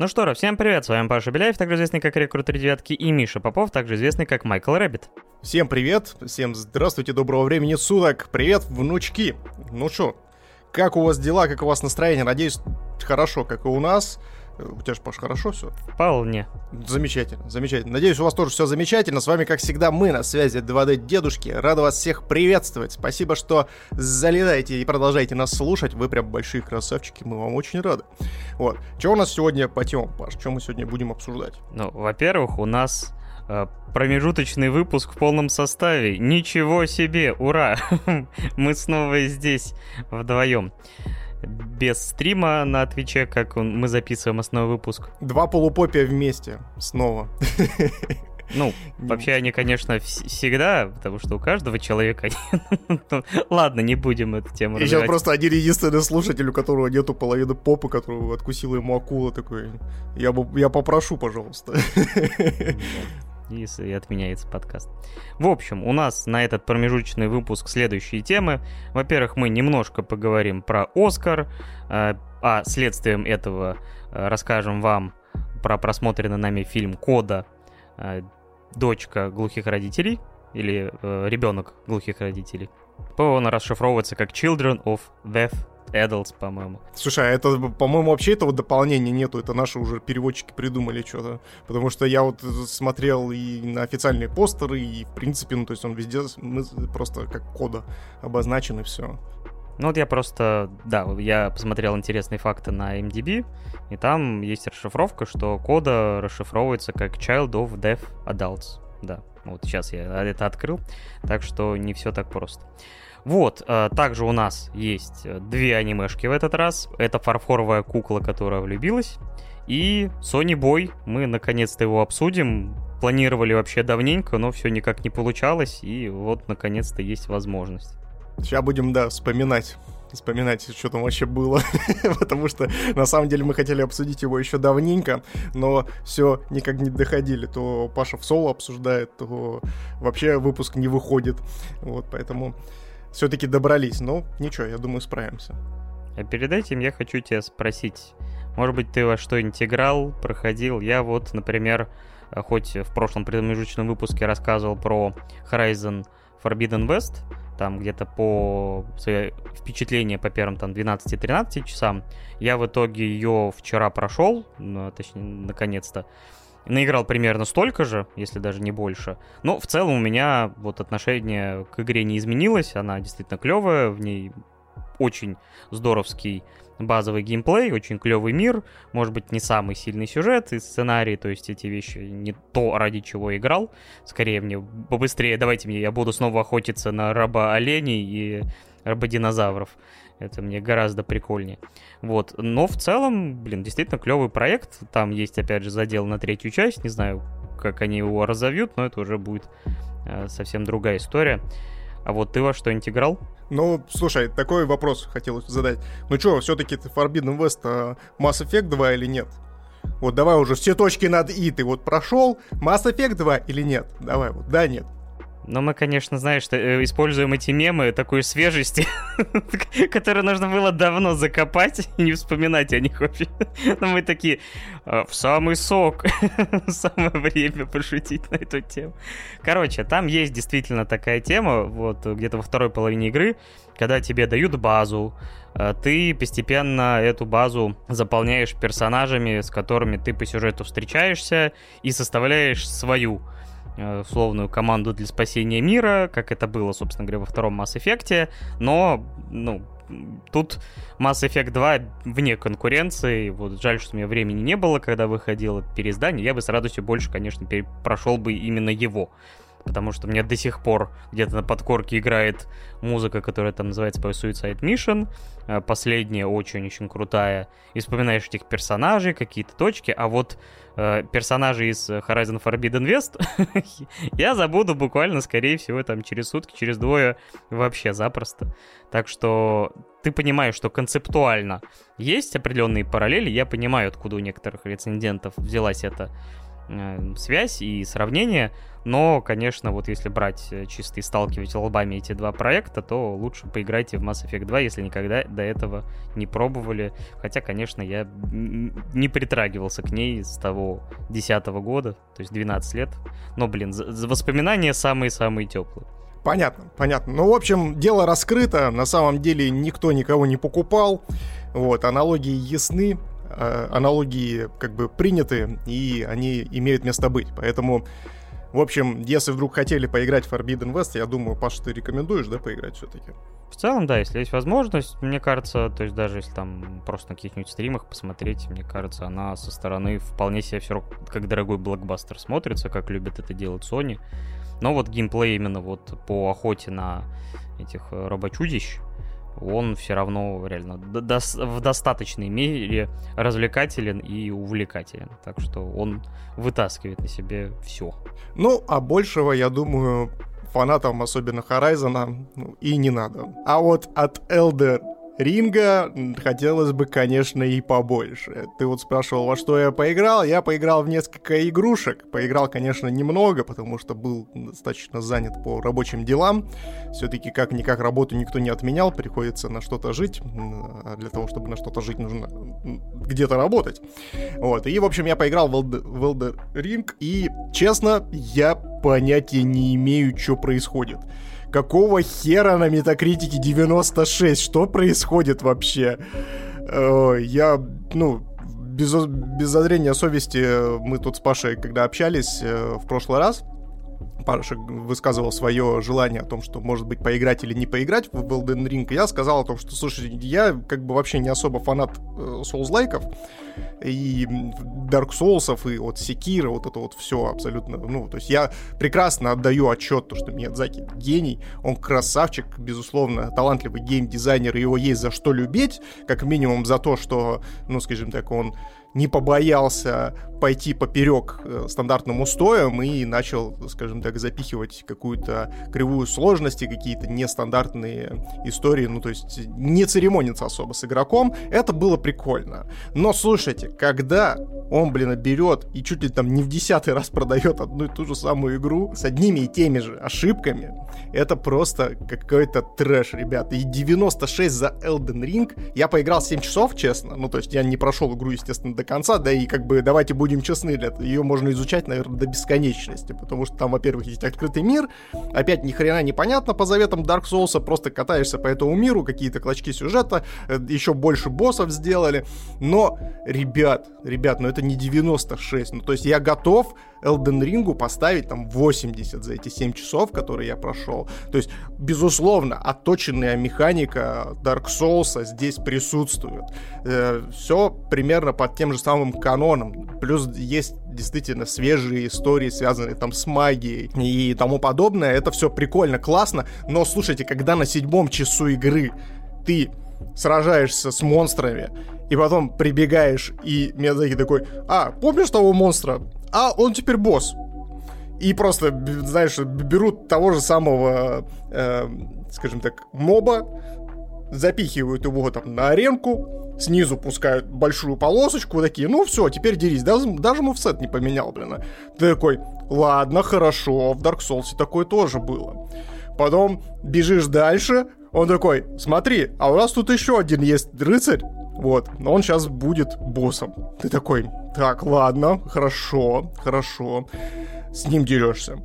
Ну что ж, всем привет, с вами Паша Беляев, также известный как Рекрутер Девятки, и Миша Попов, также известный как Майкл Рэббит. Всем привет, всем здравствуйте, доброго времени суток, привет, внучки. Ну что, как у вас дела, как у вас настроение? Надеюсь, хорошо, как и у нас. У тебя же, Паш, хорошо все? Вполне. Замечательно, замечательно. Надеюсь, у вас тоже все замечательно. С вами, как всегда, мы на связи 2D Дедушки. Рады вас всех приветствовать. Спасибо, что залетаете и продолжаете нас слушать. Вы прям большие красавчики, мы вам очень рады. Вот. Что у нас сегодня по темам, Паш? Что мы сегодня будем обсуждать? Ну, во-первых, у нас э, промежуточный выпуск в полном составе. Ничего себе, ура! мы снова здесь вдвоем без стрима на Твиче, как он, мы записываем основной выпуск. Два полупопия вместе снова. Ну, вообще они, конечно, всегда, потому что у каждого человека... Ладно, не будем эту тему И сейчас просто один единственный слушатель, у которого нету половины попы, которую откусила ему акула, такой, я, я попрошу, пожалуйста и, и отменяется подкаст. В общем, у нас на этот промежуточный выпуск следующие темы. Во-первых, мы немножко поговорим про Оскар, э, а следствием этого э, расскажем вам про просмотренный нами фильм «Кода. Э, дочка глухих родителей» или «Ребенок глухих родителей». Он расшифровывается как «Children of Deaf Adults, по-моему. Слушай, а это, по-моему, вообще этого дополнения нету. Это наши уже переводчики придумали что-то. Потому что я вот смотрел и на официальные постеры, и в принципе, ну, то есть он везде просто как кода обозначен и все. Ну вот я просто, да, я посмотрел интересные факты на MDB, и там есть расшифровка, что кода расшифровывается как Child of Deaf Adults. Да, вот сейчас я это открыл, так что не все так просто. Вот, э, также у нас есть э, две анимешки в этот раз. Это фарфоровая кукла, которая влюбилась. И Sony Boy, мы наконец-то его обсудим. Планировали вообще давненько, но все никак не получалось. И вот наконец-то есть возможность. Сейчас будем, да, вспоминать вспоминать, что там вообще было, потому что на самом деле мы хотели обсудить его еще давненько, но все никак не доходили. То Паша в соло обсуждает, то вообще выпуск не выходит. Вот, поэтому все-таки добрались. Но ничего, я думаю, справимся. А перед этим я хочу тебя спросить, может быть, ты во что-нибудь играл, проходил? Я вот, например, хоть в прошлом промежуточном выпуске рассказывал про Horizon Forbidden West, там где-то по свои впечатления по первым там 12-13 часам, я в итоге ее вчера прошел, ну, точнее, наконец-то, наиграл примерно столько же, если даже не больше. Но в целом у меня вот отношение к игре не изменилось, она действительно клевая, в ней очень здоровский базовый геймплей, очень клевый мир, может быть, не самый сильный сюжет и сценарий, то есть эти вещи не то, ради чего играл. Скорее мне побыстрее, давайте мне, я буду снова охотиться на раба оленей и рабодинозавров. Это мне гораздо прикольнее. Вот. Но в целом, блин, действительно клевый проект. Там есть, опять же, задел на третью часть. Не знаю, как они его разовьют, но это уже будет э, совсем другая история. А вот ты во что-нибудь играл? Ну, слушай, такой вопрос хотел задать. Ну что, все-таки Forbidden West а Mass Effect 2 или нет? Вот давай уже все точки над «и» ты вот прошел, Mass Effect 2 или нет? Давай вот, да, нет. Но мы, конечно, знаешь, э, используем эти мемы такой свежести, которую нужно было давно закопать и не вспоминать о них вообще. Но мы такие, «А, в самый сок, самое время пошутить на эту тему. Короче, там есть действительно такая тема, вот где-то во второй половине игры, когда тебе дают базу, э, ты постепенно эту базу заполняешь персонажами, с которыми ты по сюжету встречаешься, и составляешь свою Э, условную команду для спасения мира, как это было, собственно говоря, во втором Mass Effect, но, ну, тут Mass Effect 2 вне конкуренции, вот жаль, что у меня времени не было, когда выходило переиздание, я бы с радостью больше, конечно, прошел бы именно его, потому что меня до сих пор где-то на подкорке играет музыка, которая там называется по Suicide Mission, э, последняя очень-очень крутая, и вспоминаешь этих персонажей, какие-то точки, а вот э, персонажей из Horizon Forbidden West я забуду буквально, скорее всего, там через сутки, через двое вообще запросто. Так что ты понимаешь, что концептуально есть определенные параллели, я понимаю, откуда у некоторых рецензентов взялась эта связь и сравнение, но, конечно, вот если брать э, чисто и сталкивать лбами эти два проекта, то лучше поиграйте в Mass Effect 2, если никогда до этого не пробовали. Хотя, конечно, я не притрагивался к ней с того 10 года, то есть 12 лет. Но, блин, воспоминания самые-самые теплые. Понятно, понятно. Ну, в общем, дело раскрыто. На самом деле никто никого не покупал. Вот, аналогии ясны, э, аналогии как бы приняты, и они имеют место быть. Поэтому, в общем, если вдруг хотели поиграть в Forbidden West, я думаю, Паша, ты рекомендуешь, да, поиграть все-таки? В целом, да, если есть возможность, мне кажется, то есть даже если там просто на каких-нибудь стримах посмотреть, мне кажется, она со стороны вполне себе все как дорогой блокбастер смотрится, как любят это делать Sony. Но вот геймплей именно вот по охоте на этих э, робочудищ, он все равно реально до в достаточной мере развлекателен и увлекателен. Так что он вытаскивает на себе все. Ну, а большего, я думаю, фанатам, особенно Horizon, ну, и не надо. А вот от Elder Ринга хотелось бы, конечно, и побольше. Ты вот спрашивал, во что я поиграл. Я поиграл в несколько игрушек. Поиграл, конечно, немного, потому что был достаточно занят по рабочим делам. Все-таки как-никак работу никто не отменял, приходится на что-то жить. А для того, чтобы на что-то жить, нужно где-то работать. Вот. И, в общем, я поиграл в Elder, Ring, и, честно, я понятия не имею, что происходит. Какого хера на метакритике 96? Что происходит вообще? Э, я, ну, без, без зазрения совести, мы тут с Пашей, когда общались э, в прошлый раз, Паша высказывал свое желание о том, что, может быть, поиграть или не поиграть в Elden Ring, я сказал о том, что, слушай, я как бы вообще не особо фанат э, Souls-лайков, и Dark Souls, и вот Sekiro, вот это вот все абсолютно, ну, то есть я прекрасно отдаю отчет, то, что Миядзаки гений, он красавчик, безусловно, талантливый гейм-дизайнер, его есть за что любить, как минимум за то, что, ну, скажем так, он не побоялся пойти поперек э, стандартным устоям и начал, скажем так, запихивать какую-то кривую сложности, какие-то нестандартные истории, ну, то есть не церемониться особо с игроком. Это было прикольно. Но, слушайте, когда он, блин, берет и чуть ли там не в десятый раз продает одну и ту же самую игру с одними и теми же ошибками, это просто какой-то трэш, ребята. И 96 за Elden Ring. Я поиграл 7 часов, честно. Ну, то есть я не прошел игру, естественно, до конца, да и как бы давайте будем честны, ее можно изучать, наверное, до бесконечности, потому что там, во-первых, есть открытый мир, опять ни хрена непонятно по заветам Dark Souls, просто катаешься по этому миру, какие-то клочки сюжета, э, еще больше боссов сделали, но, ребят, ребят, ну это не 96, ну то есть я готов Elden Ring поставить там 80 за эти 7 часов, которые я прошел. То есть, безусловно, отточенная механика Dark Souls здесь присутствует. Э, все примерно под тем же самым каноном. Плюс есть действительно свежие истории, связанные там с магией и тому подобное. Это все прикольно, классно. Но слушайте, когда на седьмом часу игры ты сражаешься с монстрами, и потом прибегаешь, и Миядзаки такой, а, помнишь того монстра? А, он теперь босс. И просто, знаешь, берут того же самого, э, скажем так, моба, запихивают его там на аренку, снизу пускают большую полосочку, такие, ну все, теперь дерись. Даже, даже мувсет не поменял, блин. Ты такой, ладно, хорошо, в Dark Souls такое тоже было. Потом бежишь дальше, он такой, смотри, а у нас тут еще один есть рыцарь, вот, но он сейчас будет боссом. Ты такой, так, ладно, хорошо, хорошо, с ним дерешься.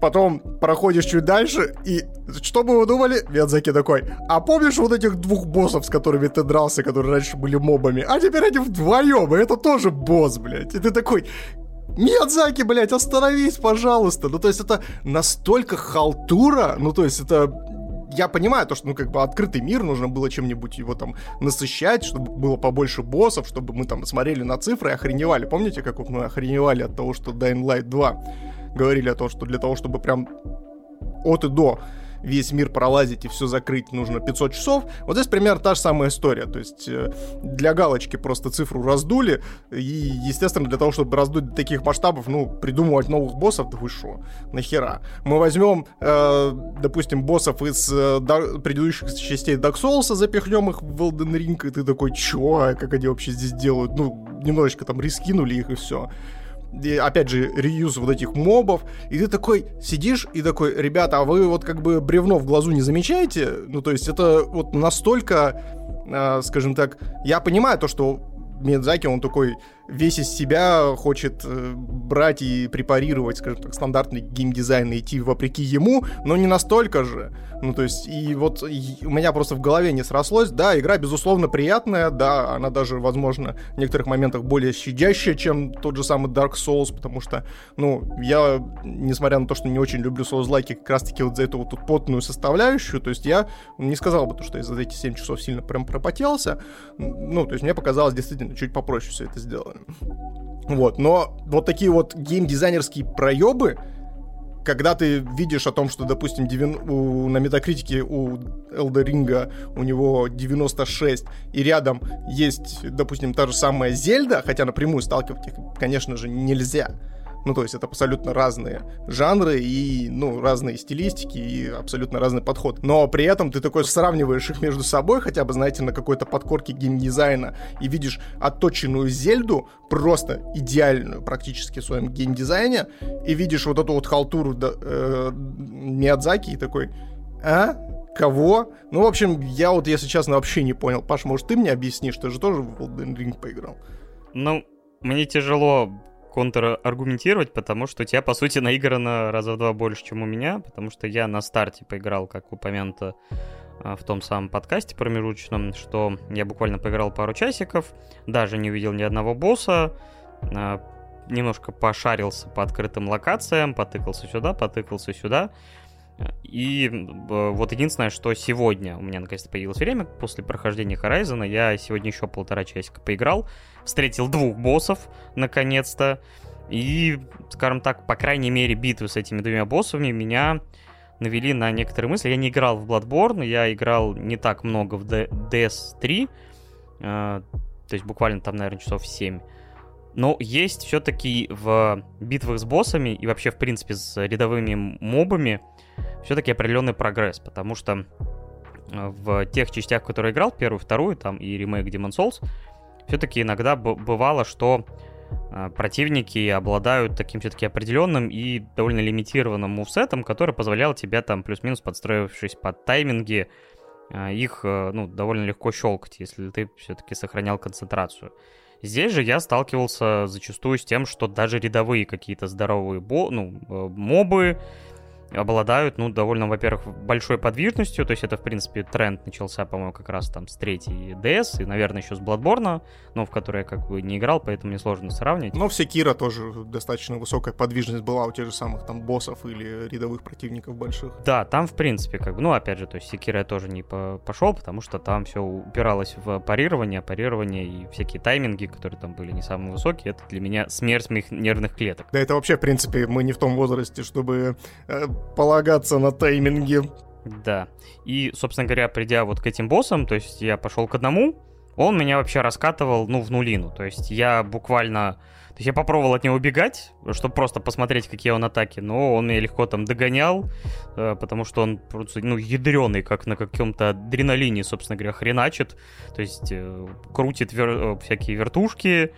Потом проходишь чуть дальше, и что бы вы думали? Миядзаки такой, а помнишь вот этих двух боссов, с которыми ты дрался, которые раньше были мобами? А теперь они вдвоем, и это тоже босс, блядь. И ты такой, Миядзаки, блядь, остановись, пожалуйста. Ну, то есть это настолько халтура, ну, то есть это я понимаю то, что, ну, как бы открытый мир, нужно было чем-нибудь его там насыщать, чтобы было побольше боссов, чтобы мы там смотрели на цифры и охреневали. Помните, как мы охреневали от того, что Dying Light 2 говорили о том, что для того, чтобы прям от и до весь мир пролазить и все закрыть нужно 500 часов. Вот здесь примерно та же самая история. То есть э, для галочки просто цифру раздули. И, естественно, для того, чтобы раздуть до таких масштабов, ну, придумывать новых боссов, да вы шо, нахера. Мы возьмем, э, допустим, боссов из э, да, предыдущих частей Dark Souls, запихнем их в Elden Ring, и ты такой, чё, а как они вообще здесь делают? Ну, немножечко там рискинули их и все. Опять же, реюз вот этих мобов, и ты такой сидишь и такой, ребята, а вы вот как бы бревно в глазу не замечаете? Ну, то есть это вот настолько, э, скажем так, я понимаю то, что Миядзаки, он такой весь из себя хочет э, брать и препарировать, скажем так, стандартный геймдизайн и идти вопреки ему, но не настолько же. Ну, то есть, и вот у меня просто в голове не срослось. Да, игра, безусловно, приятная, да, она даже, возможно, в некоторых моментах более щадящая, чем тот же самый Dark Souls, потому что, ну, я, несмотря на то, что не очень люблю Souls-лайки, как раз-таки вот за эту вот тут потную составляющую, то есть я не сказал бы, то, что я за эти 7 часов сильно прям пропотелся, ну, то есть мне показалось действительно чуть попроще все это сделано. Вот, но вот такие вот геймдизайнерские проебы, когда ты видишь о том, что, допустим, 9, у, на метакритике у Ring у него 96, и рядом есть, допустим, та же самая Зельда, хотя напрямую сталкивать их, конечно же, нельзя. Ну, то есть это абсолютно разные жанры и, ну, разные стилистики и абсолютно разный подход. Но при этом ты такой сравниваешь их между собой, хотя бы, знаете, на какой-то подкорке геймдизайна, и видишь отточенную Зельду, просто идеальную практически в своем геймдизайне, и видишь вот эту вот халтуру э, Миядзаки и такой, а? Кого? Ну, в общем, я вот, если честно, вообще не понял. Паш, может, ты мне объяснишь? Ты же тоже в Elden Ring поиграл. Ну, мне тяжело контраргументировать, потому что у тебя, по сути, наиграно раза в два больше, чем у меня, потому что я на старте поиграл, как упомянуто а, в том самом подкасте промежуточном, что я буквально поиграл пару часиков, даже не увидел ни одного босса, а, немножко пошарился по открытым локациям, потыкался сюда, потыкался сюда. И вот единственное, что сегодня у меня наконец-то появилось время после прохождения Horizon, я сегодня еще полтора часика поиграл, встретил двух боссов наконец-то, и, скажем так, по крайней мере, битвы с этими двумя боссами меня навели на некоторые мысли. Я не играл в Bloodborne, я играл не так много в DS3, э, то есть буквально там, наверное, часов 7. Но есть все-таки в битвах с боссами и вообще, в принципе, с рядовыми мобами все-таки определенный прогресс, потому что э, в тех частях, которые играл, первую, вторую, там и ремейк Demon Souls, все-таки иногда бывало, что э, противники обладают таким все-таки определенным и довольно лимитированным мувсетом, который позволял тебе там плюс-минус подстроившись под тайминги, э, их ну, довольно легко щелкать, если ты все-таки сохранял концентрацию. Здесь же я сталкивался зачастую с тем, что даже рядовые какие-то здоровые бо ну, мобы, обладают, ну, довольно, во-первых, большой подвижностью, то есть это, в принципе, тренд начался, по-моему, как раз там с третьей DS, и, наверное, еще с Bloodborne, но в которой я как бы не играл, поэтому мне сложно сравнивать. Но в Секира тоже достаточно высокая подвижность была у тех же самых там боссов или рядовых противников больших. Да, там, в принципе, как бы, ну, опять же, то есть Секира я тоже не по пошел, потому что там все упиралось в парирование, парирование и всякие тайминги, которые там были не самые высокие, это для меня смерть моих нервных клеток. Да, это вообще, в принципе, мы не в том возрасте, чтобы э, полагаться на тайминги. Да. И, собственно говоря, придя вот к этим боссам, то есть я пошел к одному, он меня вообще раскатывал, ну, в нулину. То есть я буквально... То есть я попробовал от него убегать, чтобы просто посмотреть, какие он атаки, но он меня легко там догонял, э, потому что он просто, ну, ядреный, как на каком-то адреналине, собственно говоря, хреначит. То есть э, крутит вер... Э, всякие вертушки,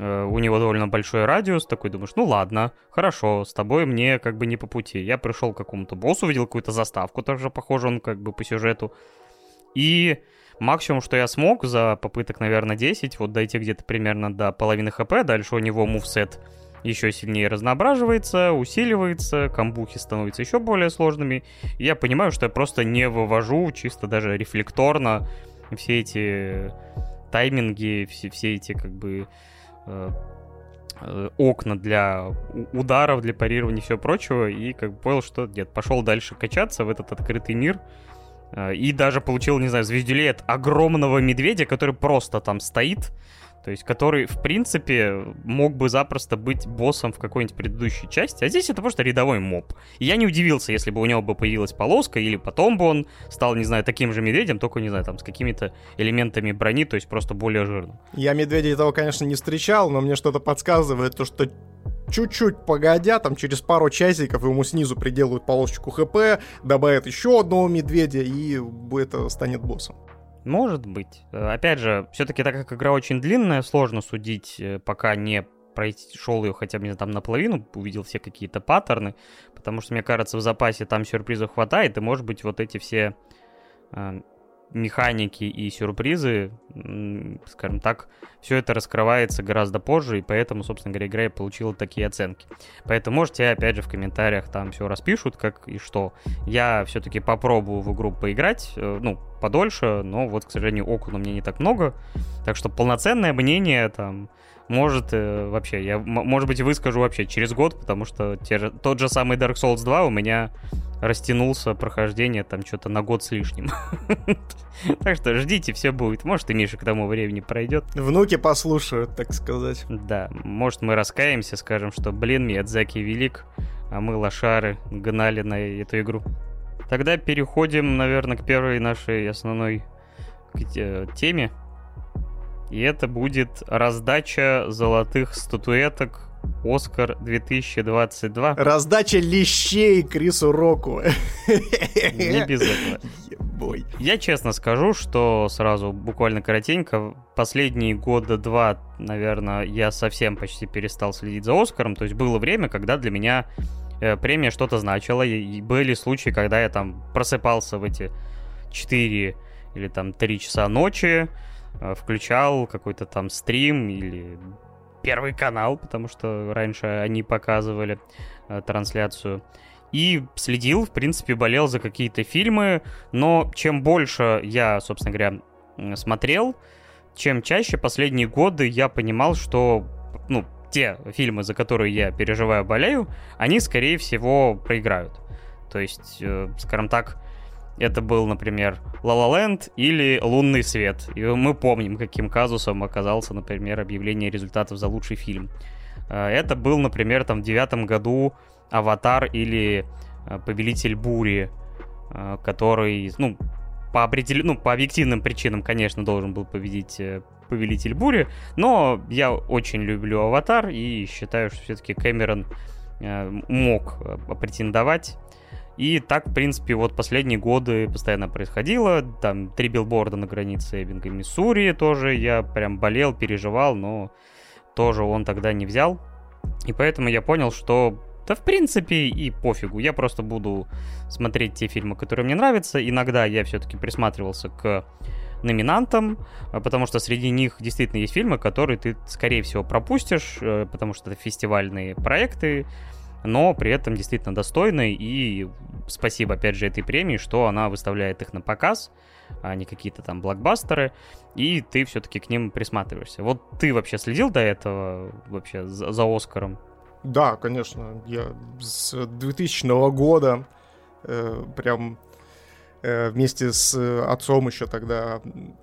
у него довольно большой радиус, такой думаешь, ну ладно, хорошо, с тобой мне как бы не по пути. Я пришел к какому-то боссу, увидел какую-то заставку, тоже похоже он как бы по сюжету. И максимум, что я смог за попыток, наверное, 10, вот дойти где-то примерно до половины хп, дальше у него мувсет еще сильнее разноображивается, усиливается, камбухи становятся еще более сложными. И я понимаю, что я просто не вывожу чисто даже рефлекторно все эти тайминги, все, все эти как бы Э, э, окна для ударов, для парирования и всего прочего, и как бы понял, что нет, пошел дальше качаться в этот открытый мир, э, и даже получил, не знаю, звездюлей от огромного медведя, который просто там стоит, то есть, который, в принципе, мог бы запросто быть боссом в какой-нибудь предыдущей части, а здесь это просто рядовой моб. И я не удивился, если бы у него бы появилась полоска, или потом бы он стал, не знаю, таким же медведем, только, не знаю, там, с какими-то элементами брони, то есть просто более жирным. Я медведя этого, конечно, не встречал, но мне что-то подсказывает, то, что чуть-чуть погодя, там через пару часиков ему снизу приделают полосочку хп, добавят еще одного медведя, и это станет боссом. Может быть. Э, опять же, все-таки так как игра очень длинная, сложно судить, э, пока не шел ее хотя бы там наполовину, увидел все какие-то паттерны, потому что, мне кажется, в запасе там сюрпризов хватает, и, может быть, вот эти все э, механики и сюрпризы, скажем так, все это раскрывается гораздо позже, и поэтому, собственно говоря, игра и получила такие оценки. Поэтому можете, опять же, в комментариях там все распишут, как и что. Я все-таки попробую в игру поиграть, э, ну, подольше, но вот, к сожалению, окон у меня не так много, так что полноценное мнение там может э, вообще, я, может быть, выскажу вообще через год, потому что те же, тот же самый Dark Souls 2 у меня растянулся прохождение там что-то на год с лишним. Так что ждите, все будет. Может, и Миша к тому времени пройдет. Внуки послушают, так сказать. Да, может, мы раскаемся, скажем, что, блин, Миядзаки велик, а мы лошары гнали на эту игру. Тогда переходим, наверное, к первой нашей основной теме. И это будет раздача золотых статуэток Оскар 2022. Раздача лещей Крису Року. Не без этого. Ебой. Я честно скажу, что сразу буквально коротенько, последние года два, наверное, я совсем почти перестал следить за Оскаром. То есть было время, когда для меня э, премия что-то значила. И были случаи, когда я там просыпался в эти 4 или там 3 часа ночи, э, включал какой-то там стрим или Первый канал, потому что раньше они показывали э, трансляцию. И следил, в принципе, болел за какие-то фильмы, но чем больше я, собственно говоря, смотрел, чем чаще последние годы я понимал, что, ну, те фильмы, за которые я переживаю, болею, они, скорее всего, проиграют. То есть, э, скажем так, это был, например, Land или Лунный свет. И мы помним, каким казусом оказался, например, объявление результатов за лучший фильм. Э, это был, например, там в девятом году Аватар или э, Повелитель бури, э, который, ну, по, определен... ну, по объективным причинам, конечно, должен был победить Повелитель бури, но я очень люблю Аватар и считаю, что все-таки Кэмерон мог претендовать и так, в принципе, вот последние годы постоянно происходило. Там три билборда на границе Эббинга и Миссури тоже. Я прям болел, переживал, но тоже он тогда не взял. И поэтому я понял, что да, в принципе, и пофигу. Я просто буду смотреть те фильмы, которые мне нравятся. Иногда я все-таки присматривался к номинантам, потому что среди них действительно есть фильмы, которые ты, скорее всего, пропустишь, э, потому что это фестивальные проекты, но при этом действительно достойный, и спасибо, опять же, этой премии, что она выставляет их на показ, а не какие-то там блокбастеры, и ты все-таки к ним присматриваешься. Вот ты вообще следил до этого вообще за, за Оскаром? Да, конечно, я с 2000 года э, прям э, вместе с отцом еще тогда,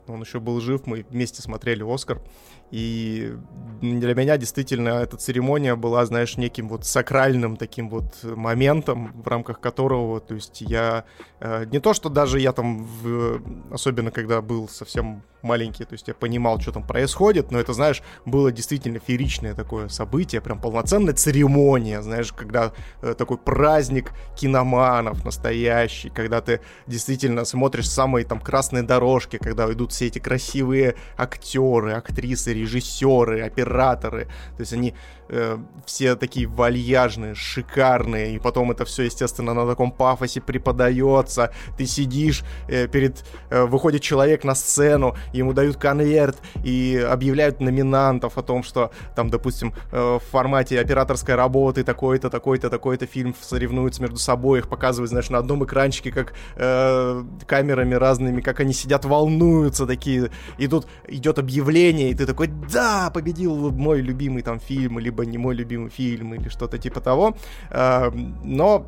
он еще был жив, мы вместе смотрели «Оскар», и для меня действительно эта церемония была, знаешь, неким вот сакральным таким вот моментом, в рамках которого, то есть я... Э, не то, что даже я там, в, особенно когда был совсем маленький, то есть я понимал, что там происходит, но это, знаешь, было действительно фееричное такое событие, прям полноценная церемония, знаешь, когда э, такой праздник киноманов настоящий, когда ты действительно смотришь самые там красные дорожки, когда идут все эти красивые актеры, актрисы, режиссеры, операторы. То есть они э, все такие вальяжные, шикарные. И потом это все, естественно, на таком пафосе преподается. Ты сидишь э, перед... Э, выходит человек на сцену, ему дают конверт и объявляют номинантов о том, что там, допустим, э, в формате операторской работы такой-то, такой-то, такой-то фильм соревнуются между собой, их показывают, знаешь, на одном экранчике, как э, камерами разными, как они сидят, волнуются такие. И тут идет объявление, и ты такой, да, победил мой любимый там фильм, либо не мой любимый фильм, или что-то типа того. Э, но,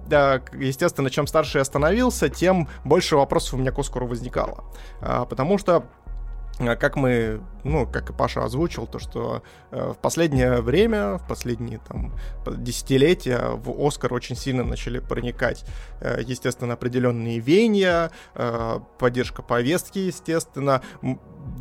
естественно, чем старше я становился, тем больше вопросов у меня к Оскару возникало. Э, потому что э, как мы, ну, как и Паша озвучил, то, что э, в последнее время, в последние там десятилетия в Оскар очень сильно начали проникать, э, естественно, определенные веяния, э, поддержка повестки, естественно.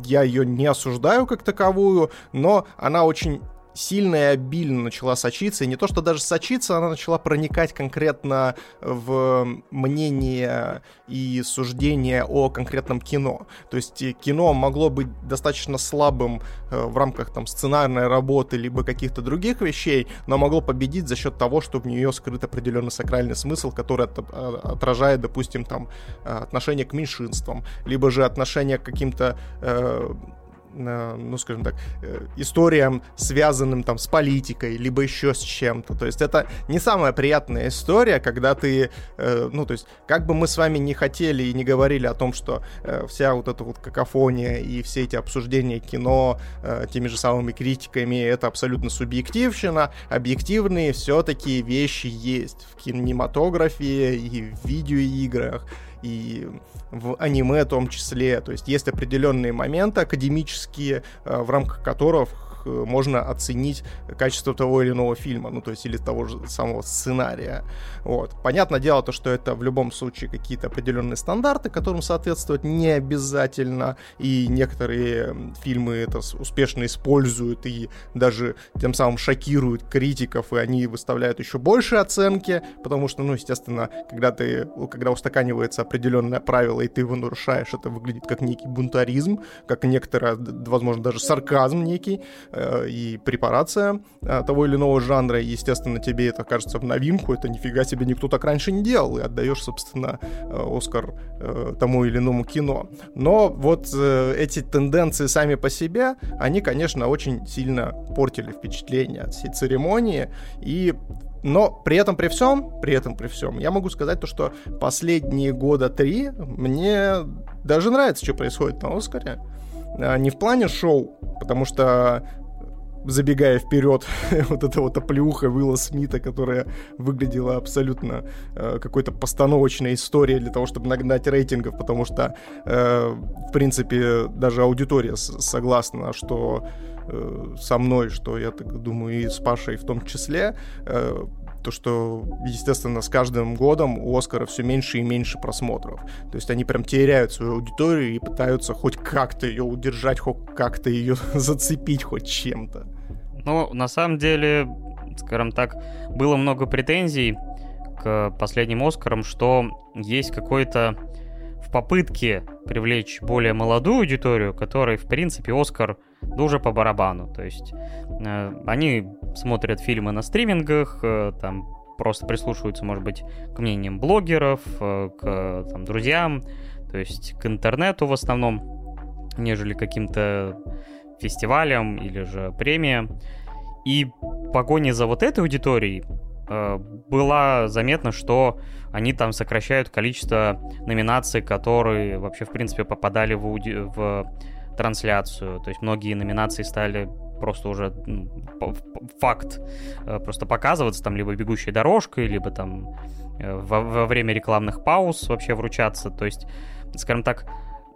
Я ее не осуждаю как таковую, но она очень сильно и обильно начала сочиться, и не то, что даже сочиться, она начала проникать конкретно в мнение и суждение о конкретном кино. То есть э, кино могло быть достаточно слабым э, в рамках там сценарной работы, либо каких-то других вещей, но могло победить за счет того, что в нее скрыт определенный сакральный смысл, который от, э, отражает, допустим, там отношение к меньшинствам, либо же отношение к каким-то э, ну, скажем так, э, историям, связанным там с политикой, либо еще с чем-то. То есть это не самая приятная история, когда ты, э, ну, то есть, как бы мы с вами не хотели и не говорили о том, что э, вся вот эта вот какофония и все эти обсуждения кино теми же самыми критиками, это абсолютно субъективщина, объективные все-таки вещи есть в кинематографе и в видеоиграх и в аниме в том числе. То есть есть определенные моменты академические, э, в рамках которых Э, можно оценить качество того или иного фильма, ну, то есть или того же самого сценария. Вот. Понятное дело, то, что это в любом случае какие-то определенные стандарты, которым соответствовать не обязательно, и некоторые фильмы это успешно используют и даже тем самым шокируют критиков, и они выставляют еще больше оценки, потому что, ну, естественно, когда ты, когда устаканивается определенное правило, и ты его нарушаешь, это выглядит как некий бунтаризм, как некоторое, возможно, даже сарказм некий, и препарация э, того или иного жанра, естественно, тебе это кажется в новинку, это нифига себе никто так раньше не делал, и отдаешь, собственно, э, Оскар тому или иному кино. Но вот эти тенденции сами по себе, они, конечно, очень сильно портили впечатление от всей церемонии, и но при этом при всем, при этом при всем, я могу сказать то, что последние года три мне даже нравится, что происходит на Оскаре. Не в плане шоу, потому что забегая вперед, вот эта вот оплеуха Уилла Смита, которая выглядела абсолютно э, какой-то постановочной историей для того, чтобы нагнать рейтингов, потому что, э, в принципе, даже аудитория согласна, что э, со мной, что я так думаю, и с Пашей в том числе, э, то, что, естественно, с каждым годом у Оскара все меньше и меньше просмотров. То есть они прям теряют свою аудиторию и пытаются хоть как-то ее удержать, хоть как-то ее зацепить хоть чем-то. Ну, на самом деле, скажем так, было много претензий к последним Оскарам, что есть какой-то в попытке привлечь более молодую аудиторию, которой, в принципе, Оскар дуже по барабану. То есть э, они смотрят фильмы на стримингах, э, там просто прислушиваются, может быть, к мнениям блогеров, э, к там, друзьям, то есть к интернету в основном, нежели каким-то фестивалям или же премиям. И погоне за вот этой аудиторией э, было заметно, что они там сокращают количество номинаций, которые вообще, в принципе, попадали в, ауди... в трансляцию. То есть многие номинации стали просто уже факт э, просто показываться, там либо бегущей дорожкой, либо там э, во, во время рекламных пауз вообще вручаться. То есть, скажем так,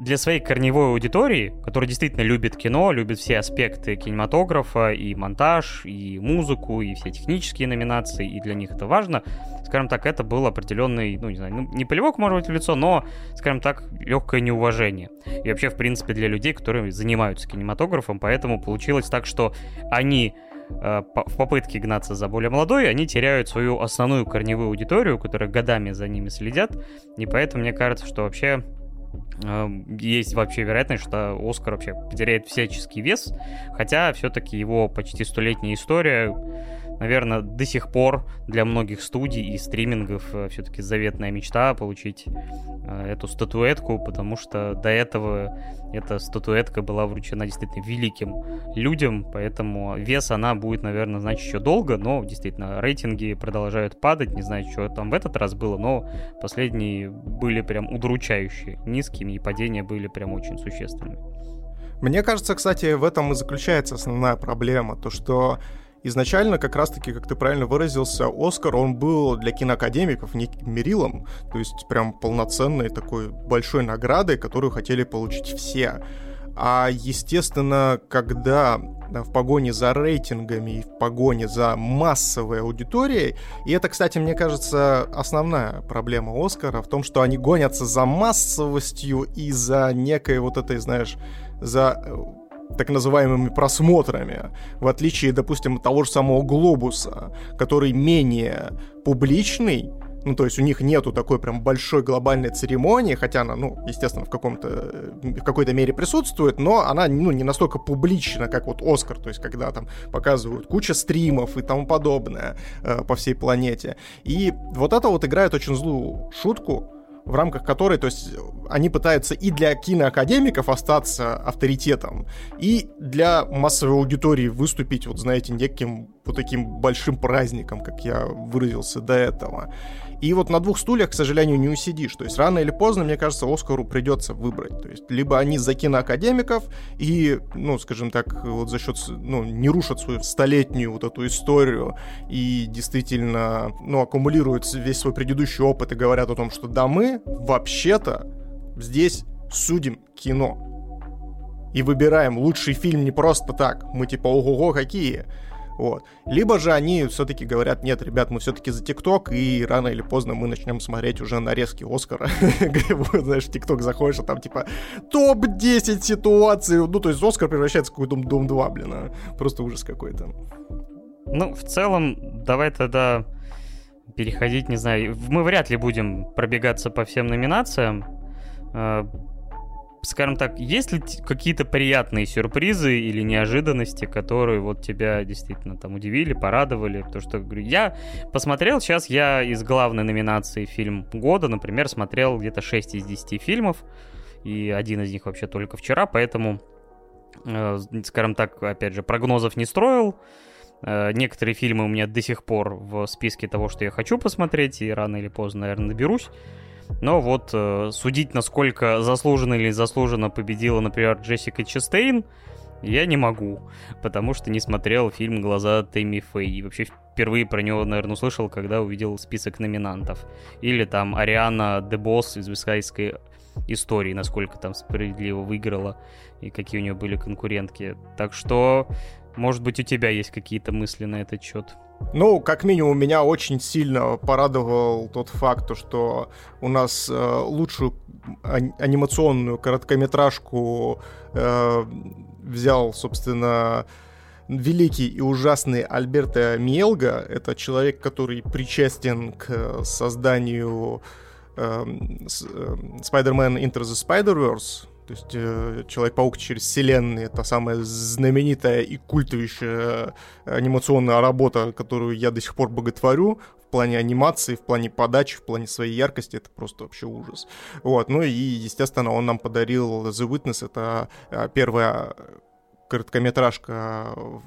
для своей корневой аудитории, которая действительно любит кино, любит все аспекты кинематографа, и монтаж, и музыку, и все технические номинации, и для них это важно, скажем так, это был определенный, ну, не знаю, ну, не полевок, может быть, в лицо, но, скажем так, легкое неуважение. И вообще, в принципе, для людей, которые занимаются кинематографом, поэтому получилось так, что они э, в попытке гнаться за более молодой, они теряют свою основную корневую аудиторию, которая годами за ними следят, и поэтому мне кажется, что вообще есть вообще вероятность, что Оскар вообще потеряет всяческий вес, хотя все-таки его почти столетняя история наверное, до сих пор для многих студий и стримингов э, все-таки заветная мечта получить э, эту статуэтку, потому что до этого эта статуэтка была вручена действительно великим людям, поэтому вес она будет, наверное, значит еще долго, но действительно рейтинги продолжают падать, не знаю, что там в этот раз было, но последние были прям удручающие низкими, и падения были прям очень существенными. Мне кажется, кстати, в этом и заключается основная проблема, то что изначально, как раз-таки, как ты правильно выразился, Оскар, он был для киноакадемиков неким мерилом, то есть прям полноценной такой большой наградой, которую хотели получить все. А, естественно, когда в погоне за рейтингами и в погоне за массовой аудиторией, и это, кстати, мне кажется, основная проблема Оскара в том, что они гонятся за массовостью и за некой вот этой, знаешь, за так называемыми просмотрами, в отличие, допустим, от того же самого «Глобуса», который менее публичный, ну, то есть у них нету такой прям большой глобальной церемонии, хотя она, ну, естественно, в, каком-то, в какой-то мере присутствует, но она, ну, не настолько публична, как вот Оскар, то есть когда там показывают куча стримов и тому подобное э, по всей планете. И вот это вот играет очень злую шутку, в рамках которой, то есть, они пытаются и для киноакадемиков остаться авторитетом, и для массовой аудитории выступить, вот знаете, неким вот таким большим праздником, как я выразился до этого. И вот на двух стульях, к сожалению, не усидишь. То есть рано или поздно, мне кажется, Оскару придется выбрать. То есть либо они за киноакадемиков и, ну, скажем так, вот за счет, ну, не рушат свою столетнюю вот эту историю и действительно, ну, аккумулируют весь свой предыдущий опыт и говорят о том, что да, мы вообще-то здесь судим кино. И выбираем лучший фильм не просто так. Мы типа, ого-го, какие. Вот. Либо же они все-таки говорят, нет, ребят, мы все-таки за ТикТок, и рано или поздно мы начнем смотреть уже нарезки Оскара. Знаешь, ТикТок заходишь, а там типа топ-10 ситуаций. Ну, то есть Оскар превращается в какой-то Дом 2, блин. А. Просто ужас какой-то. Ну, в целом, давай тогда переходить, не знаю, мы вряд ли будем пробегаться по всем номинациям. Скажем так, есть ли какие-то приятные сюрпризы или неожиданности, которые вот тебя действительно там удивили, порадовали? Потому что, говорю, я посмотрел, сейчас я из главной номинации фильм года, например, смотрел где-то 6 из 10 фильмов, и один из них вообще только вчера, поэтому, э, скажем так, опять же, прогнозов не строил, э, Некоторые фильмы у меня до сих пор в списке того, что я хочу посмотреть, и рано или поздно, наверное, наберусь. Но вот э, судить, насколько заслуженно или заслуженно победила, например, Джессика Честейн, я не могу, потому что не смотрел фильм «Глаза Тэмми Фэй». И вообще впервые про него, наверное, услышал, когда увидел список номинантов. Или там Ариана Дебос из «Вискайской истории», насколько там справедливо выиграла и какие у нее были конкурентки. Так что, может быть, у тебя есть какие-то мысли на этот счет? Ну, как минимум, меня очень сильно порадовал тот факт, что у нас э, лучшую анимационную короткометражку э, взял, собственно, великий и ужасный Альберто Миелга. Это человек, который причастен к созданию эм, э, Spider-Man Into the Spider-Verse, то есть э, Человек-паук через вселенные, это самая знаменитая и культовейшая анимационная работа, которую я до сих пор боготворю в плане анимации, в плане подачи, в плане своей яркости, это просто вообще ужас. Вот, ну и, естественно, он нам подарил The Witness, это э, первая короткометражка в,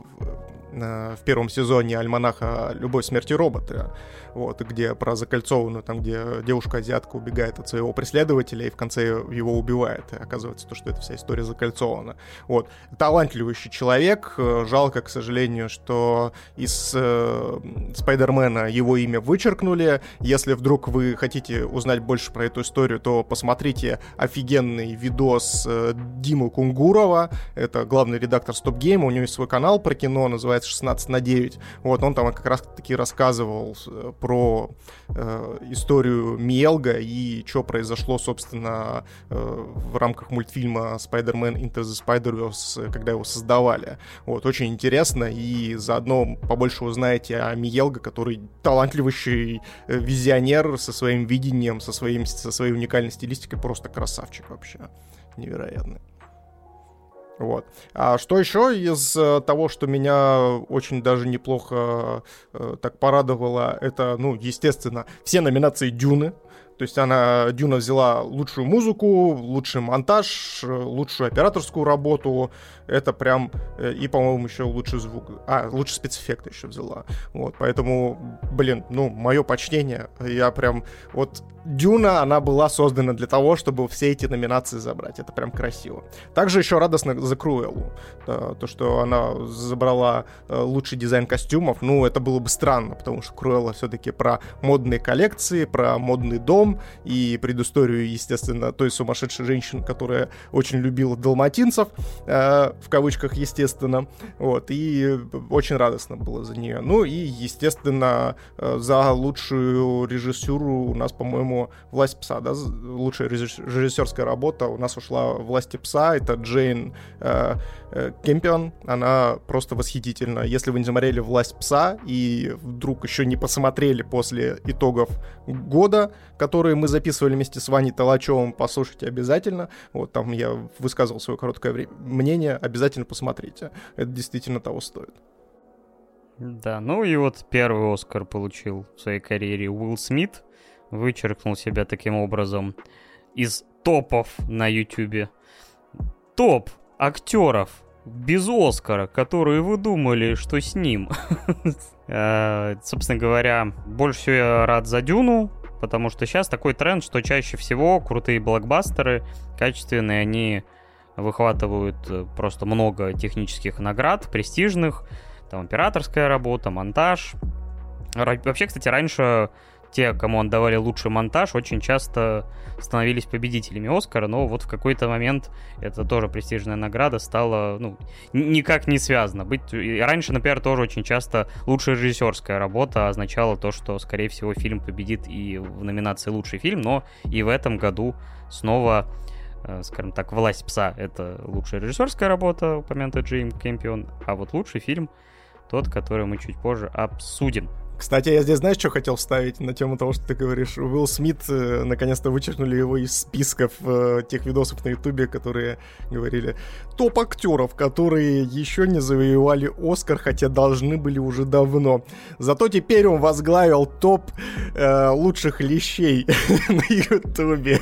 в первом сезоне альманаха «Любовь, смерти робота», вот, где про закольцованную, там, где девушка-азиатка убегает от своего преследователя и в конце его убивает. И оказывается, то, что эта вся история закольцована. Вот. Талантливый человек. Жалко, к сожалению, что из э, Спайдермена его имя вычеркнули. Если вдруг вы хотите узнать больше про эту историю, то посмотрите офигенный видос э, Димы Кунгурова. Это главный редактор Стоп Гейма. У него есть свой канал про кино, называется 16 на 9. Вот, он там как раз таки рассказывал э, про э, историю Миелга и что произошло, собственно, э, в рамках мультфильма Spider-Man Into the Spider-Verse, когда его создавали. Вот, очень интересно, и заодно побольше узнаете о Миелга, который талантливый э, визионер со своим видением, со, своим, со своей уникальной стилистикой, просто красавчик вообще. Невероятный. Вот. А что еще из э, того, что меня очень даже неплохо э, так порадовало, это, ну, естественно, все номинации Дюны. То есть она, Дюна взяла лучшую музыку, лучший монтаж, лучшую операторскую работу. Это прям... Э, и, по-моему, еще лучший звук. А, лучший спецэффект еще взяла. Вот, поэтому, блин, ну, мое почтение. Я прям... Вот Дюна, она была создана для того, чтобы все эти номинации забрать. Это прям красиво. Также еще радостно за Круэллу. То, что она забрала э, лучший дизайн костюмов. Ну, это было бы странно, потому что Круэлла все-таки про модные коллекции, про модный дом, псом, и предысторию, естественно, той сумасшедшей женщины, которая очень любила далматинцев, э, в кавычках, естественно, вот, и очень радостно было за нее. Ну и, естественно, э, за лучшую режиссуру у нас, по-моему, «Власть пса», да, лучшая режиссерская работа. У нас ушла «Власти пса», это Джейн э, Кемпион, она просто восхитительна. Если вы не смотрели «Власть пса» и вдруг еще не посмотрели после итогов года, которые мы записывали вместе с Ваней Толачевым, послушайте обязательно. Вот там я высказывал свое короткое время, мнение, обязательно посмотрите. Это действительно того стоит. Да, ну и вот первый Оскар получил в своей карьере Уилл Смит. Вычеркнул себя таким образом из топов на Ютубе. Топ актеров без Оскара, которые вы думали, что с ним. Э, собственно говоря, больше всего я рад за Дюну, потому что сейчас такой тренд, что чаще всего крутые блокбастеры, качественные, они выхватывают э, просто много технических наград, престижных, там операторская работа, монтаж. Вообще, кстати, раньше те, кому отдавали лучший монтаж, очень часто становились победителями Оскара, но вот в какой-то момент это тоже престижная награда стала, ну, никак не связано. Быть... И раньше, например, тоже очень часто лучшая режиссерская работа означала то, что, скорее всего, фильм победит и в номинации «Лучший фильм», но и в этом году снова э, скажем так, «Власть пса» — это лучшая режиссерская работа, упомянутая Джейм Кэмпион, а вот лучший фильм — тот, который мы чуть позже обсудим. Кстати, я здесь, знаешь, что хотел вставить на тему того, что ты говоришь? Уилл Смит, э, наконец-то вычеркнули его из списков э, тех видосов на Ютубе, которые говорили топ актеров, которые еще не завоевали Оскар, хотя должны были уже давно. Зато теперь он возглавил топ э, лучших лещей на Ютубе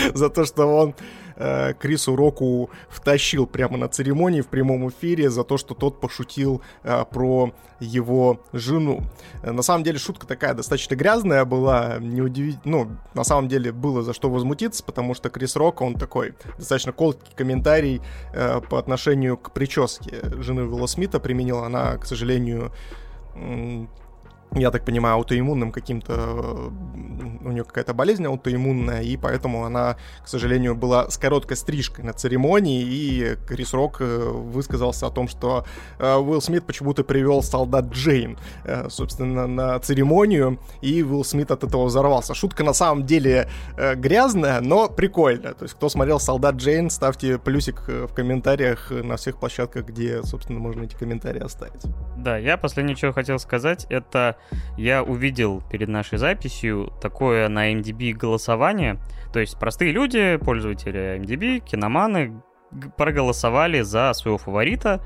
за то, что он э, Крису Року втащил прямо на церемонии в прямом эфире за то, что тот пошутил э, про его жену. На самом деле шутка такая достаточно грязная была, неудивительно, ну, на самом деле было за что возмутиться, потому что Крис Рок, он такой достаточно колкий комментарий э, по отношению к прическе жены Уилла Смита применил, она, к сожалению, я так понимаю, аутоиммунным каким-то... Э, у нее какая-то болезнь аутоиммунная, и поэтому она, к сожалению, была с короткой стрижкой на церемонии, и Крис Рок э, высказался о том, что э, Уилл Смит почему-то привел солдат Джейн, собственно, на церемонию, и Уилл Смит от этого взорвался. Шутка на самом деле грязная, но прикольная. То есть, кто смотрел солдат Джейн, ставьте плюсик в комментариях на всех площадках, где, собственно, можно эти комментарии оставить. Да, я последнее, что хотел сказать, это я увидел перед нашей записью такое на MDB голосование. То есть простые люди, пользователи MDB, киноманы, проголосовали за своего фаворита.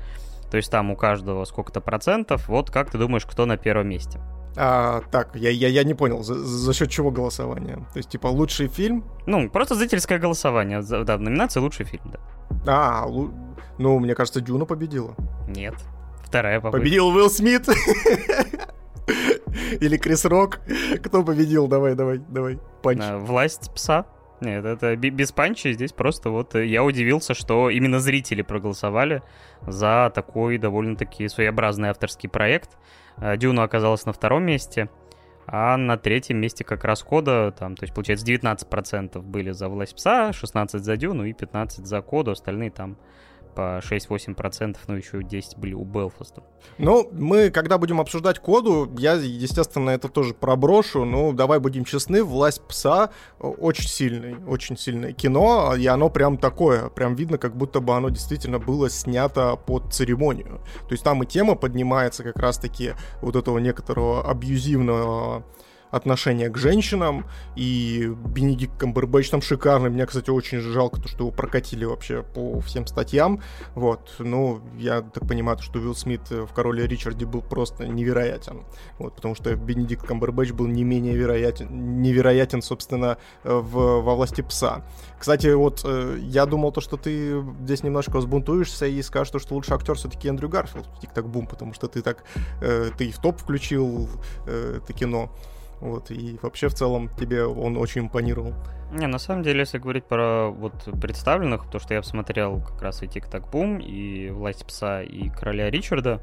То есть там у каждого сколько-то процентов. Вот как ты думаешь, кто на первом месте? А, так, я, я, я не понял, за, за счет чего голосование? То есть, типа, лучший фильм? Ну, просто зрительское голосование. Да, в номинации лучший фильм, да. А, ну, мне кажется, Дюна победила. Нет. Вторая попытка. Победил Уилл Смит. Или Крис Рок. Кто победил? Давай, давай, давай. Панч. Власть пса. Нет, это без панча. Здесь просто вот э, я удивился, что именно зрители проголосовали за такой довольно-таки своеобразный авторский проект. Э, Дюна оказалась на втором месте, а на третьем месте как раз кода, там, то есть, получается, 19% были за власть пса, 16 за Дюну и 15 за коду, остальные там по 6-8%, но еще 10 были у Белфаста. Ну, мы, когда будем обсуждать коду, я, естественно, это тоже проброшу. Ну, давай будем честны, «Власть пса» очень сильный, очень сильное кино, и оно прям такое, прям видно, как будто бы оно действительно было снято под церемонию. То есть там и тема поднимается как раз-таки вот этого некоторого абьюзивного отношение к женщинам, и Бенедикт Камбербэтч там шикарный. Мне, кстати, очень жалко, то, что его прокатили вообще по всем статьям. Вот, ну, я так понимаю, что Уилл Смит в «Короле Ричарде» был просто невероятен. Вот, потому что Бенедикт Камбербэтч был не менее вероятен, невероятен, собственно, в, во «Власти пса». Кстати, вот э, я думал то, что ты здесь немножко взбунтуешься и скажешь, то, что лучший актер все-таки Эндрю Гарфилд в «Тик-так бум», потому что ты так, э, ты и в топ включил э, это кино. Вот, и вообще в целом тебе он очень импонировал. Не, на самом деле, если говорить про вот представленных, то, что я посмотрел как раз и Тик-Так Бум, и Власть Пса, и Короля Ричарда,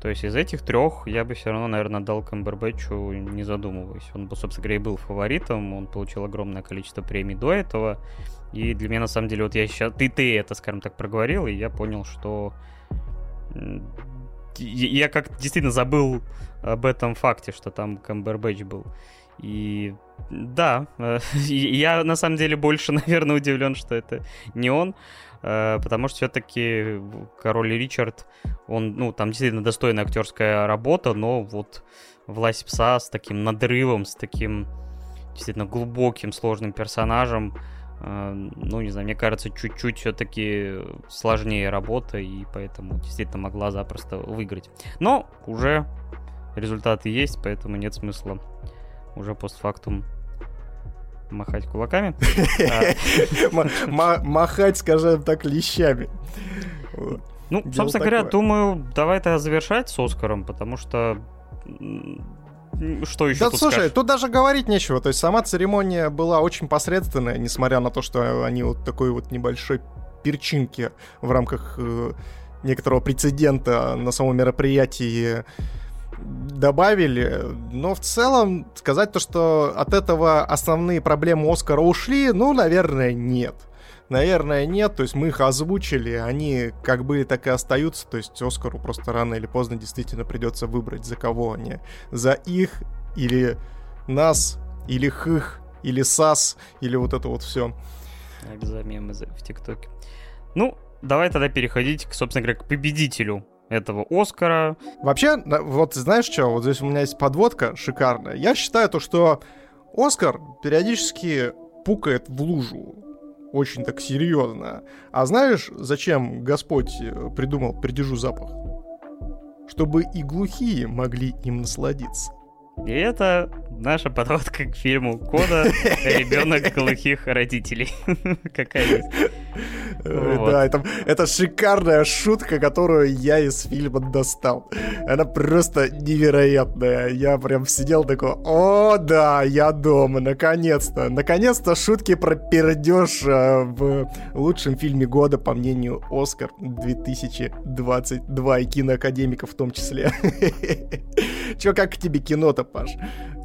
То есть из этих трех я бы все равно, наверное, дал Камбербэтчу, не задумываясь. Он, собственно говоря, и был фаворитом, он получил огромное количество премий до этого. И для меня, на самом деле, вот я сейчас... Ты, ты это, скажем так, проговорил, и я понял, что... Я как действительно забыл об этом факте, что там Камбербэтч был. И да, я на самом деле больше, наверное, удивлен, что это не он. Э, потому что все-таки король Ричард, он, ну, там действительно достойная актерская работа, но вот власть пса с таким надрывом, с таким действительно глубоким, сложным персонажем, э, ну, не знаю, мне кажется, чуть-чуть все-таки сложнее работа, и поэтому действительно могла запросто выиграть. Но уже результаты есть, поэтому нет смысла уже постфактум махать кулаками. Махать, скажем так, лещами. Ну, собственно говоря, думаю, давай это завершать с Оскаром, потому что что еще да, тут слушай, скажешь? тут даже говорить нечего. То есть сама церемония была очень посредственная, несмотря на то, что они вот такой вот небольшой перчинки в рамках э, некоторого прецедента на самом мероприятии добавили, но в целом сказать то, что от этого основные проблемы Оскара ушли, ну, наверное, нет. Наверное, нет, то есть мы их озвучили, они как были, так и остаются, то есть Оскару просто рано или поздно действительно придется выбрать, за кого они. За их или нас, или их, или САС, или вот это вот все. За мемы в ТикТоке. Ну, давай тогда переходить, к, собственно говоря, к победителю этого Оскара. Вообще, вот знаешь что, вот здесь у меня есть подводка шикарная. Я считаю то, что Оскар периодически пукает в лужу. Очень так серьезно. А знаешь, зачем Господь э, придумал «придержу запах»? Чтобы и глухие могли им насладиться. И это наша подводка к фильму Кода «Ребенок глухих родителей». Какая есть. Да, это, шикарная шутка, которую я из фильма достал. Она просто невероятная. Я прям сидел такой, о, да, я дома, наконец-то. Наконец-то шутки про пердеж э, в лучшем фильме года, по мнению Оскар 2022 и киноакадемиков в том числе. Чё, как тебе кино-то, Паш?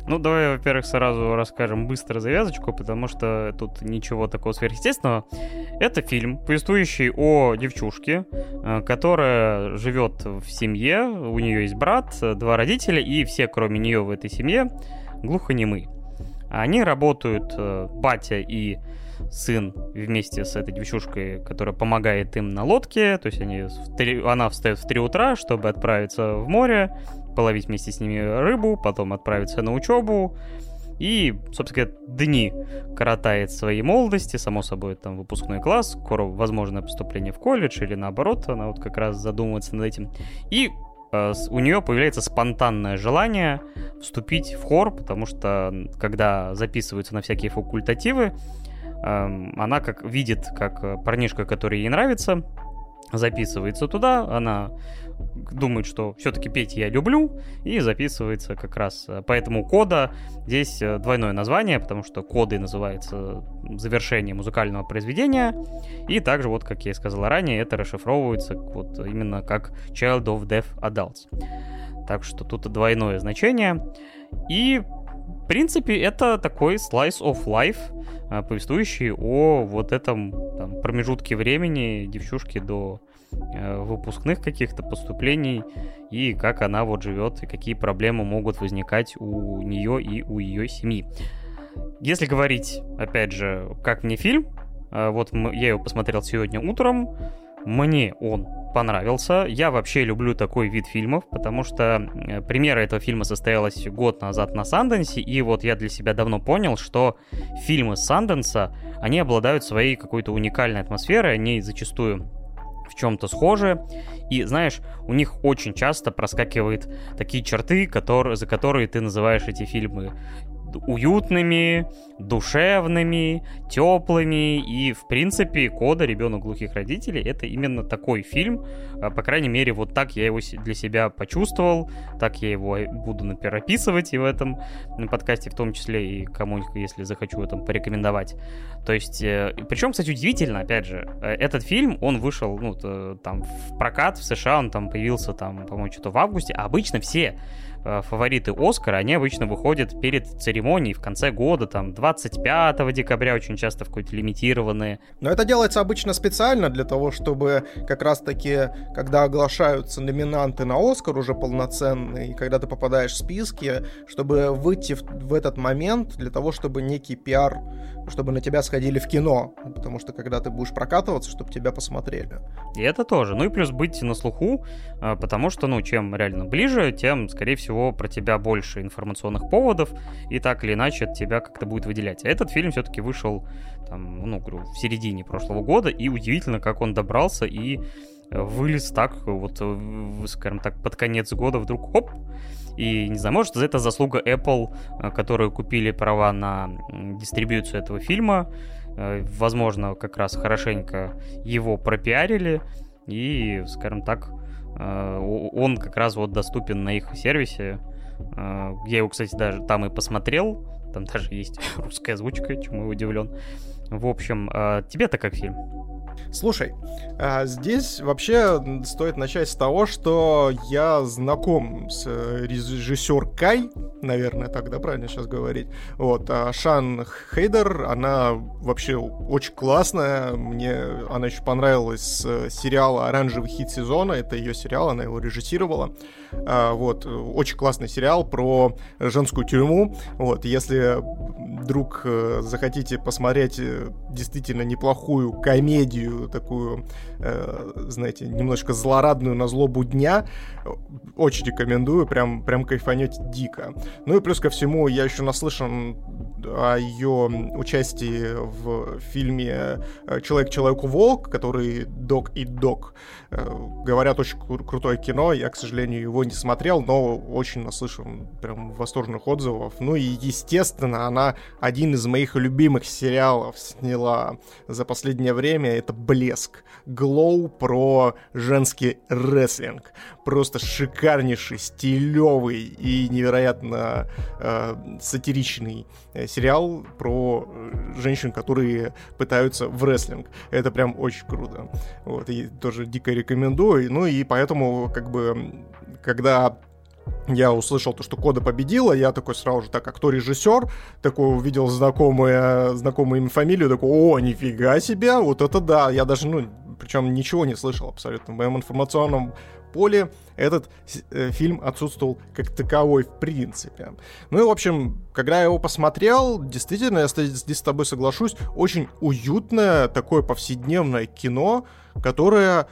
Ну, давай, во-первых, сразу расскажем быстро завязочку, потому что тут ничего такого сверхъестественного. Это фильм, повествующий о девчушке, э, которая живет в семье, у нее есть брат, два родителя, и все, кроме нее в этой семье, глухонемы. Они работают, э, батя и сын вместе с этой девчушкой, которая помогает им на лодке, то есть они в 3, она встает в 3 утра, чтобы отправиться в море, половить вместе с ними рыбу, потом отправиться на учебу. И, собственно говоря, дни коротает своей молодости, само собой, там, выпускной класс, скоро возможное поступление в колледж или наоборот, она вот как раз задумывается над этим. И э, у нее появляется спонтанное желание вступить в хор, потому что когда записываются на всякие факультативы, э, она как видит, как парнишка, который ей нравится, записывается туда, она думает, что все-таки петь я люблю, и записывается как раз. Э, поэтому кода здесь э, двойное название, потому что коды называется завершение музыкального произведения, и также, вот как я и сказал ранее, это расшифровывается вот именно как Child of Deaf Adults. Так что тут двойное значение. И в принципе, это такой slice of life, э, повествующий о вот этом там, промежутке времени девчушки до Э, выпускных каких-то поступлений и как она вот живет и какие проблемы могут возникать у нее и у ее семьи. Если говорить, опять же, как мне фильм, э, вот я его посмотрел сегодня утром, мне он понравился. Я вообще люблю такой вид фильмов, потому что э, премьера этого фильма состоялась год назад на Санденсе, и вот я для себя давно понял, что фильмы Санденса, они обладают своей какой-то уникальной атмосферой, они зачастую в чем-то схожи. И знаешь, у них очень часто проскакивают такие черты, которые, за которые ты называешь эти фильмы уютными, душевными, теплыми. И, в принципе, Кода, ребенок глухих родителей, это именно такой фильм. А, по крайней мере, вот так я его для себя почувствовал, так я его буду, например, описывать и в этом подкасте в том числе, и кому, если захочу этом порекомендовать. То есть, э, причем, кстати, удивительно, опять же, э, этот фильм, он вышел, ну, там, в прокат в США, он там появился, там, по-моему, что-то в августе, а обычно все фавориты Оскара, они обычно выходят перед церемонией в конце года, там, 25 декабря, очень часто в какой-то лимитированные. Но это делается обычно специально для того, чтобы как раз-таки, когда оглашаются номинанты на Оскар уже полноценные, и когда ты попадаешь в списки, чтобы выйти в, в этот момент для того, чтобы некий пиар, чтобы на тебя сходили в кино, потому что когда ты будешь прокатываться, чтобы тебя посмотрели. И это тоже. Ну и плюс быть на слуху, э, потому что, ну, чем реально ближе, тем, скорее всего, про тебя больше информационных поводов, и так или иначе от тебя как-то будет выделять. А этот фильм все-таки вышел, там, ну, говорю, в середине прошлого года, и удивительно, как он добрался и э, вылез так, вот, скажем так, под конец года вдруг, хоп, и не знаю, может, это заслуга Apple, э, которые купили права на дистрибьюцию этого фильма. Возможно, как раз хорошенько его пропиарили. И, скажем так, Э, он как раз вот доступен на их сервисе. Э, я его, кстати, даже там и посмотрел. Там даже есть русская озвучка, чему я удивлен. В общем, э, тебе-то как фильм? Слушай, а, здесь вообще стоит начать с того, что я знаком с э, режиссеркой, наверное, так, да, правильно сейчас говорить. Вот, а Шан Хейдер, она вообще очень классная, мне она еще понравилась с сериала «Оранжевый хит сезона», это ее сериал, она его режиссировала. А, вот, очень классный сериал про женскую тюрьму. Вот, если вдруг э, захотите посмотреть э, действительно неплохую комедию, такую, э, знаете, немножко злорадную на злобу дня, очень рекомендую, прям, прям кайфанете дико. Ну и плюс ко всему, я еще наслышан о ее участии в фильме «Человек-человеку-волк», который «Док и Док». Говорят, очень кру- крутое кино, я, к сожалению, его не смотрел, но очень наслышан прям восторженных отзывов. Ну и, естественно, она один из моих любимых сериалов сняла за последнее время. Это «Блеск». Глоу про женский рестлинг. Просто шикарнейший, стилевый и невероятно э, сатиричный э, сериал про женщин, которые пытаются в рестлинг. Это прям очень круто. Вот, и тоже дико рекомендую. Ну и поэтому, как бы, когда я услышал то, что Кода победила, я такой сразу же, так, а кто режиссер? Такой увидел знакомую, знакомую им фамилию, такой, о, нифига себе, вот это да, я даже, ну, причем ничего не слышал абсолютно. В моем информационном поле этот э, фильм отсутствовал как таковой в принципе. Ну и, в общем, когда я его посмотрел, действительно, я здесь с тобой соглашусь, очень уютное такое повседневное кино, которое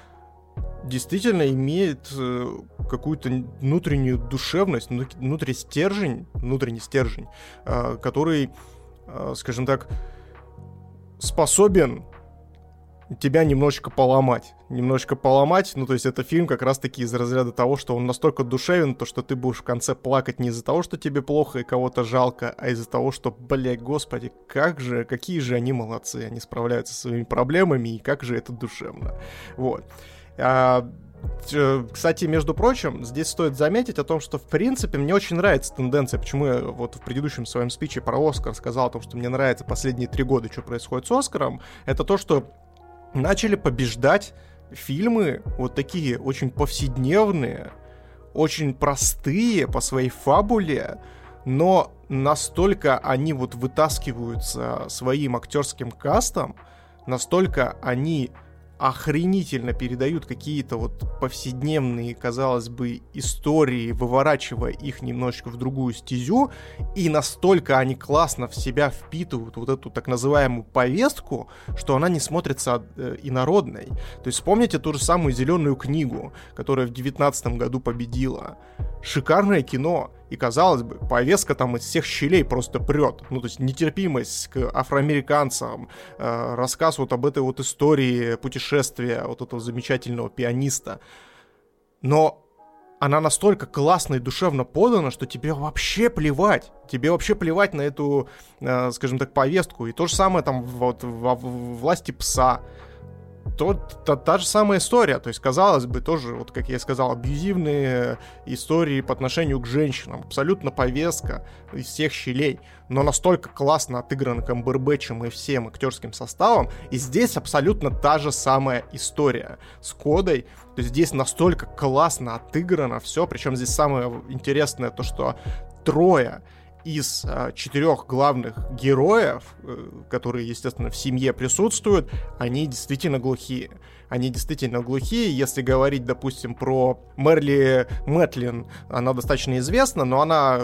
действительно имеет э, какую-то внутреннюю душевность, внутренний стержень, внутренний стержень, э, который, э, скажем так, способен тебя немножечко поломать. Немножечко поломать, ну, то есть это фильм как раз-таки из разряда того, что он настолько душевен, то, что ты будешь в конце плакать не из-за того, что тебе плохо и кого-то жалко, а из-за того, что, блядь, господи, как же, какие же они молодцы, они справляются со своими проблемами, и как же это душевно. Вот. А, кстати, между прочим, здесь стоит заметить о том, что, в принципе, мне очень нравится тенденция, почему я вот в предыдущем своем спиче про Оскар сказал о том, что мне нравится последние три года, что происходит с Оскаром, это то, что начали побеждать фильмы вот такие очень повседневные, очень простые по своей фабуле, но настолько они вот вытаскиваются своим актерским кастом, настолько они охренительно передают какие-то вот повседневные, казалось бы, истории, выворачивая их немножечко в другую стезю, и настолько они классно в себя впитывают вот эту так называемую повестку, что она не смотрится э, инородной. То есть вспомните ту же самую «Зеленую книгу», которая в девятнадцатом году победила. Шикарное кино, и, казалось бы, повестка там из всех щелей просто прет. Ну, то есть нетерпимость к афроамериканцам, э, рассказ вот об этой вот истории путешествия вот этого замечательного пианиста. Но она настолько классно и душевно подана, что тебе вообще плевать. Тебе вообще плевать на эту, э, скажем так, повестку. И то же самое там вот в, в власти пса то, та, та же самая история. То есть, казалось бы, тоже, вот как я сказал, абьюзивные истории по отношению к женщинам. Абсолютно повестка из всех щелей. Но настолько классно отыграно Камбербэтчем и всем актерским составом. И здесь абсолютно та же самая история с кодой. То есть здесь настолько классно отыграно все. Причем здесь самое интересное то, что трое из а, четырех главных героев, э, которые, естественно, в семье присутствуют, они действительно глухие. Они действительно глухие. Если говорить, допустим, про Мерли Мэтлин, она достаточно известна, но она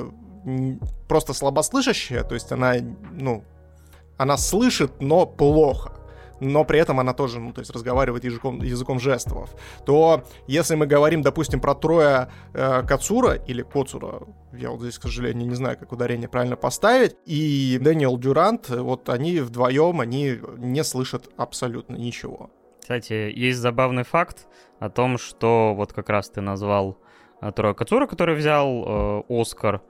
просто слабослышащая, то есть она, ну, она слышит, но плохо но при этом она тоже, ну, то есть разговаривает языком, языком жестов, то если мы говорим, допустим, про трое э, Кацура или Коцура, я вот здесь, к сожалению, не знаю, как ударение правильно поставить, и Дэниел Дюрант, вот они вдвоем, они не слышат абсолютно ничего. Кстати, есть забавный факт о том, что вот как раз ты назвал э, Трое Кацура, который взял э, Оскар,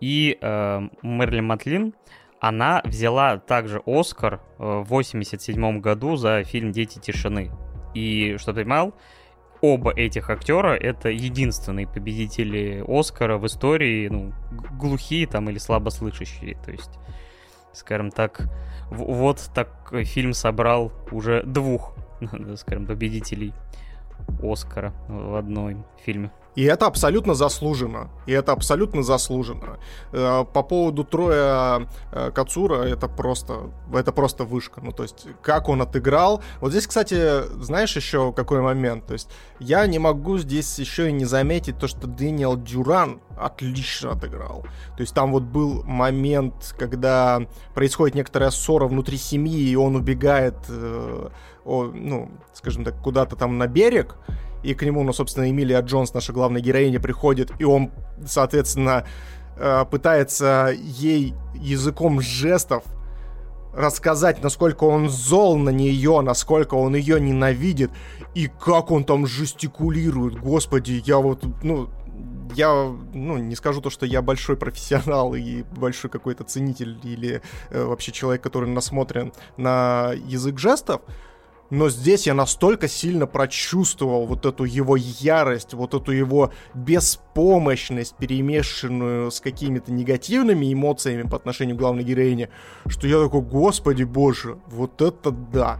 и э, Мерлин Матлин, она взяла также Оскар э, в 87 году за фильм «Дети тишины». И, чтобы ты понимал, оба этих актера это единственные победители Оскара в истории, ну, глухие там или слабослышащие. То есть, скажем так, вот так фильм собрал уже двух, скажем, победителей Оскара в одном фильме. И это абсолютно заслуженно. И это абсолютно заслуженно. Э, по поводу Троя э, Кацура, это просто, это просто вышка. Ну, то есть, как он отыграл. Вот здесь, кстати, знаешь еще какой момент? То есть, я не могу здесь еще и не заметить то, что Дэниел Дюран отлично отыграл. То есть, там вот был момент, когда происходит некоторая ссора внутри семьи, и он убегает, э, ну, скажем так, куда-то там на берег, и к нему, ну, собственно, Эмилия Джонс, наша главная героиня, приходит, и он, соответственно, э, пытается ей языком жестов рассказать, насколько он зол на нее, насколько он ее ненавидит, и как он там жестикулирует. Господи, я вот, ну, я, ну, не скажу то, что я большой профессионал и большой какой-то ценитель или э, вообще человек, который насмотрен на язык жестов, но здесь я настолько сильно прочувствовал вот эту его ярость, вот эту его беспомощность, перемешанную с какими-то негативными эмоциями по отношению к главной героине, что я такой, господи боже, вот это да.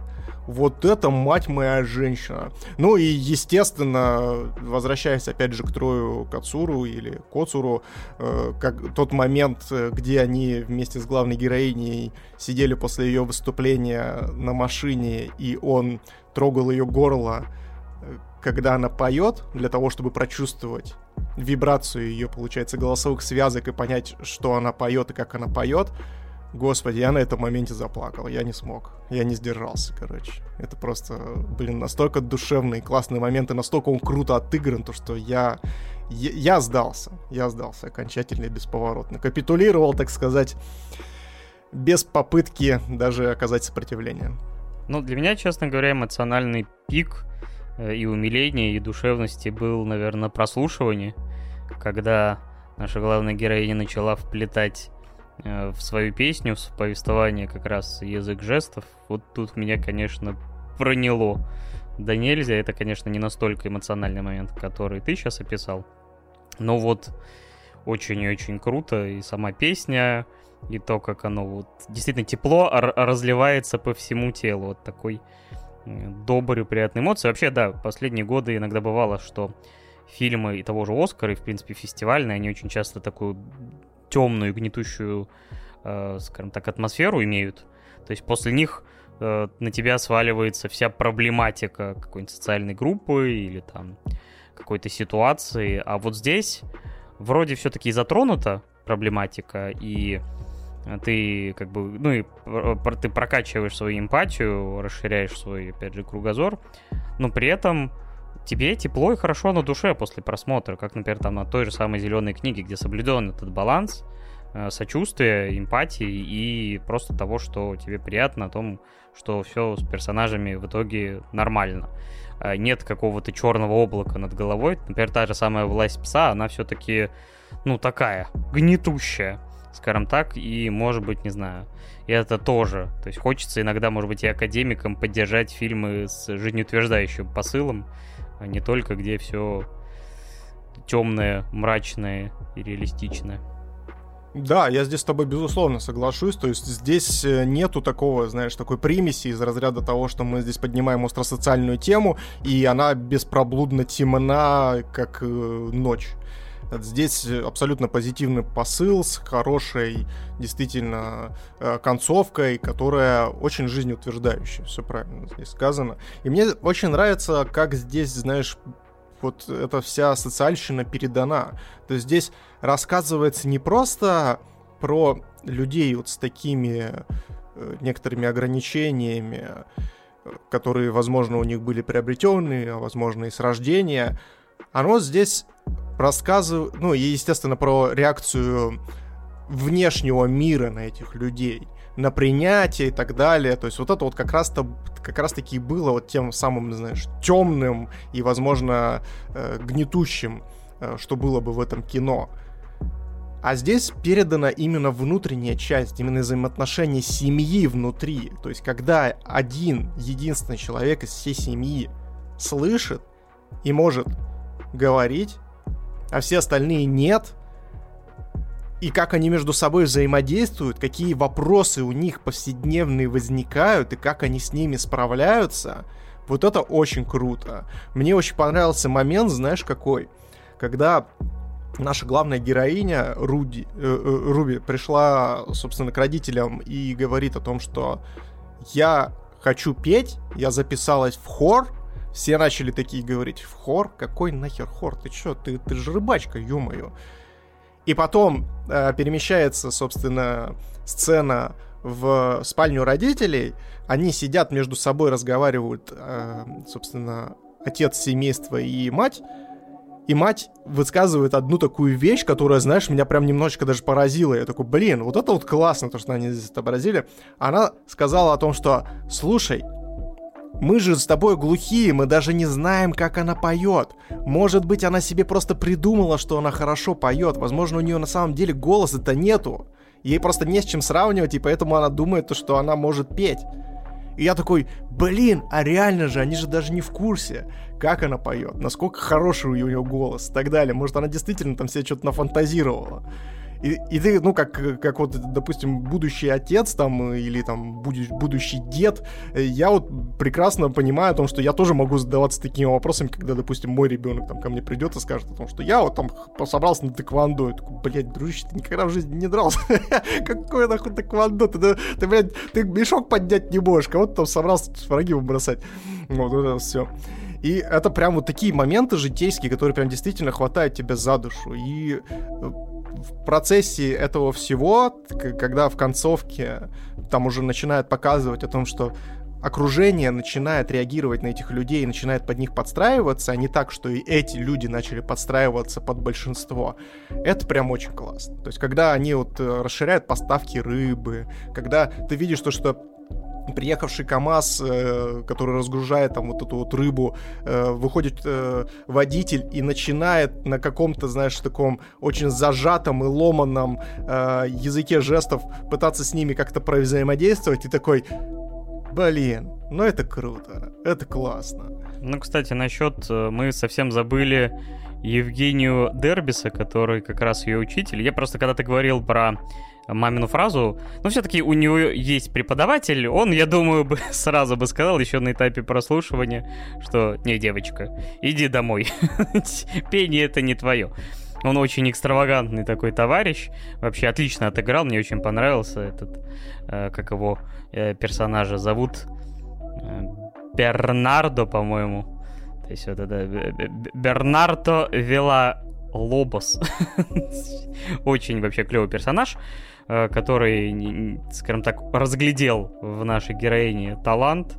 Вот это, мать моя, женщина. Ну и, естественно, возвращаясь опять же к Трою Кацуру или Коцуру, э, как тот момент, где они вместе с главной героиней сидели после ее выступления на машине, и он трогал ее горло, э, когда она поет, для того, чтобы прочувствовать вибрацию ее, получается, голосовых связок и понять, что она поет и как она поет, Господи, я на этом моменте заплакал, я не смог, я не сдержался, короче. Это просто, блин, настолько душевный, классный момент, и настолько он круто отыгран, то что я, я, я сдался, я сдался окончательно и бесповоротно. Капитулировал, так сказать, без попытки даже оказать сопротивление. Ну, для меня, честно говоря, эмоциональный пик э, и умиления, и душевности был, наверное, прослушивание, когда наша главная героиня начала вплетать в свою песню, в повествование как раз язык жестов, вот тут меня, конечно, проняло. Да нельзя, это, конечно, не настолько эмоциональный момент, который ты сейчас описал. Но вот очень и очень круто, и сама песня, и то, как оно вот действительно тепло разливается по всему телу. Вот такой э, добрый, приятный эмоции. Вообще, да, последние годы иногда бывало, что фильмы и того же Оскара, и, в принципе, фестивальные, они очень часто такую темную, гнетущую, э, скажем так, атмосферу имеют. То есть после них э, на тебя сваливается вся проблематика какой-нибудь социальной группы или там какой-то ситуации. А вот здесь вроде все-таки затронута проблематика, и ты как бы, ну и ты прокачиваешь свою эмпатию, расширяешь свой, опять же, кругозор, но при этом тебе тепло и хорошо на душе после просмотра, как, например, там на той же самой зеленой книге, где соблюден этот баланс, э, сочувствия, эмпатии и просто того, что тебе приятно, о том, что все с персонажами в итоге нормально. Э, нет какого-то черного облака над головой. Например, та же самая власть пса, она все-таки, ну, такая, гнетущая, скажем так, и, может быть, не знаю, и это тоже. То есть хочется иногда, может быть, и академикам поддержать фильмы с жизнеутверждающим посылом, а не только где все темное, мрачное и реалистичное. Да, я здесь с тобой безусловно соглашусь. То есть здесь э, нету такого, знаешь, такой примеси из разряда того, что мы здесь поднимаем остросоциальную тему, и она беспроблудно темна, как э, ночь. Здесь абсолютно позитивный посыл с хорошей, действительно, э, концовкой, которая очень жизнеутверждающая. Все правильно здесь сказано. И мне очень нравится, как здесь, знаешь, вот эта вся социальщина передана. То есть здесь рассказывается не просто про людей вот с такими э, некоторыми ограничениями, которые, возможно, у них были приобретенные, а возможно и с рождения. Оно здесь рассказывает, ну и, естественно, про реакцию внешнего мира на этих людей, на принятие и так далее. То есть вот это вот как раз-то как раз-таки было вот тем самым, знаешь, темным и, возможно, э, гнетущим, э, что было бы в этом кино. А здесь передана именно внутренняя часть, именно взаимоотношения семьи внутри. То есть, когда один, единственный человек из всей семьи слышит и может говорить, а все остальные нет, и как они между собой взаимодействуют, какие вопросы у них повседневные возникают, и как они с ними справляются, вот это очень круто. Мне очень понравился момент, знаешь, какой? Когда наша главная героиня Руди, э, э, Руби пришла, собственно, к родителям и говорит о том, что я хочу петь, я записалась в хор, все начали такие говорить, в хор? Какой нахер хор? Ты чё? Ты, ты же рыбачка, ё-моё. И потом э, перемещается, собственно, сцена в спальню родителей. Они сидят между собой, разговаривают, э, собственно, отец семейства и мать. И мать высказывает одну такую вещь, которая, знаешь, меня прям немножечко даже поразила. Я такой, блин, вот это вот классно, то, что они здесь отобразили. Она сказала о том, что, слушай, мы же с тобой глухие, мы даже не знаем, как она поет. Может быть, она себе просто придумала, что она хорошо поет. Возможно, у нее на самом деле голоса-то нету. Ей просто не с чем сравнивать, и поэтому она думает, что она может петь. И я такой, блин, а реально же, они же даже не в курсе, как она поет, насколько хороший у нее голос и так далее. Может, она действительно там себе что-то нафантазировала. И, и ты, ну, как, как вот, допустим, будущий отец там, или там будущий, будущий дед, я вот прекрасно понимаю о том, что я тоже могу задаваться такими вопросами, когда, допустим, мой ребенок там ко мне придет и скажет о том, что я вот там собрался на тэквондо. Я такой, блядь, дружище, ты никогда в жизни не дрался. Какое нахуй тэквондо? Ты, ты, блядь, ты мешок поднять не можешь, кого ты там собрался враги бросать. Вот это все. И это прям вот такие моменты житейские, которые прям действительно хватают тебя за душу. И э, в процессе этого всего, когда в концовке там уже начинают показывать о том, что окружение начинает реагировать на этих людей начинает под них подстраиваться, а не так, что и эти люди начали подстраиваться под большинство. Это прям очень классно. То есть, когда они вот э, расширяют поставки рыбы, когда ты видишь то, что приехавший КАМАЗ, э, который разгружает там вот эту вот рыбу, э, выходит э, водитель и начинает на каком-то, знаешь, таком очень зажатом и ломаном э, языке жестов пытаться с ними как-то взаимодействовать, и такой, блин, ну это круто, это классно. Ну, кстати, насчет, э, мы совсем забыли Евгению Дербиса, который как раз ее учитель. Я просто, когда ты говорил про мамину фразу. Но все-таки у него есть преподаватель, он, я думаю, бы сразу бы сказал еще на этапе прослушивания, что «Не, девочка, иди домой, пение это не твое». Он очень экстравагантный такой товарищ, вообще отлично отыграл, мне очень понравился этот, э, как его э, персонажа зовут, э, Бернардо, по-моему. То есть вот это Бернардо Вела Лобос. Очень вообще клевый персонаж. Э, который, скажем так, разглядел в нашей героине талант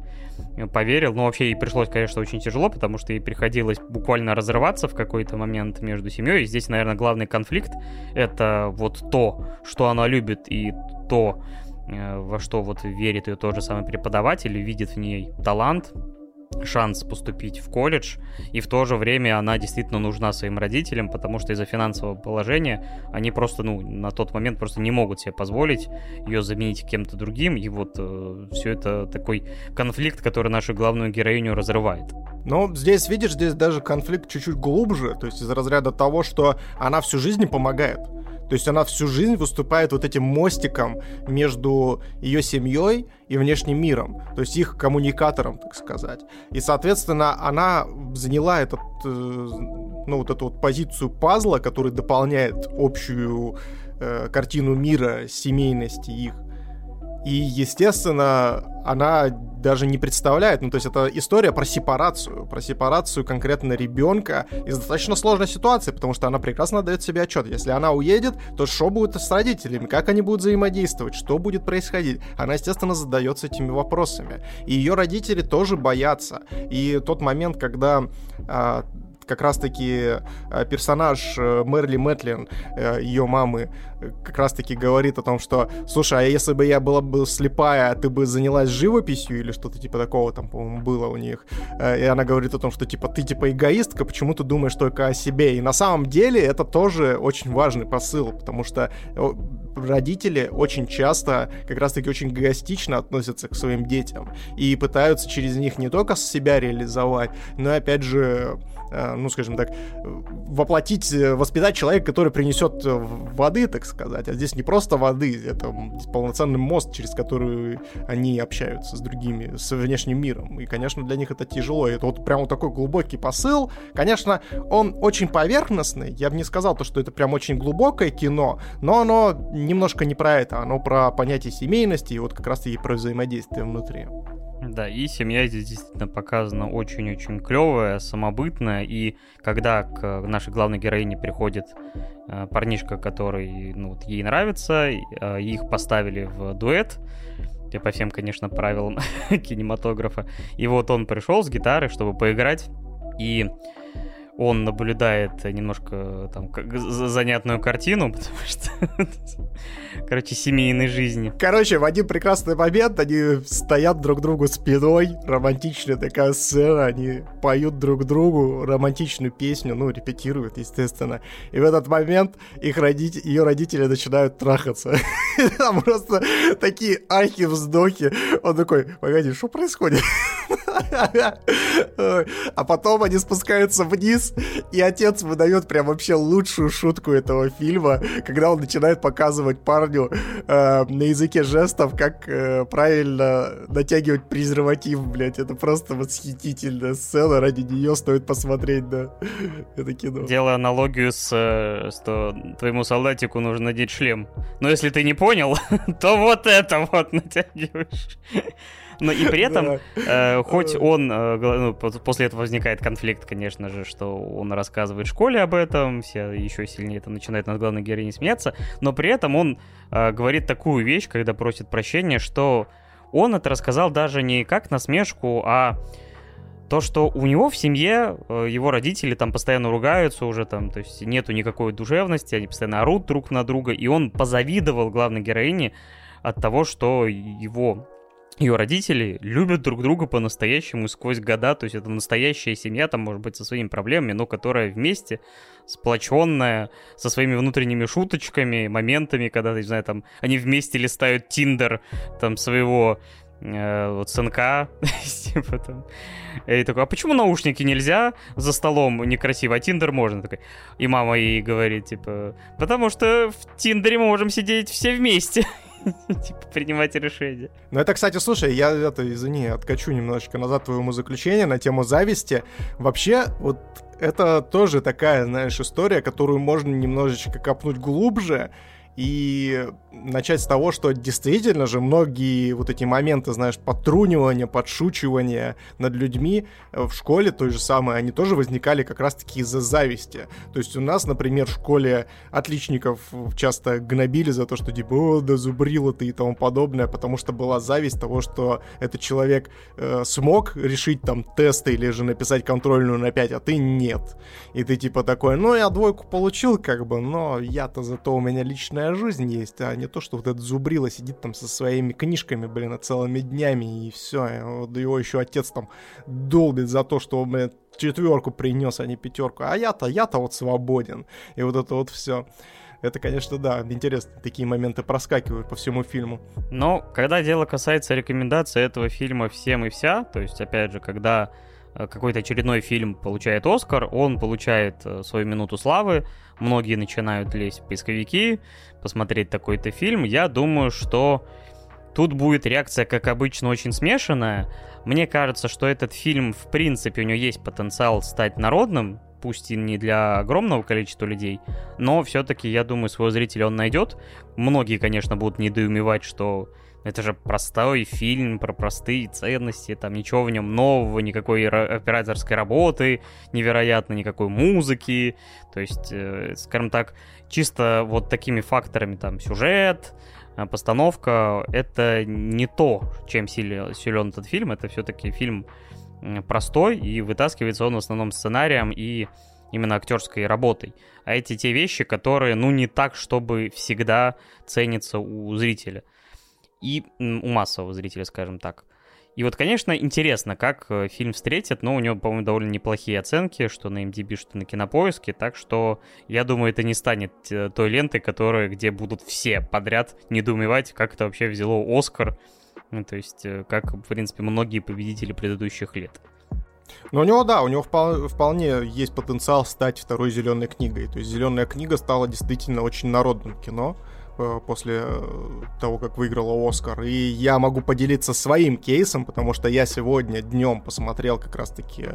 поверил. Но вообще ей пришлось, конечно, очень тяжело, потому что ей приходилось буквально разрываться в какой-то момент между семьей. И здесь, наверное, главный конфликт — это вот то, что она любит, и то, э, во что вот верит ее тот же самый преподаватель, видит в ней талант, шанс поступить в колледж, и в то же время она действительно нужна своим родителям, потому что из-за финансового положения они просто, ну, на тот момент просто не могут себе позволить ее заменить кем-то другим, и вот э, все это такой конфликт, который нашу главную героиню разрывает. Но здесь, видишь, здесь даже конфликт чуть-чуть глубже, то есть из разряда того, что она всю жизнь помогает. То есть она всю жизнь выступает вот этим мостиком между ее семьей и внешним миром, то есть их коммуникатором, так сказать. И, соответственно, она заняла этот, э, ну, вот эту вот позицию пазла, который дополняет общую э, картину мира, семейности их. И, естественно, она даже не представляет, ну, то есть это история про сепарацию, про сепарацию конкретно ребенка из достаточно сложной ситуации, потому что она прекрасно дает себе отчет. Если она уедет, то что будет с родителями, как они будут взаимодействовать, что будет происходить? Она, естественно, задается этими вопросами. И ее родители тоже боятся. И тот момент, когда а, как раз-таки э, персонаж э, Мерли Мэтлин, э, ее мамы, как раз-таки говорит о том, что, слушай, а если бы я была бы слепая, ты бы занялась живописью или что-то типа такого там, по-моему, было у них. И она говорит о том, что типа ты типа эгоистка, почему ты думаешь только о себе? И на самом деле это тоже очень важный посыл, потому что родители очень часто как раз-таки очень эгоистично относятся к своим детям и пытаются через них не только себя реализовать, но и опять же ну, скажем так, воплотить, э, воспитать человека, который принесет э, воды, так сказать. А здесь не просто воды, это полноценный мост, через который они общаются с другими, с внешним миром. И, конечно, для них это тяжело. И это вот прям вот такой глубокий посыл. Конечно, он очень поверхностный. Я бы не сказал то, что это прям очень глубокое кино, но оно немножко не про это. Оно про понятие семейности и вот как раз-таки про взаимодействие внутри. Да, и семья здесь действительно показана очень-очень клевая, самобытная, и когда к нашей главной героине приходит э, парнишка, который ну, вот, ей нравится, э, их поставили в дуэт, по всем, конечно, правилам кинематографа, и вот он пришел с гитарой, чтобы поиграть, и он наблюдает немножко там занятную картину, потому что, короче, семейной жизни. Короче, в один прекрасный момент они стоят друг другу спиной, романтичная такая сцена, они поют друг другу романтичную песню, ну, репетируют, естественно. И в этот момент их родители, ее родители начинают трахаться. Там просто такие ахи, вздохи. Он такой, погоди, что происходит? А потом они спускаются вниз, и отец выдает прям вообще лучшую шутку этого фильма, когда он начинает показывать парню э, на языке жестов, как э, правильно натягивать презерватив, блядь. Это просто восхитительная сцена, ради нее стоит посмотреть, да, это кино. Делая аналогию с, э, что твоему солдатику нужно надеть шлем. Но если ты не понял, то вот это вот натягиваешь. Но и при этом, э, хоть он, э, ну, после этого возникает конфликт, конечно же, что он рассказывает школе об этом, все еще сильнее это начинает над главной героиней смеяться, но при этом он э, говорит такую вещь, когда просит прощения, что он это рассказал даже не как насмешку, а то, что у него в семье его родители там постоянно ругаются уже там, то есть нету никакой душевности, они постоянно орут друг на друга, и он позавидовал главной героине от того, что его ее родители любят друг друга по-настоящему сквозь года, то есть это настоящая семья, там, может быть, со своими проблемами, но которая вместе, сплоченная, со своими внутренними шуточками, моментами, когда, не знаю, там, они вместе листают Тиндер, там, своего э, вот сынка, типа там. И такой, а почему наушники нельзя за столом некрасиво, а Тиндер можно? Такой. И мама ей говорит, типа, потому что в Тиндере мы можем сидеть все вместе. типа, принимать решения. Ну, это, кстати, слушай, я, это, извини, откачу немножечко назад твоему заключению на тему зависти. Вообще, вот это тоже такая, знаешь, история, которую можно немножечко копнуть глубже И начать с того, что действительно же многие вот эти моменты, знаешь, подтрунивания, подшучивания над людьми в школе той же самой, они тоже возникали как раз-таки из-за зависти. То есть у нас, например, в школе отличников часто гнобили за то, что типа, о, да зубрила ты и тому подобное, потому что была зависть того, что этот человек э, смог решить там тесты или же написать контрольную на 5, а ты нет. И ты типа такой, ну я двойку получил как бы, но я-то зато у меня личная жизнь есть, а не то, что вот этот зубрила сидит там со своими книжками, блин, целыми днями и все. Вот его еще отец там долбит за то, что, блин, четверку принес, а не пятерку. А я-то, я-то вот свободен. И вот это вот все. Это, конечно, да, интересно, такие моменты проскакивают по всему фильму. Но когда дело касается рекомендаций этого фильма всем и вся, то есть, опять же, когда э, какой-то очередной фильм получает Оскар, он получает э, свою минуту славы, многие начинают лезть в поисковики, посмотреть такой-то фильм, я думаю, что тут будет реакция, как обычно, очень смешанная. Мне кажется, что этот фильм, в принципе, у него есть потенциал стать народным, пусть и не для огромного количества людей, но все-таки, я думаю, своего зрителя он найдет. Многие, конечно, будут недоумевать, что это же простой фильм про простые ценности, там ничего в нем нового, никакой операторской работы, невероятно никакой музыки. То есть, э, скажем так, чисто вот такими факторами, там, сюжет, э, постановка, это не то, чем силен, силен этот фильм. Это все-таки фильм простой, и вытаскивается он в основном сценарием и именно актерской работой. А эти те вещи, которые, ну, не так, чтобы всегда ценятся у зрителя. И у массового зрителя, скажем так. И вот, конечно, интересно, как э, фильм встретит, но у него, по-моему, довольно неплохие оценки, что на MDB, что на Кинопоиске, так что я думаю, это не станет э, той лентой, которая, где будут все подряд недоумевать, как это вообще взяло Оскар, ну, то есть, э, как, в принципе, многие победители предыдущих лет. Но у него, да, у него вполне есть потенциал стать второй зеленой книгой. То есть зеленая книга стала действительно очень народным кино после э, того, как выиграла Оскар. И я могу поделиться своим кейсом, потому что я сегодня днем посмотрел как раз-таки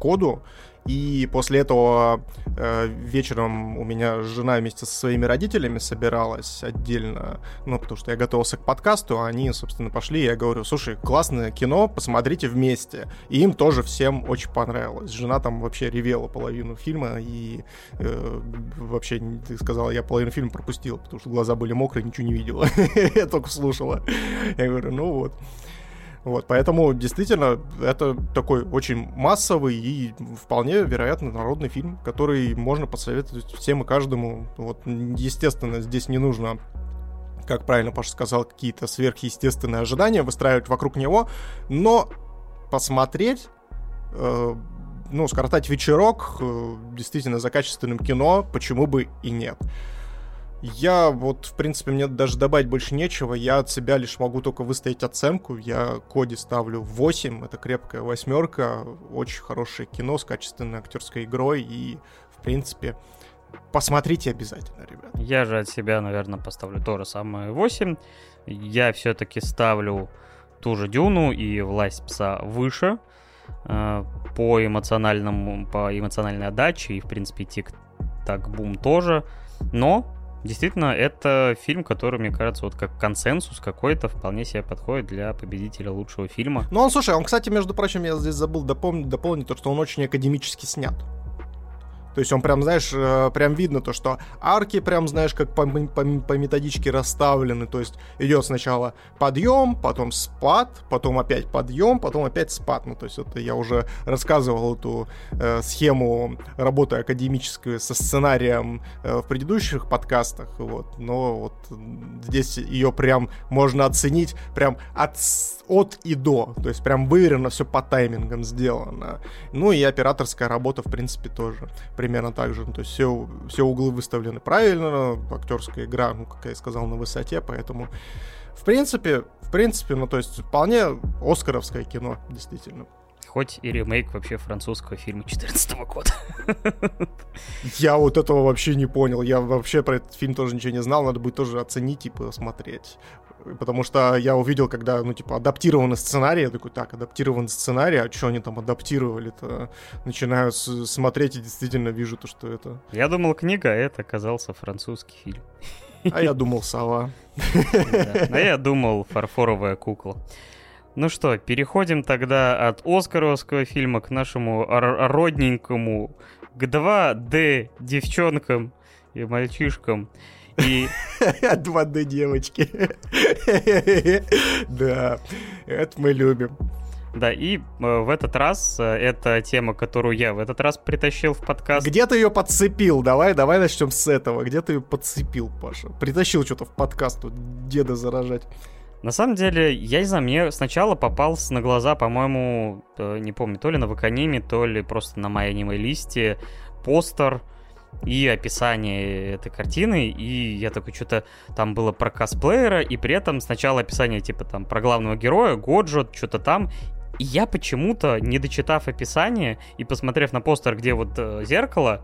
коду. И после этого э, вечером у меня жена вместе со своими родителями собиралась отдельно, ну, потому что я готовился к подкасту, а они, собственно, пошли, и я говорю, слушай, классное кино, посмотрите вместе. И им тоже всем очень понравилось. Жена там вообще ревела половину фильма, и э, вообще, ты сказала, я половину фильма пропустил, потому что глаза были мокрые, ничего не видела. Я только слушала. Я говорю, ну вот. Вот, поэтому действительно это такой очень массовый и вполне вероятно народный фильм, который можно посоветовать всем и каждому. Вот, естественно, здесь не нужно как правильно Паша сказал, какие-то сверхъестественные ожидания выстраивать вокруг него, но посмотреть, э, ну, скоротать вечерок э, действительно за качественным кино, почему бы и нет. Я вот, в принципе, мне даже добавить больше нечего. Я от себя лишь могу только выставить оценку. Я Коди ставлю 8. Это крепкая восьмерка. Очень хорошее кино с качественной актерской игрой. И, в принципе, посмотрите обязательно, ребят. Я же от себя, наверное, поставлю то же самое 8. Я все-таки ставлю ту же Дюну и Власть Пса выше э, по эмоциональному, по эмоциональной отдаче и, в принципе, Тик-Так Бум тоже. Но Действительно, это фильм, который, мне кажется, вот как консенсус какой-то вполне себе подходит для победителя лучшего фильма. Ну, он, слушай, он, кстати, между прочим, я здесь забыл дополнить, дополнить то, что он очень академически снят. То есть он прям, знаешь, э, прям видно то, что арки прям, знаешь, как по, по, по методичке расставлены. То есть идет сначала подъем, потом спад, потом опять подъем, потом опять спад. Ну, то есть это я уже рассказывал эту э, схему работы академической со сценарием э, в предыдущих подкастах. Вот. Но вот здесь ее прям можно оценить прям от, от и до. То есть прям выверено все по таймингам сделано. Ну и операторская работа, в принципе, тоже примерно так же. Ну, то есть все, все углы выставлены правильно, актерская игра, ну, как я и сказал, на высоте, поэтому в принципе, в принципе, ну, то есть вполне оскаровское кино, действительно. Хоть и ремейк вообще французского фильма 14 года. Я вот этого вообще не понял. Я вообще про этот фильм тоже ничего не знал. Надо будет тоже оценить и посмотреть. Потому что я увидел, когда, ну, типа, адаптированный сценарий, я такой, так, адаптированный сценарий, а что они там адаптировали-то? Начинаю смотреть и действительно вижу то, что это... Я думал, книга, а это оказался французский фильм. А я думал сова. А я думал фарфоровая кукла. Ну что, переходим тогда от оскаровского фильма к нашему родненькому, к 2D девчонкам и мальчишкам. И... 2D девочки. Да, это мы любим. Да, и э, в этот раз э, это тема, которую я в этот раз притащил в подкаст. Где ты ее подцепил? Давай, давай начнем с этого. Где ты ее подцепил, Паша? Притащил что-то в подкаст, тут деда заражать. На самом деле, я не знаю, мне сначала попался на глаза, по-моему, э, не помню, то ли на Ваканиме, то ли просто на моей аниме листе постер и описание этой картины, и я такой, что-то там было про косплеера, и при этом сначала описание типа там про главного героя, Годжот, что-то там, и я почему-то, не дочитав описание и посмотрев на постер, где вот э, зеркало,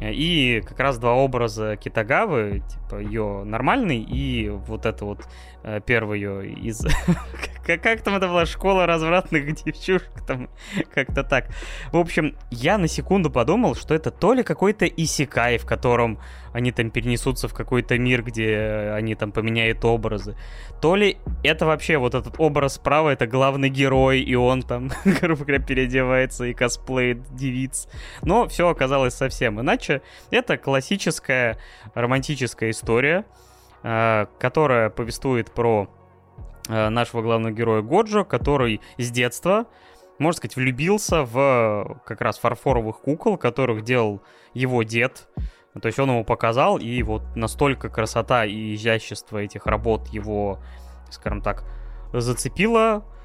и как раз два образа Китагавы, типа ее нормальный и вот это вот э, первый ее из... как там это была? Школа развратных девчушек там, как-то так. В общем, я на секунду подумал, что это то ли какой-то исекай, в котором они там перенесутся в какой-то мир, где они там поменяют образы. То ли это вообще вот этот образ справа, это главный герой, и он там, грубо говоря, переодевается и косплеит девиц. Но все оказалось совсем иначе. Это классическая романтическая история, которая повествует про э, нашего главного героя Годжо, который с детства можно сказать, влюбился в как раз фарфоровых кукол, которых делал его дед. То есть он ему показал, и вот настолько красота и изящество этих работ его, скажем так, зацепило, э,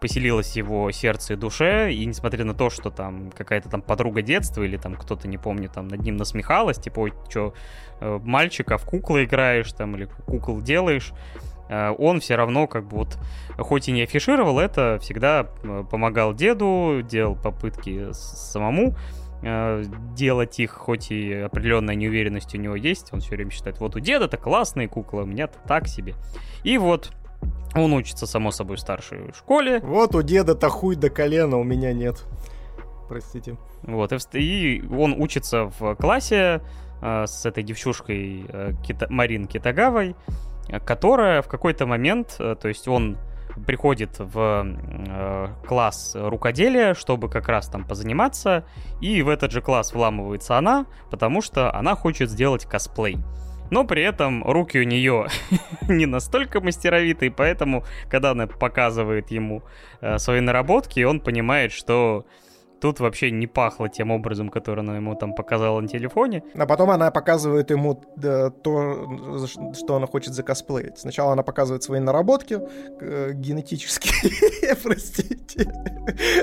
поселилось в его сердце и душе, и несмотря на то, что там какая-то там подруга детства или там кто-то, не помню, там над ним насмехалась, типа, ой, что, э, мальчика в куклы играешь там или кукол делаешь, э, он все равно как бы вот, хоть и не афишировал это, всегда помогал деду, делал попытки самому, Э, делать их, хоть и определенная неуверенность у него есть. Он все время считает, вот у деда-то классные куклы, у меня-то так себе. И вот он учится, само собой, в старшей школе. Вот у деда-то хуй до колена, у меня нет. Простите. Вот, и он учится в классе э, с этой девчушкой э, Кита, Марин Китагавой, которая в какой-то момент, э, то есть он приходит в э, класс рукоделия, чтобы как раз там позаниматься, и в этот же класс вламывается она, потому что она хочет сделать косплей. Но при этом руки у нее не настолько мастеровитые, поэтому, когда она показывает ему э, свои наработки, он понимает, что Тут вообще не пахло тем образом, который она ему там показала на телефоне. А потом она показывает ему да, то, что она хочет закосплеить. Сначала она показывает свои наработки э, генетические, простите,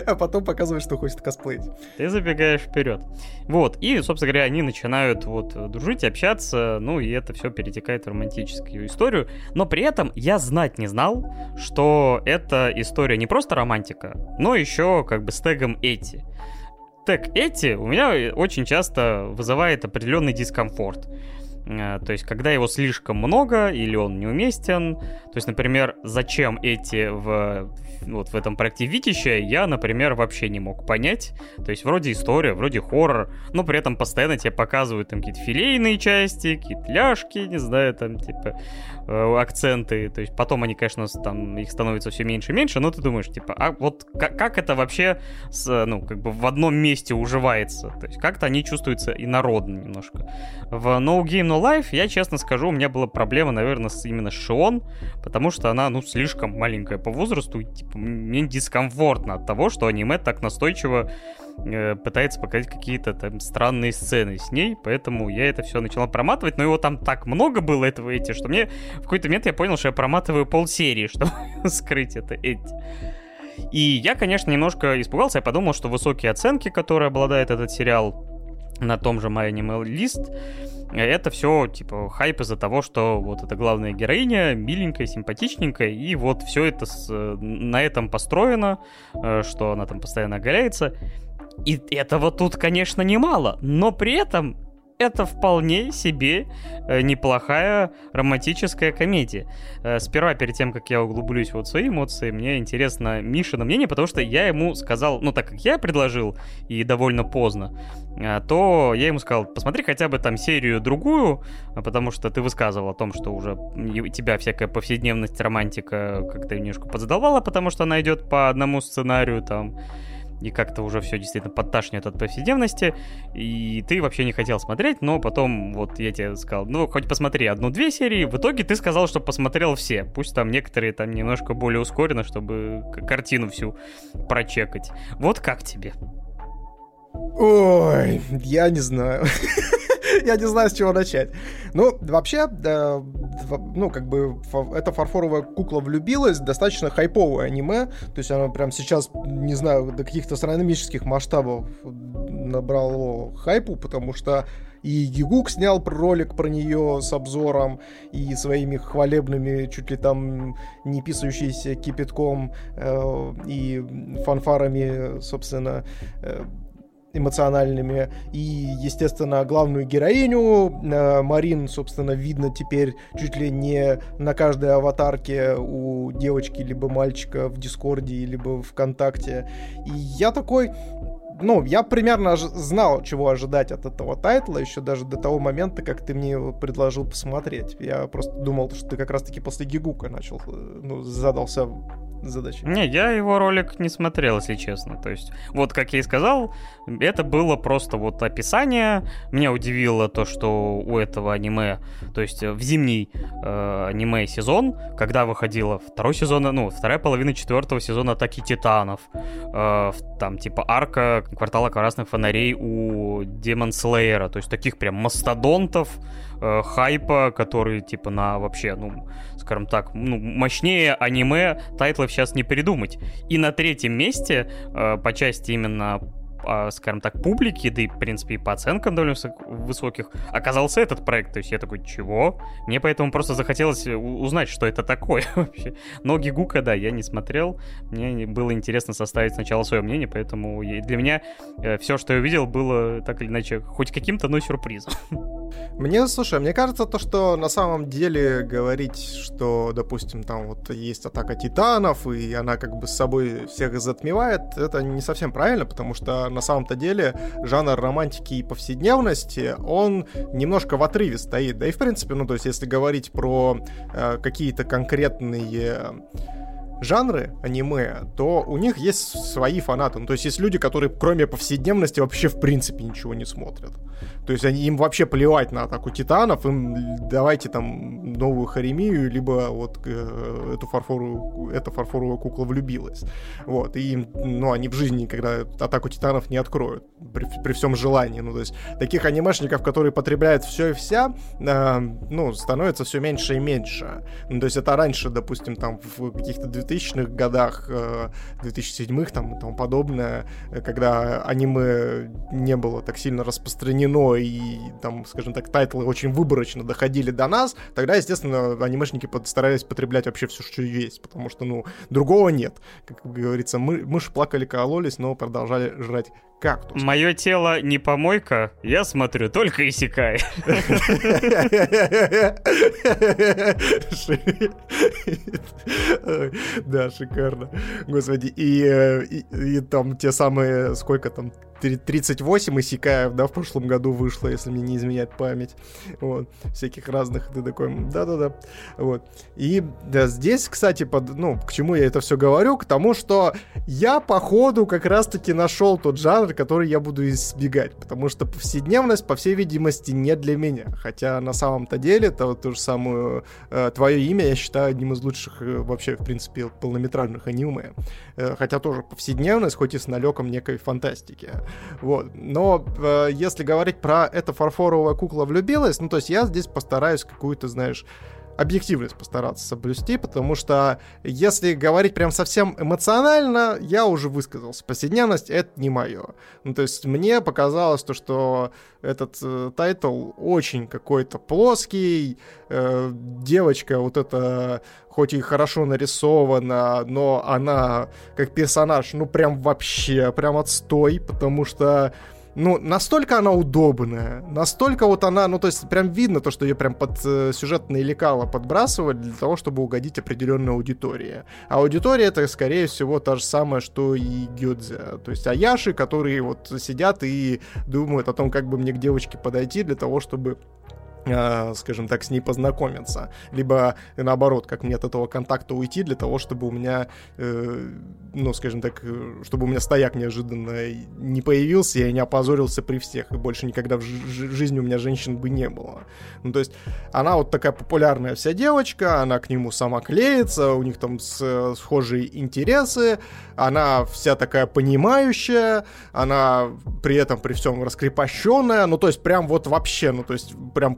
а потом показывает, что хочет косплеить. Ты забегаешь вперед. Вот, и, собственно говоря, они начинают вот дружить, общаться, ну и это все перетекает в романтическую историю. Но при этом я знать не знал, что эта история не просто романтика, но еще как бы с тегом эти тег эти у меня очень часто вызывает определенный дискомфорт. Э, то есть, когда его слишком много или он неуместен. То есть, например, зачем эти в, вот в этом проекте Витища, я, например, вообще не мог понять. То есть, вроде история, вроде хоррор, но при этом постоянно тебе показывают там какие-то филейные части, какие-то ляжки, не знаю, там, типа, э, акценты. То есть, потом они, конечно, там, их становится все меньше и меньше, но ты думаешь, типа, а вот как, как это вообще, с, ну, как бы в одном месте уживается? То есть, как-то они чувствуются инородно немножко. В No Game No Life, я честно скажу, у меня была проблема, наверное, с, именно Шион, потому что она, ну, слишком маленькая по возрасту, и, типа, мне дискомфортно от того, что аниме так настойчиво э, пытается показать какие-то там странные сцены с ней, поэтому я это все начала проматывать, но его там так много было, этого эти, что мне в какой-то момент я понял, что я проматываю полсерии, чтобы скрыть это эти. И я, конечно, немножко испугался, я подумал, что высокие оценки, которые обладает этот сериал на том же My Animal List, это все, типа, хайп из-за того, что вот эта главная героиня миленькая, симпатичненькая, и вот все это с, на этом построено, э, что она там постоянно оголяется. И этого тут, конечно, немало, но при этом это вполне себе э, неплохая романтическая комедия. Э, сперва, перед тем, как я углублюсь вот в свои эмоции, мне интересно Мишина мнение, потому что я ему сказал, ну, так как я предложил, и довольно поздно, э, то я ему сказал, посмотри хотя бы там серию другую, потому что ты высказывал о том, что уже тебя всякая повседневность, романтика как-то немножко подзадавала, потому что она идет по одному сценарию там, и как-то уже все действительно подташнивает от повседневности, и ты вообще не хотел смотреть, но потом вот я тебе сказал, ну, хоть посмотри одну-две серии, в итоге ты сказал, что посмотрел все, пусть там некоторые там немножко более ускоренно, чтобы картину всю прочекать. Вот как тебе? Ой, я не знаю. Я не знаю, с чего начать. Ну, вообще, да, ну, как бы, эта фарфоровая кукла влюбилась, достаточно хайповое аниме, то есть оно прям сейчас, не знаю, до каких-то астрономических масштабов набрало хайпу, потому что и Гигук снял ролик про нее с обзором и своими хвалебными, чуть ли там не писающийся кипятком э, и фанфарами, собственно, э, эмоциональными. И, естественно, главную героиню э, Марин, собственно, видно теперь чуть ли не на каждой аватарке у девочки либо мальчика в Дискорде, либо ВКонтакте. И я такой, ну, я примерно знал, чего ожидать от этого тайтла, еще даже до того момента, как ты мне его предложил посмотреть. Я просто думал, что ты как раз-таки после Гигука начал, э, ну, задался задачи. Не, я его ролик не смотрел, если честно. То есть, вот как я и сказал, это было просто вот описание. Меня удивило то, что у этого аниме, то есть в зимний э, аниме сезон, когда выходило второй сезон, ну, вторая половина четвертого сезона Атаки Титанов, э, там типа арка Квартала Красных Фонарей у Демон Слеера, то есть таких прям мастодонтов, э, хайпа, который типа на вообще, ну, скажем так, ну, мощнее аниме тайтлов сейчас не придумать. И на третьем месте э, по части именно скажем так, публики, да и, в принципе, и по оценкам довольно высоких, оказался этот проект. То есть я такой, чего? Мне поэтому просто захотелось узнать, что это такое вообще. Но Гигука, да, я не смотрел. Мне было интересно составить сначала свое мнение, поэтому для меня э, все, что я увидел, было так или иначе хоть каким-то, но сюрпризом. Мне, слушай, мне кажется, то, что на самом деле говорить, что, допустим, там вот есть атака титанов, и она как бы с собой всех затмевает, это не совсем правильно, потому что на самом-то деле жанр романтики и повседневности, он немножко в отрыве стоит. Да и в принципе, ну то есть если говорить про э, какие-то конкретные жанры аниме, то у них есть свои фанаты. Ну, то есть есть люди, которые кроме повседневности вообще в принципе ничего не смотрят. То есть они, им вообще плевать на атаку титанов, им давайте там новую Харемию, либо вот э, эту фарфоровую, эта фарфоровая кукла влюбилась. Вот, и им, ну, они в жизни никогда атаку титанов не откроют, при, при всем желании. Ну, то есть таких анимешников, которые потребляют все и вся, э, ну, становится все меньше и меньше. Ну, то есть это раньше, допустим, там в каких-то 2000-х годах, э, 2007-х там и тому подобное, когда аниме не было так сильно распространено и там, скажем так, тайтлы очень выборочно доходили до нас, тогда, естественно, анимешники старались потреблять вообще все, что есть, потому что, ну, другого нет. Как говорится, мы, мыши плакали, кололись, но продолжали жрать кактус. Мое тело не помойка, я смотрю только Исикай. Да, шикарно. Господи, э, и там те самые, сколько там, 38 Исикаев, да, в прошлом году вышло, если мне не изменяет память. Вот, всяких разных, ты такой, да-да-да. Вот. И да, здесь, кстати, под, ну, к чему я это все говорю? К тому, что я, походу, как раз-таки нашел тот жанр, который я буду избегать, потому что повседневность, по всей видимости, не для меня. Хотя на самом-то деле, это вот то же самое э, твое имя, я считаю одним из лучших э, вообще, в принципе, полнометражных аниме. Э, хотя тоже повседневность, хоть и с налетом некой фантастики. Вот. Но э, если говорить про это фарфоровая кукла влюбилась, ну то есть я здесь постараюсь какую-то, знаешь, объективность постараться соблюсти, потому что если говорить прям совсем эмоционально, я уже высказался. Повседневность — это не мое. Ну, то есть мне показалось то, что этот э, тайтл очень какой-то плоский, э, девочка вот эта хоть и хорошо нарисована, но она как персонаж, ну прям вообще, прям отстой, потому что ну, настолько она удобная, настолько вот она, ну, то есть прям видно то, что ее прям под э, сюжетные лекала подбрасывали для того, чтобы угодить определенной аудитории. А аудитория это, скорее всего, та же самая, что и Гёдзе. То есть Аяши, которые вот сидят и думают о том, как бы мне к девочке подойти для того, чтобы скажем так, с ней познакомиться. Либо, наоборот, как мне от этого контакта уйти для того, чтобы у меня, э, ну, скажем так, э, чтобы у меня стояк неожиданно не появился, я не опозорился при всех, и больше никогда в жизни у меня женщин бы не было. Ну, то есть, она вот такая популярная вся девочка, она к нему сама клеится, у них там с, схожие интересы, она вся такая понимающая, она при этом при всем раскрепощенная, ну, то есть, прям вот вообще, ну, то есть, прям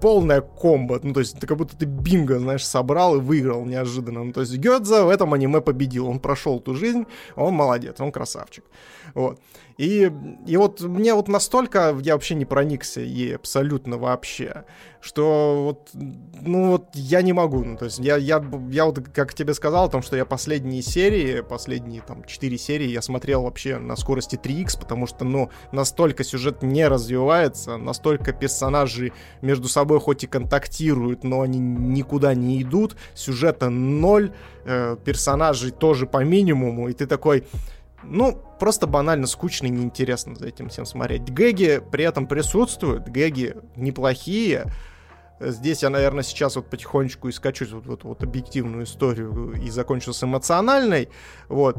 полная комбо. Ну, то есть, это как будто ты бинго, знаешь, собрал и выиграл неожиданно. Ну, то есть, Гёдзе в этом аниме победил. Он прошел ту жизнь, он молодец, он красавчик. Вот. И, и вот мне вот настолько я вообще не проникся ей абсолютно вообще, что вот, ну вот я не могу. Ну, то есть я, я, я вот, как тебе сказал, о том, что я последние серии, последние там 4 серии я смотрел вообще на скорости 3х, потому что, ну, настолько сюжет не развивается, настолько персонажи между собой хоть и контактируют, но они никуда не идут, сюжета ноль, э, персонажей тоже по минимуму, и ты такой ну, просто банально скучно и неинтересно за этим всем смотреть. Гэги при этом присутствуют, гэги неплохие. Здесь я, наверное, сейчас вот потихонечку и скачусь вот, вот, вот объективную историю и закончу с эмоциональной. Вот.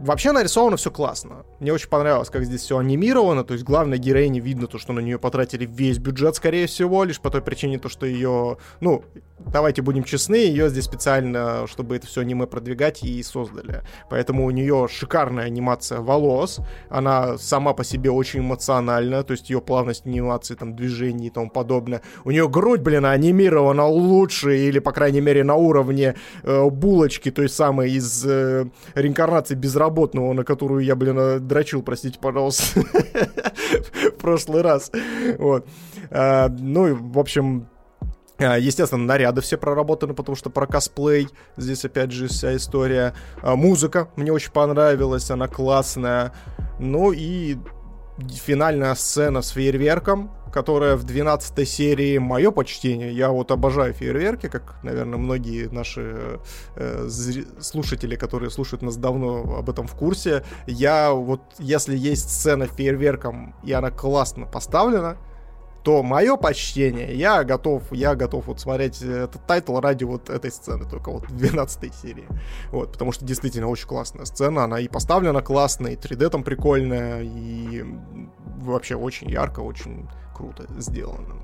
Вообще нарисовано все классно. Мне очень понравилось, как здесь все анимировано. То есть главной героине видно то, что на нее потратили весь бюджет, скорее всего, лишь по той причине, то, что ее, ну, давайте будем честны, ее здесь специально, чтобы это все аниме продвигать, и создали. Поэтому у нее шикарная анимация волос. Она сама по себе очень эмоциональная, то есть ее плавность анимации, там, движений и тому подобное. У нее грудь, блин, анимирована лучше, или, по крайней мере, на уровне э, булочки, той самой из э, реинкарнации безработицы безработного, на которую я, блин, дрочил, простите, пожалуйста, в прошлый раз. Вот. А, ну, в общем, а, Естественно, наряды все проработаны, потому что про косплей здесь опять же вся история. А, музыка мне очень понравилась, она классная. Ну и финальная сцена с фейерверком, которая в 12 серии мое почтение. Я вот обожаю фейерверки, как, наверное, многие наши э, слушатели, которые слушают нас давно, об этом в курсе. Я вот, если есть сцена фейерверком, и она классно поставлена, то мое почтение, я готов, я готов вот смотреть этот тайтл ради вот этой сцены, только вот 12 серии. Вот, потому что действительно очень классная сцена, она и поставлена классно, и 3D там прикольная, и вообще очень ярко, очень круто сделано.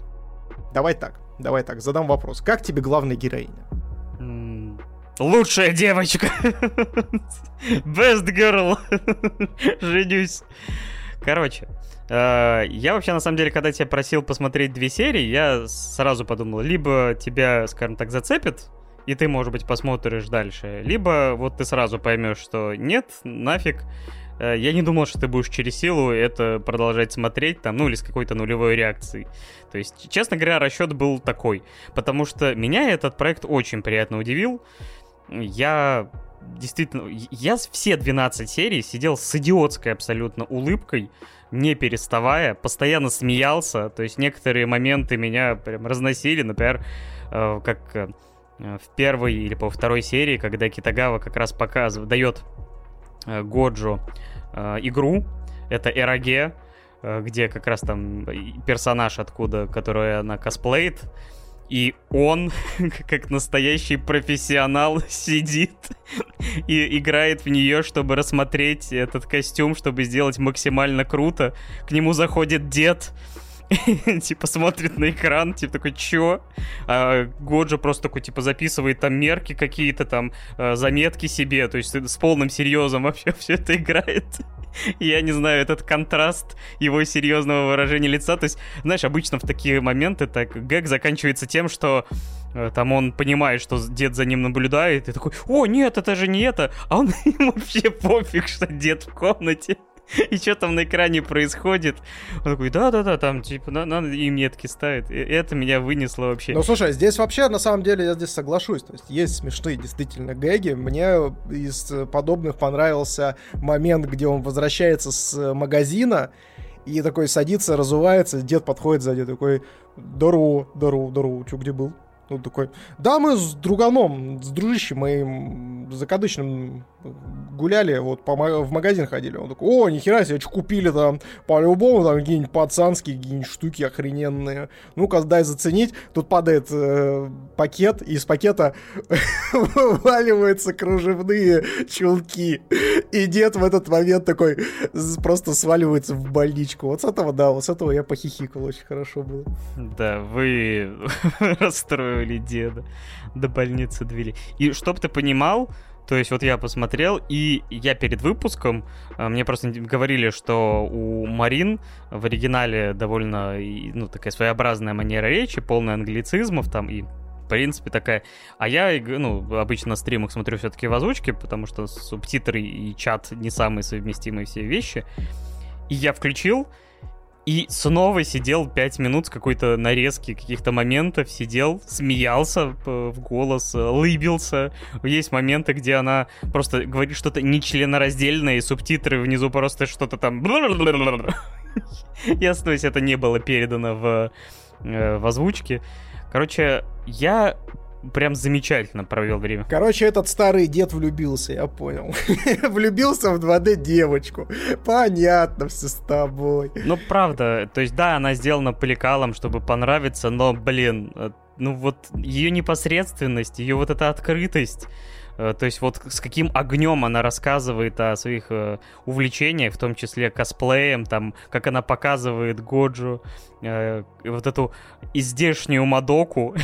Давай так, давай так, задам вопрос. Как тебе главная героиня? Лучшая девочка. Best girl. Женюсь. Короче, я вообще, на самом деле, когда тебя просил посмотреть две серии, я сразу подумал, либо тебя, скажем так, зацепит, и ты, может быть, посмотришь дальше, либо вот ты сразу поймешь, что нет, нафиг, Э, я не думал, что ты будешь через силу это продолжать смотреть, там, ну, или с какой-то нулевой реакцией. То есть, честно говоря, расчет был такой. Потому что меня этот проект очень приятно удивил. Я действительно... Я все 12 серий сидел с идиотской абсолютно улыбкой, не переставая, постоянно смеялся. То есть, некоторые моменты меня прям разносили. Например, э, как э, в первой или по второй серии, когда Китагава как раз показывает, дает Э, Годжо э, игру. Это Эраге, где как раз там персонаж откуда, который она косплеит. И он, как настоящий профессионал, сидит и играет в нее, чтобы рассмотреть этот костюм, чтобы сделать максимально круто. К нему заходит дед, типа смотрит на экран, типа такой, чё? А Годжа просто такой, типа, записывает там мерки какие-то там, э, заметки себе, то есть с полным серьезом вообще все это играет. Я не знаю, этот контраст его серьезного выражения лица, то есть, знаешь, обычно в такие моменты так гэг заканчивается тем, что э, там он понимает, что дед за ним наблюдает, и такой, о, нет, это же не это, а он ему вообще пофиг, что дед в комнате. и что там на экране происходит. Он такой, да-да-да, там, типа, надо и метки ставит. И это меня вынесло вообще. Ну, слушай, здесь вообще, на самом деле, я здесь соглашусь. То есть есть смешные действительно гэги. Мне из подобных понравился момент, где он возвращается с магазина, И такой садится, разувается, дед подходит сзади, такой, здорово, здорово, здорово, чё, где был? Ну, такой, да, мы с друганом, с дружищем моим закадычным гуляли, вот по, в магазин ходили. Он такой, о, нихера себе, что купили там, по-любому там какие-нибудь пацанские какие-нибудь штуки охрененные. Ну-ка, дай заценить. Тут падает э, пакет, и из пакета вываливаются кружевные чулки. И дед в этот момент такой просто сваливается в больничку. Вот с этого, да, вот с этого я похихикал, очень хорошо было. Да, вы расстроили деда, до больницы довели. И чтоб ты понимал, то есть вот я посмотрел, и я перед выпуском, э, мне просто говорили, что у Марин в оригинале довольно, ну, такая своеобразная манера речи, полная англицизмов там и в принципе, такая. А я, ну, обычно на стримах смотрю все-таки в озвучке, потому что субтитры и чат не самые совместимые все вещи. И я включил, и снова сидел пять минут с какой-то нарезки каких-то моментов, сидел, смеялся в голос, лыбился. Есть моменты, где она просто говорит что-то нечленораздельное, и субтитры внизу просто что-то там... Ясно, то есть это не было передано в, э, в озвучке. Короче, я прям замечательно провел время. Короче, этот старый дед влюбился, я понял. влюбился в 2D девочку. Понятно все с тобой. Ну, правда, то есть, да, она сделана по лекалам, чтобы понравиться, но, блин, э, ну вот ее непосредственность, ее вот эта открытость, то есть вот с каким огнем она рассказывает о своих э, увлечениях, в том числе косплеем, там, как она показывает Годжу, э, вот эту издешнюю Мадоку.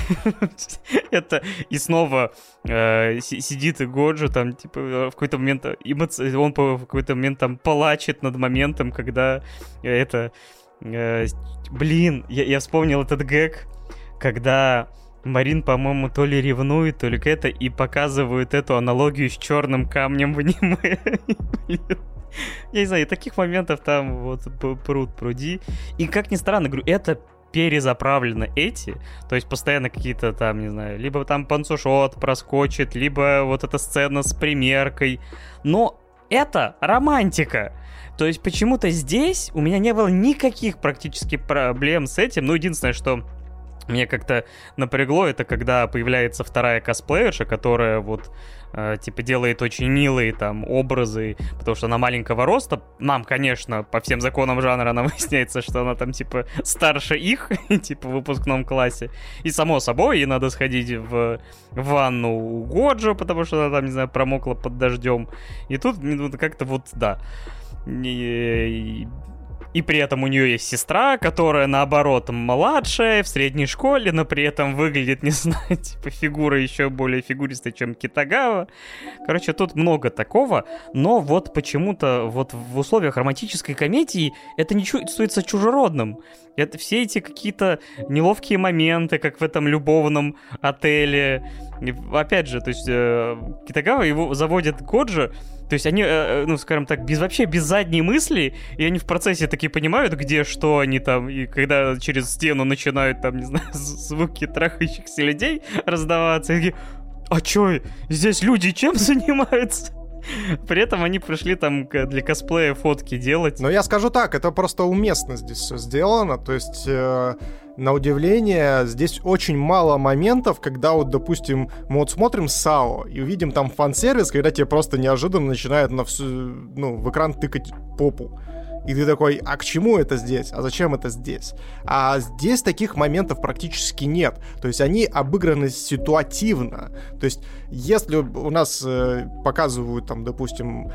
Это и снова э, сидит и Годжу там, типа, в какой-то момент, он в какой-то момент там плачет над моментом, когда это... Э, блин, я вспомнил этот гэг, когда Марин, по-моему, то ли ревнует, то ли это, и показывают эту аналогию с черным камнем в аниме. Я не знаю, таких моментов там вот пруд пруди. И как ни странно, говорю, это перезаправлены эти, то есть постоянно какие-то там, не знаю, либо там панцушот проскочит, либо вот эта сцена с примеркой. Но это романтика. То есть почему-то здесь у меня не было никаких практически проблем с этим. Ну, единственное, что мне как-то напрягло это, когда появляется вторая косплеерша, которая вот э, типа делает очень милые там образы, потому что она маленького роста. Нам, конечно, по всем законам жанра она выясняется, что она там типа старше их, типа в выпускном классе. И само собой, ей надо сходить в ванну у Годжо, потому что она там, не знаю, промокла под дождем. И тут ну, как-то вот, да. И, и при этом у нее есть сестра, которая, наоборот, младшая, в средней школе, но при этом выглядит, не знаю, типа фигура еще более фигуристая, чем Китагава. Короче, тут много такого, но вот почему-то вот в условиях романтической комедии это не чувствуется чужеродным. Это все эти какие-то неловкие моменты, как в этом любовном отеле. И, опять же, то есть э, Китагава его заводит Коджи, то есть они, э, э, ну, скажем так, без вообще без задней мысли, и они в процессе такие понимают, где что они там, и когда через стену начинают там, не знаю, звуки трахающихся людей раздаваться, и такие, а чё, здесь люди чем занимаются? При этом они пришли там для косплея фотки делать. Но я скажу так, это просто уместно здесь все сделано. То есть э, на удивление, здесь очень мало моментов, когда вот, допустим, мы вот смотрим САО и увидим там фан-сервис, когда тебе просто неожиданно начинают на всю, ну, в экран тыкать попу. И ты такой, а к чему это здесь? А зачем это здесь? А здесь таких моментов практически нет. То есть они обыграны ситуативно. То есть если у нас э, показывают там, допустим,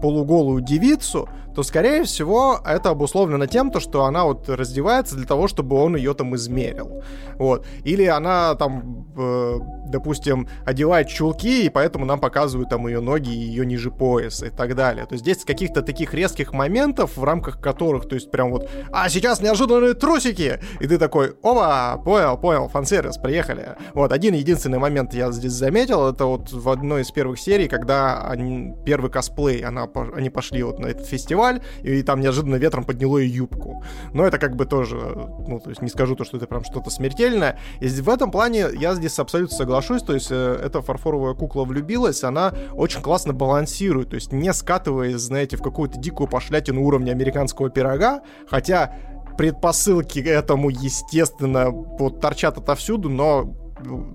полуголую девицу, то, скорее всего, это обусловлено тем, то, что она вот раздевается для того, чтобы он ее там измерил. Вот. Или она там, э, допустим, одевает чулки, и поэтому нам показывают там ее ноги и ее ниже пояса и так далее. То есть здесь каких-то таких резких моментов, в рамках которых, то есть прям вот, а сейчас неожиданные трусики! И ты такой, оба, понял, понял, фан-сервис, приехали. Вот, один единственный момент я здесь заметил, это вот в одной из первых серий, когда они, первый косплей она, они пошли вот на этот фестиваль, и там неожиданно ветром подняло ее юбку. Но это как бы тоже, ну, то есть не скажу то, что это прям что-то смертельное. И в этом плане я здесь абсолютно соглашусь, то есть э, эта фарфоровая кукла влюбилась, она очень классно балансирует, то есть не скатываясь, знаете, в какую-то дикую пошлятину уровня американского пирога, хотя предпосылки к этому, естественно, вот торчат отовсюду, но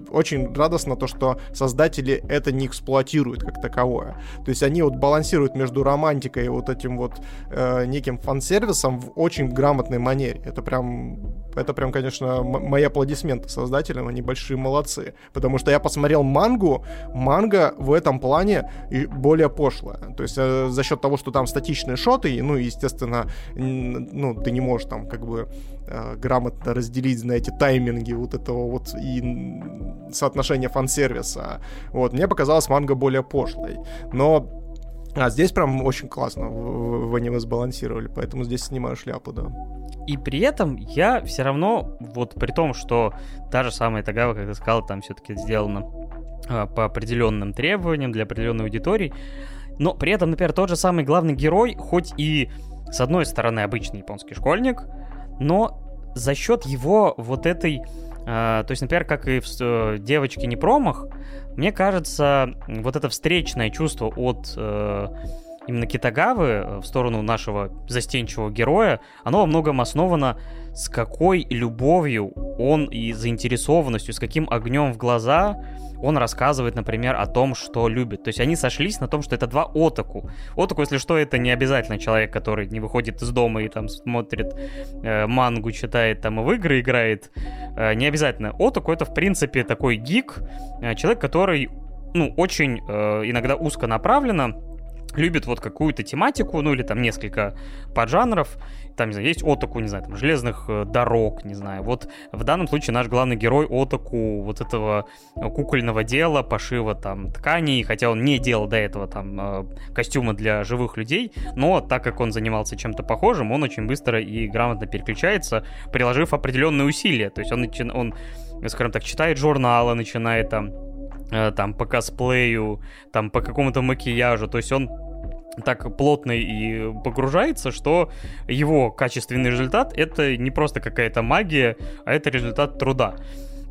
очень радостно то, что создатели это не эксплуатируют как таковое. То есть они вот балансируют между романтикой и вот этим вот э, неким фан-сервисом в очень грамотной манере. Это прям, это прям, конечно, мои аплодисменты создателям, они большие молодцы. Потому что я посмотрел мангу, манга в этом плане и более пошлая. То есть э, за счет того, что там статичные шоты, ну, естественно, ну, ты не можешь там как бы э, грамотно разделить, знаете, тайминги вот этого вот и соотношение фан-сервиса. Вот, мне показалось манга более пошлой. Но а здесь прям очень классно в, аниме сбалансировали, поэтому здесь снимаю шляпу, да. И при этом я все равно, вот при том, что та же самая Тагава, как ты сказал, там все-таки сделано а, по определенным требованиям для определенной аудитории, но при этом, например, тот же самый главный герой, хоть и с одной стороны обычный японский школьник, но за счет его вот этой то есть, например, как и в э, «Девочке не промах», мне кажется, вот это встречное чувство от э, именно Китагавы э, в сторону нашего застенчивого героя, оно во многом основано с какой любовью он и заинтересованностью, с каким огнем в глаза он рассказывает, например, о том, что любит. То есть они сошлись на том, что это два отаку. Отаку, если что, это не обязательно человек, который не выходит из дома и там смотрит э, мангу, читает там и в игры играет. Э, не обязательно. Отаку это, в принципе, такой гик, э, человек, который, ну, очень э, иногда узко направленно любит вот какую-то тематику, ну или там несколько поджанров, там, не знаю, есть отаку, не знаю, там, железных э, дорог, не знаю. Вот в данном случае наш главный герой отаку вот этого э, кукольного дела, пошива там тканей, хотя он не делал до этого там э, костюмы для живых людей, но так как он занимался чем-то похожим, он очень быстро и грамотно переключается, приложив определенные усилия. То есть он, он скажем так, читает журналы, начинает там там по косплею, там по какому-то макияжу, то есть он так плотно и погружается, что его качественный результат это не просто какая-то магия, а это результат труда.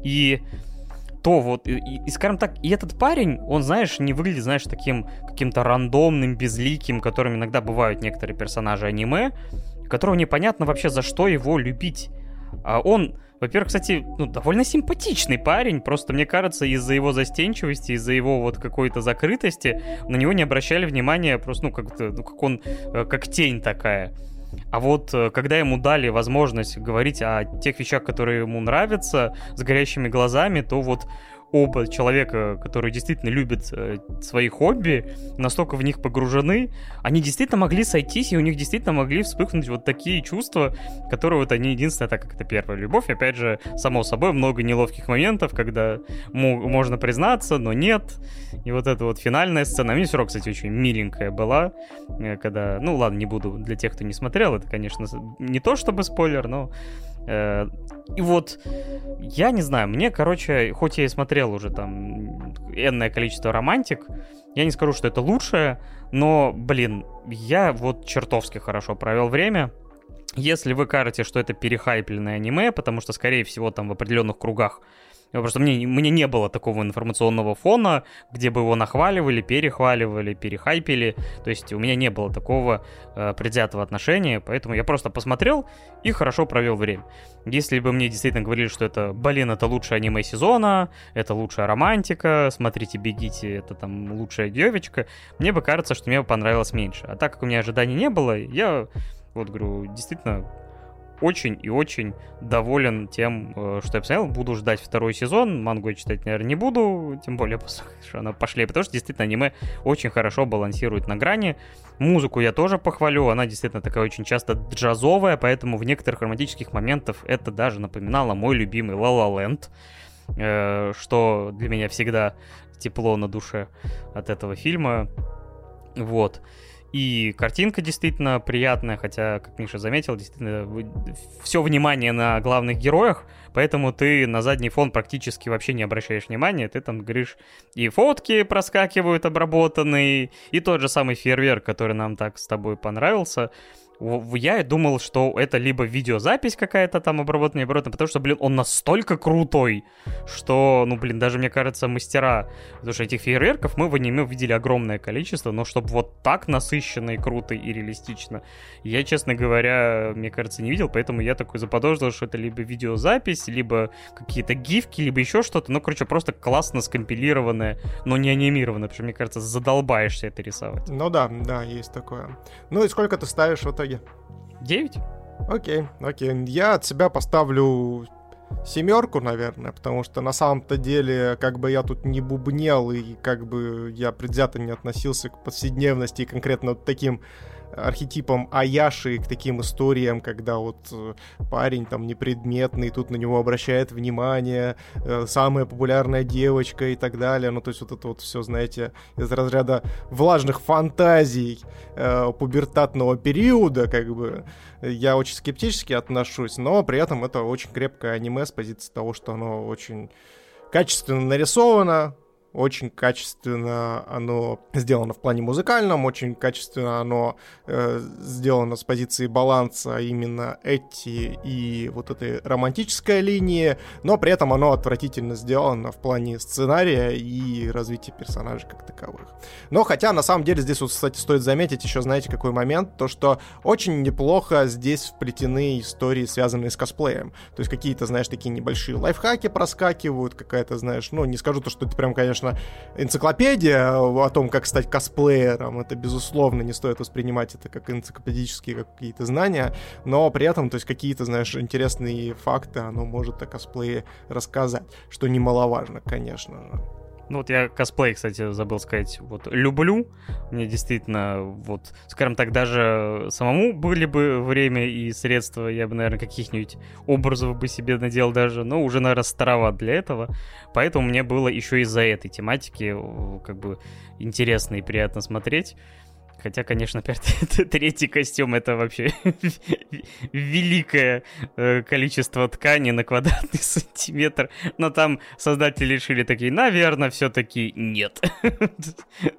И то вот, и, и, скажем так, и этот парень, он, знаешь, не выглядит, знаешь, таким каким-то рандомным, безликим, которым иногда бывают некоторые персонажи аниме, которого непонятно вообще за что его любить. А он во-первых, кстати, ну, довольно симпатичный парень, просто мне кажется, из-за его застенчивости, из-за его вот какой-то закрытости на него не обращали внимания, просто, ну, как-то, ну, как он, э, как тень такая. А вот э, когда ему дали возможность говорить о тех вещах, которые ему нравятся, с горящими глазами, то вот оба человека, которые действительно любят э, свои хобби, настолько в них погружены, они действительно могли сойтись, и у них действительно могли вспыхнуть вот такие чувства, которые вот они единственное, так как это первая любовь, опять же, само собой, много неловких моментов, когда можно признаться, но нет, и вот эта вот финальная сцена, мне все равно, кстати, очень миленькая была, э, когда, ну ладно, не буду, для тех, кто не смотрел, это, конечно, не то чтобы спойлер, но и вот, я не знаю, мне, короче, хоть я и смотрел уже там энное количество романтик, я не скажу, что это лучшее, но, блин, я вот чертовски хорошо провел время. Если вы кажете, что это перехайпленное аниме, потому что, скорее всего, там в определенных кругах Просто мне, мне не было такого информационного фона, где бы его нахваливали, перехваливали, перехайпили. То есть у меня не было такого э, предвзятого отношения, поэтому я просто посмотрел и хорошо провел время. Если бы мне действительно говорили, что это, блин, это лучшее аниме сезона, это лучшая романтика, смотрите, бегите, это там лучшая девочка, мне бы кажется, что мне бы понравилось меньше. А так как у меня ожиданий не было, я вот говорю, действительно очень и очень доволен тем, э, что я посмотрел. Буду ждать второй сезон. Мангу я читать, наверное, не буду. Тем более, что она пошли. Потому что действительно аниме очень хорошо балансирует на грани. Музыку я тоже похвалю. Она действительно такая очень часто джазовая. Поэтому в некоторых романтических моментах это даже напоминало мой любимый La La Land. Что для меня всегда тепло на душе от этого фильма. Вот. И картинка действительно приятная, хотя, как Миша заметил, действительно все внимание на главных героях, поэтому ты на задний фон практически вообще не обращаешь внимания, ты там говоришь, и фотки проскакивают обработанные, и тот же самый фейерверк, который нам так с тобой понравился, я думал, что это либо видеозапись какая-то там обработанная, обработанная, потому что, блин, он настолько крутой, что, ну, блин, даже, мне кажется, мастера, потому что этих фейерверков мы в аниме увидели огромное количество, но чтобы вот так насыщенно и круто и реалистично, я, честно говоря, мне кажется, не видел, поэтому я такой заподозрил, что это либо видеозапись, либо какие-то гифки, либо еще что-то, ну, короче, просто классно скомпилированное, но не анимированное, потому что, мне кажется, задолбаешься это рисовать. Ну да, да, есть такое. Ну и сколько ты ставишь в итоге? Девять. Окей, окей. Я от себя поставлю семерку, наверное, потому что на самом-то деле, как бы я тут не бубнел и как бы я предвзято не относился к повседневности и конкретно вот таким архетипом Аяши, к таким историям, когда вот э, парень там непредметный, тут на него обращает внимание, э, самая популярная девочка и так далее. Ну, то есть вот это вот все, знаете, из разряда влажных фантазий э, пубертатного периода, как бы, я очень скептически отношусь, но при этом это очень крепкое аниме с позиции того, что оно очень качественно нарисовано, очень качественно оно сделано в плане музыкальном, очень качественно оно э, сделано с позиции баланса именно эти и вот этой романтической линии, но при этом оно отвратительно сделано в плане сценария и развития персонажей как таковых. Но хотя на самом деле здесь вот, кстати, стоит заметить еще, знаете, какой момент, то что очень неплохо здесь вплетены истории, связанные с косплеем. То есть какие-то, знаешь, такие небольшие лайфхаки проскакивают, какая-то, знаешь, ну, не скажу то, что это прям, конечно, конечно, энциклопедия о том, как стать косплеером. Это, безусловно, не стоит воспринимать это как энциклопедические какие-то знания, но при этом, то есть какие-то, знаешь, интересные факты оно может о косплее рассказать, что немаловажно, конечно же. Ну вот я косплей, кстати, забыл сказать, вот люблю. Мне действительно, вот, скажем так, даже самому были бы время и средства, я бы, наверное, каких-нибудь образов бы себе надел даже, но уже, наверное, староват для этого. Поэтому мне было еще из-за этой тематики как бы интересно и приятно смотреть. Хотя, конечно, третий костюм это вообще великое э, количество ткани на квадратный сантиметр. Но там создатели решили такие, наверное, все-таки нет.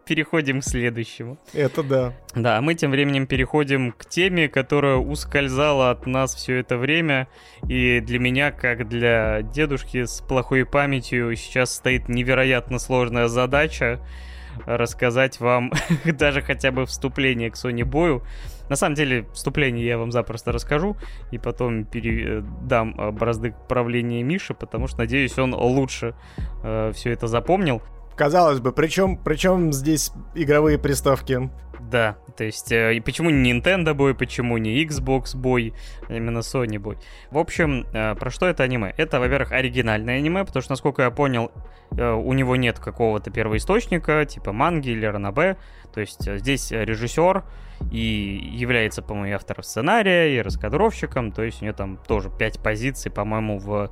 Переходим к следующему. Это да. Да, а мы тем временем переходим к теме, которая ускользала от нас все это время. И для меня, как для дедушки с плохой памятью, сейчас стоит невероятно сложная задача рассказать вам даже хотя бы вступление к Sony Бою. На самом деле, вступление я вам запросто расскажу, и потом передам э, бразды правления Миши, потому что, надеюсь, он лучше э, все это запомнил. Казалось бы, причем, причем здесь игровые приставки? Да, то есть, э, и почему не Nintendo бой, почему не Xbox бой, а именно Sony бой. В общем, э, про что это аниме? Это, во-первых, оригинальное аниме, потому что, насколько я понял, э, у него нет какого-то первоисточника, типа манги или ранобе. То есть, э, здесь режиссер и является, по-моему, автором сценария, и раскадровщиком, то есть у него там тоже 5 позиций, по-моему, в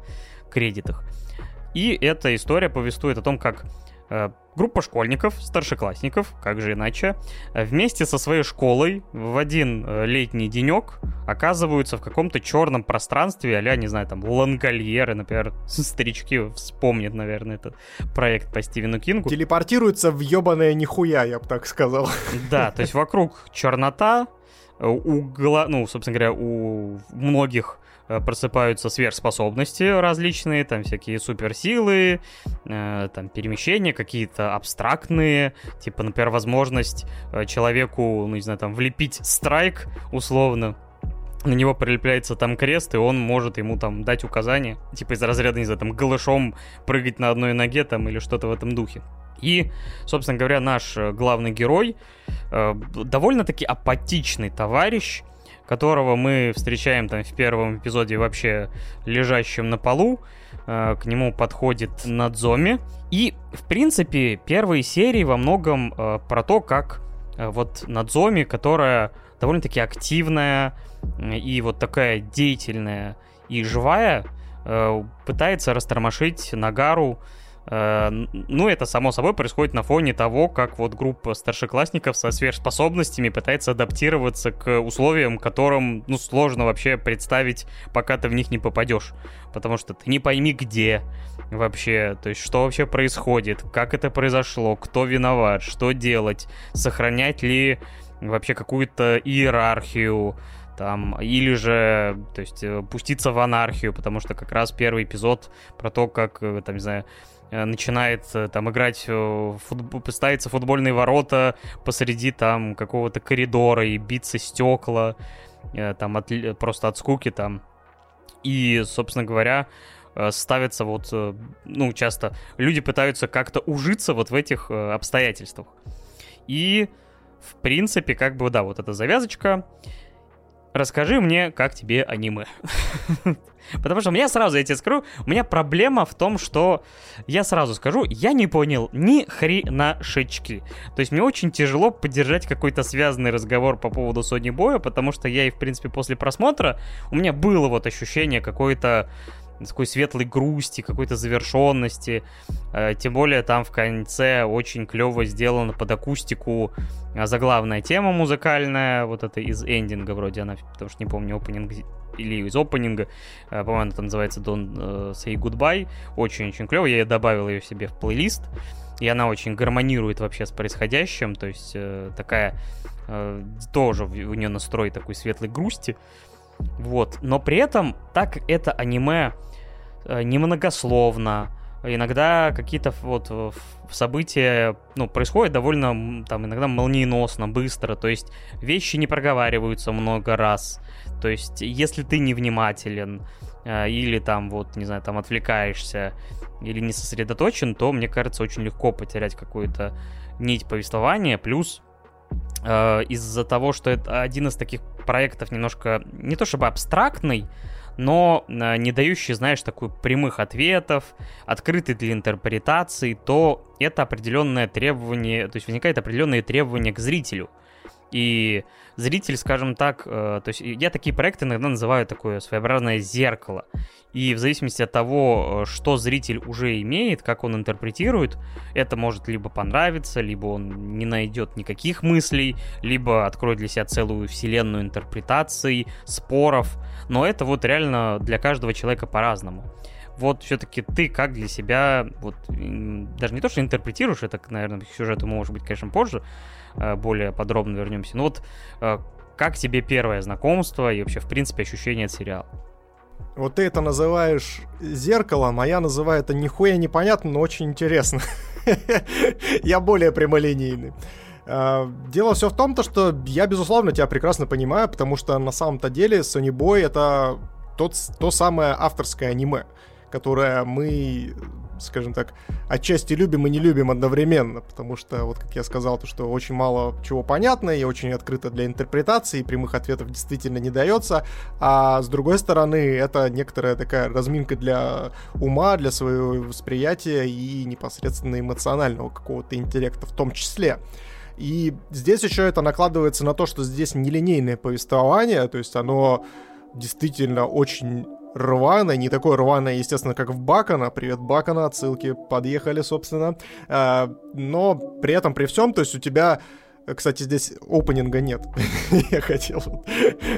кредитах. И эта история повествует о том, как группа школьников, старшеклассников, как же иначе, э, вместе со своей школой в один э, летний денек оказываются в каком-то черном пространстве, а не знаю, там, Лангольеры, например, старички вспомнят, наверное, этот проект по Стивену Кингу. Телепортируются в ебаное нихуя, я бы так сказал. Да, то есть вокруг чернота, угла, ну, собственно говоря, у многих Э, просыпаются сверхспособности различные, там всякие суперсилы, э, там перемещения какие-то абстрактные, типа, например, возможность э, человеку, ну, не знаю, там, влепить страйк условно, на него прилепляется там крест, и он может ему там дать указания, типа из разряда, не знаю, там, голышом прыгать на одной ноге там или что-то в этом духе. И, собственно говоря, наш главный герой э, довольно-таки апатичный товарищ, которого мы встречаем там в первом эпизоде вообще лежащим на полу. Э, к нему подходит Надзоми. И, в принципе, первые серии во многом э, про то, как э, вот Надзоми, которая довольно-таки активная и вот такая деятельная и живая, пытается растормошить Нагару ну, это, само собой, происходит на фоне того, как вот группа старшеклассников со сверхспособностями пытается адаптироваться к условиям, которым, ну, сложно вообще представить, пока ты в них не попадешь. Потому что ты не пойми где вообще, то есть что вообще происходит, как это произошло, кто виноват, что делать, сохранять ли вообще какую-то иерархию, там, или же, то есть, э, пуститься в анархию, потому что как раз первый эпизод про то, как, э, там, не знаю, э, начинает там играть, футбол, ставится футбольные ворота посреди там какого-то коридора и биться стекла, там от, просто от скуки там. И, собственно говоря, ставится вот, ну, часто люди пытаются как-то ужиться вот в этих обстоятельствах. И, в принципе, как бы, да, вот эта завязочка, расскажи мне, как тебе аниме. Потому что у меня сразу, я тебе скажу, у меня проблема в том, что я сразу скажу, я не понял ни хренашечки. То есть мне очень тяжело поддержать какой-то связанный разговор по поводу Сони Боя, потому что я и, в принципе, после просмотра у меня было вот ощущение какой-то такой светлой грусти, какой-то завершенности. Э, тем более там в конце очень клево сделана под акустику а, заглавная тема музыкальная, вот это из эндинга вроде она, потому что не помню, опенинг или из опенинга, э, по-моему, это называется Don't э, Say Goodbye, очень-очень клево, я добавил ее себе в плейлист, и она очень гармонирует вообще с происходящим, то есть такая тоже у нее настрой такой светлой грусти, вот, но при этом, так это аниме немногословно, иногда какие-то вот события, ну, происходят довольно, там, иногда молниеносно, быстро, то есть вещи не проговариваются много раз, то есть если ты невнимателен, э, или там вот, не знаю, там отвлекаешься, или не сосредоточен, то, мне кажется, очень легко потерять какую-то нить повествования, плюс э, из-за того, что это один из таких проектов немножко, не то чтобы абстрактный, но э, не дающий, знаешь, такой прямых ответов, открытый для интерпретации, то это определенное требование, то есть возникает определенные требования к зрителю. И зритель, скажем так, э, то есть я такие проекты иногда называю такое своеобразное зеркало. И в зависимости от того, э, что зритель уже имеет, как он интерпретирует, это может либо понравиться, либо он не найдет никаких мыслей, либо откроет для себя целую вселенную интерпретаций, споров. Но это вот реально для каждого человека по-разному вот все-таки ты как для себя, вот даже не то, что интерпретируешь, это, наверное, к сюжету может быть, конечно, позже, более подробно вернемся. Но вот э, как тебе первое знакомство и вообще, в принципе, ощущение от сериала? Вот ты это называешь зеркалом, а я называю это нихуя непонятно, но очень интересно. Я более прямолинейный. А, дело все в том, то, что я, безусловно, тебя прекрасно понимаю, потому что на самом-то деле Sony Boy это тот, то самое авторское аниме, которое мы скажем так, отчасти любим и не любим одновременно, потому что, вот как я сказал, то, что очень мало чего понятно и очень открыто для интерпретации, и прямых ответов действительно не дается, а с другой стороны, это некоторая такая разминка для ума, для своего восприятия и непосредственно эмоционального какого-то интеллекта в том числе. И здесь еще это накладывается на то, что здесь нелинейное повествование, то есть оно действительно очень рваное, не такое рваное, естественно, как в Бакана. Привет, Бакана, отсылки подъехали, собственно. А, но при этом, при всем, то есть у тебя кстати, здесь опенинга нет. я хотел.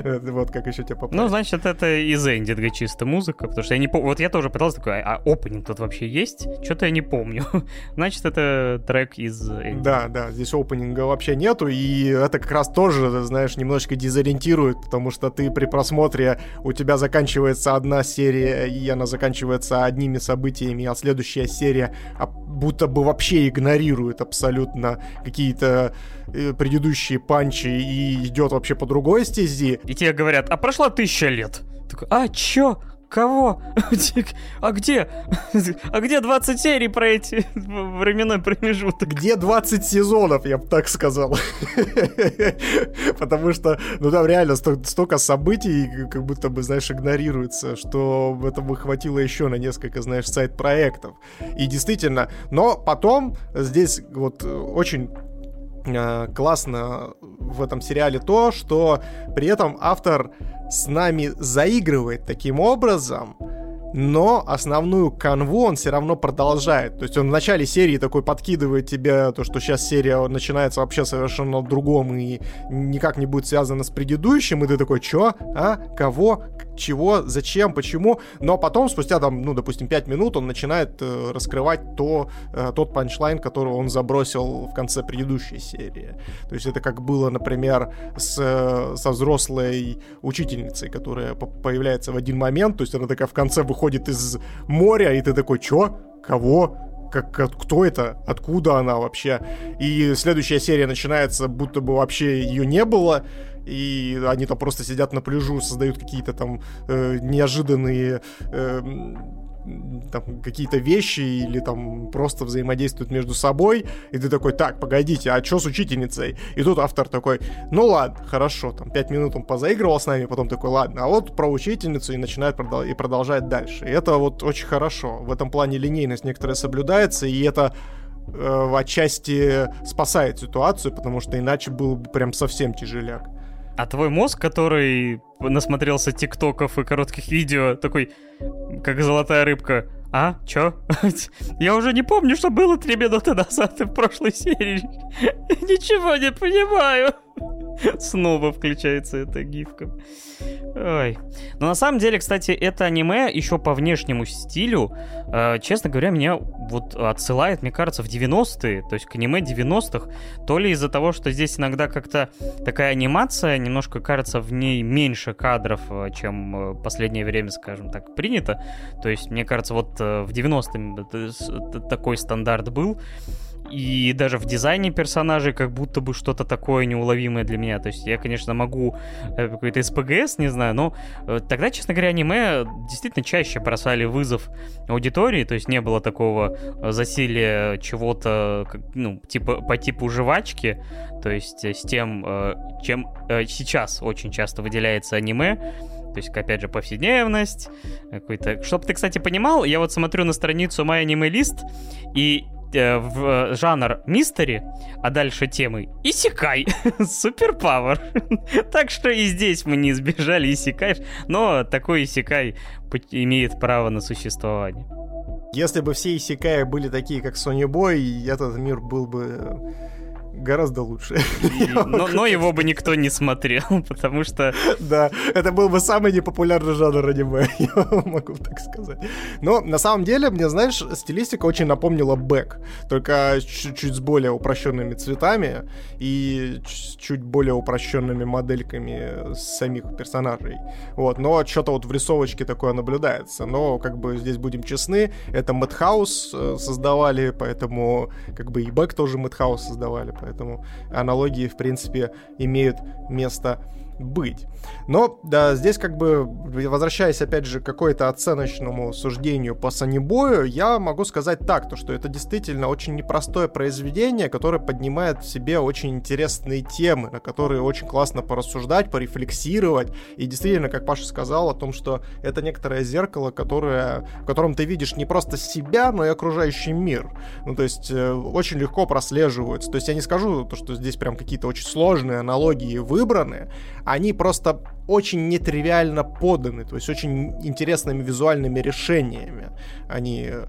вот как еще тебя поправить. Ну, значит, это из эндинга чисто музыка, потому что я не помню. Вот я тоже пытался такой, а опенинг тут вообще есть? Что-то я не помню. значит, это трек из эндинга. Да, да, здесь опенинга вообще нету, и это как раз тоже, знаешь, немножечко дезориентирует, потому что ты при просмотре, у тебя заканчивается одна серия, и она заканчивается одними событиями, а следующая серия будто бы вообще игнорирует абсолютно какие-то Э, предыдущие панчи и идет вообще по другой стези. И тебе говорят, а прошла тысяча лет. Такой, а чё? Кого? А где? А где 20 серий про эти временной промежуток? Где 20 сезонов, я бы так сказал. Потому что, ну там реально столько событий, как будто бы, знаешь, игнорируется, что этого хватило еще на несколько, знаешь, сайт-проектов. И действительно, но потом здесь вот очень Э, классно в этом сериале то, что при этом автор с нами заигрывает таким образом, но основную канву он все равно продолжает. То есть он в начале серии такой подкидывает тебе то, что сейчас серия начинается вообще совершенно другом и никак не будет связана с предыдущим, и ты такой, чё? А? Кого? Чего, зачем, почему, но потом, спустя там, ну, допустим, 5 минут, он начинает э, раскрывать то, э, тот панчлайн, который он забросил в конце предыдущей серии. То есть это как было, например, с, э, со взрослой учительницей, которая появляется в один момент, то есть она такая в конце выходит из моря, и ты такой, чё? Кого? Как, кто это, откуда она вообще. И следующая серия начинается, будто бы вообще ее не было, и они там просто сидят на пляжу, создают какие-то там э, неожиданные э, там какие-то вещи или там просто взаимодействуют между собой, и ты такой, так, погодите, а что с учительницей? И тут автор такой, ну ладно, хорошо, там пять минут он позаигрывал с нами, потом такой, ладно, а вот про учительницу и начинает продол- и продолжает дальше. И это вот очень хорошо. В этом плане линейность некоторая соблюдается, и это э, отчасти спасает ситуацию, потому что иначе был бы прям совсем тяжеляк. А твой мозг, который насмотрелся тиктоков и коротких видео, такой, как золотая рыбка, а, чё? Я уже не помню, что было три минуты назад в прошлой серии. Ничего не понимаю. Снова включается эта гифка. Ой. Но на самом деле, кстати, это аниме еще по внешнему стилю, э, честно говоря, меня вот отсылает, мне кажется, в 90-е, то есть к аниме 90-х, то ли из-за того, что здесь иногда как-то такая анимация, немножко кажется в ней меньше кадров, э, чем э, последнее время, скажем так, принято. То есть, мне кажется, вот э, в 90-е такой стандарт был и даже в дизайне персонажей как будто бы что-то такое неуловимое для меня. То есть я, конечно, могу э, какой-то СПГС, не знаю, но э, тогда, честно говоря, аниме действительно чаще бросали вызов аудитории, то есть не было такого э, засилия чего-то, ну, типа по типу жвачки, то есть с тем, чем сейчас очень часто выделяется аниме, то есть, опять же, повседневность, какой-то... Чтоб ты, кстати, понимал, я вот смотрю на страницу My Anime List, и э, в э, жанр мистери, а дальше темы Исикай, суперпауэр. так что и здесь мы не избежали Исикай, но такой Исикай имеет право на существование. Если бы все Исикаи были такие, как Сони Бой, этот мир был бы гораздо лучше. но, но его бы никто не смотрел, потому что... Да, это был бы самый непопулярный жанр аниме, я могу так сказать. Но на самом деле, мне, знаешь, стилистика очень напомнила Бэк, только чуть-чуть с более упрощенными цветами и чуть более упрощенными модельками самих персонажей. Вот, но что-то вот в рисовочке такое наблюдается. Но, как бы, здесь будем честны, это Мэтхаус создавали, поэтому, как бы, и Бэк тоже Мэтхаус создавали, поэтому аналогии, в принципе, имеют место быть. Но да, здесь как бы, возвращаясь опять же к какой-то оценочному суждению по Санибою, я могу сказать так, то, что это действительно очень непростое произведение, которое поднимает в себе очень интересные темы, на которые очень классно порассуждать, порефлексировать. И действительно, как Паша сказал, о том, что это некоторое зеркало, которое, в котором ты видишь не просто себя, но и окружающий мир. Ну, то есть э, очень легко прослеживаются. То есть я не скажу, то, что здесь прям какие-то очень сложные аналогии выбраны, они просто очень нетривиально поданы, то есть очень интересными визуальными решениями они э,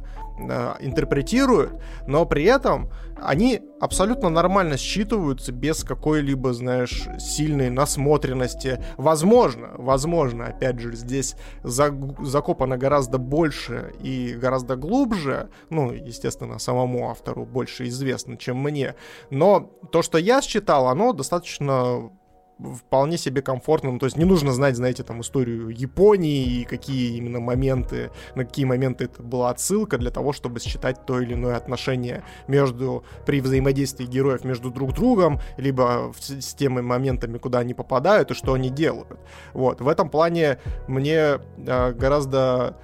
интерпретируют, но при этом они абсолютно нормально считываются без какой-либо, знаешь, сильной насмотренности. Возможно, возможно, опять же, здесь закопано гораздо больше и гораздо глубже, ну, естественно, самому автору больше известно, чем мне, но то, что я считал, оно достаточно вполне себе комфортным. То есть не нужно знать, знаете, там историю Японии и какие именно моменты, на какие моменты это была отсылка для того, чтобы считать то или иное отношение между, при взаимодействии героев между друг другом, либо с теми моментами, куда они попадают и что они делают. Вот. В этом плане мне э, гораздо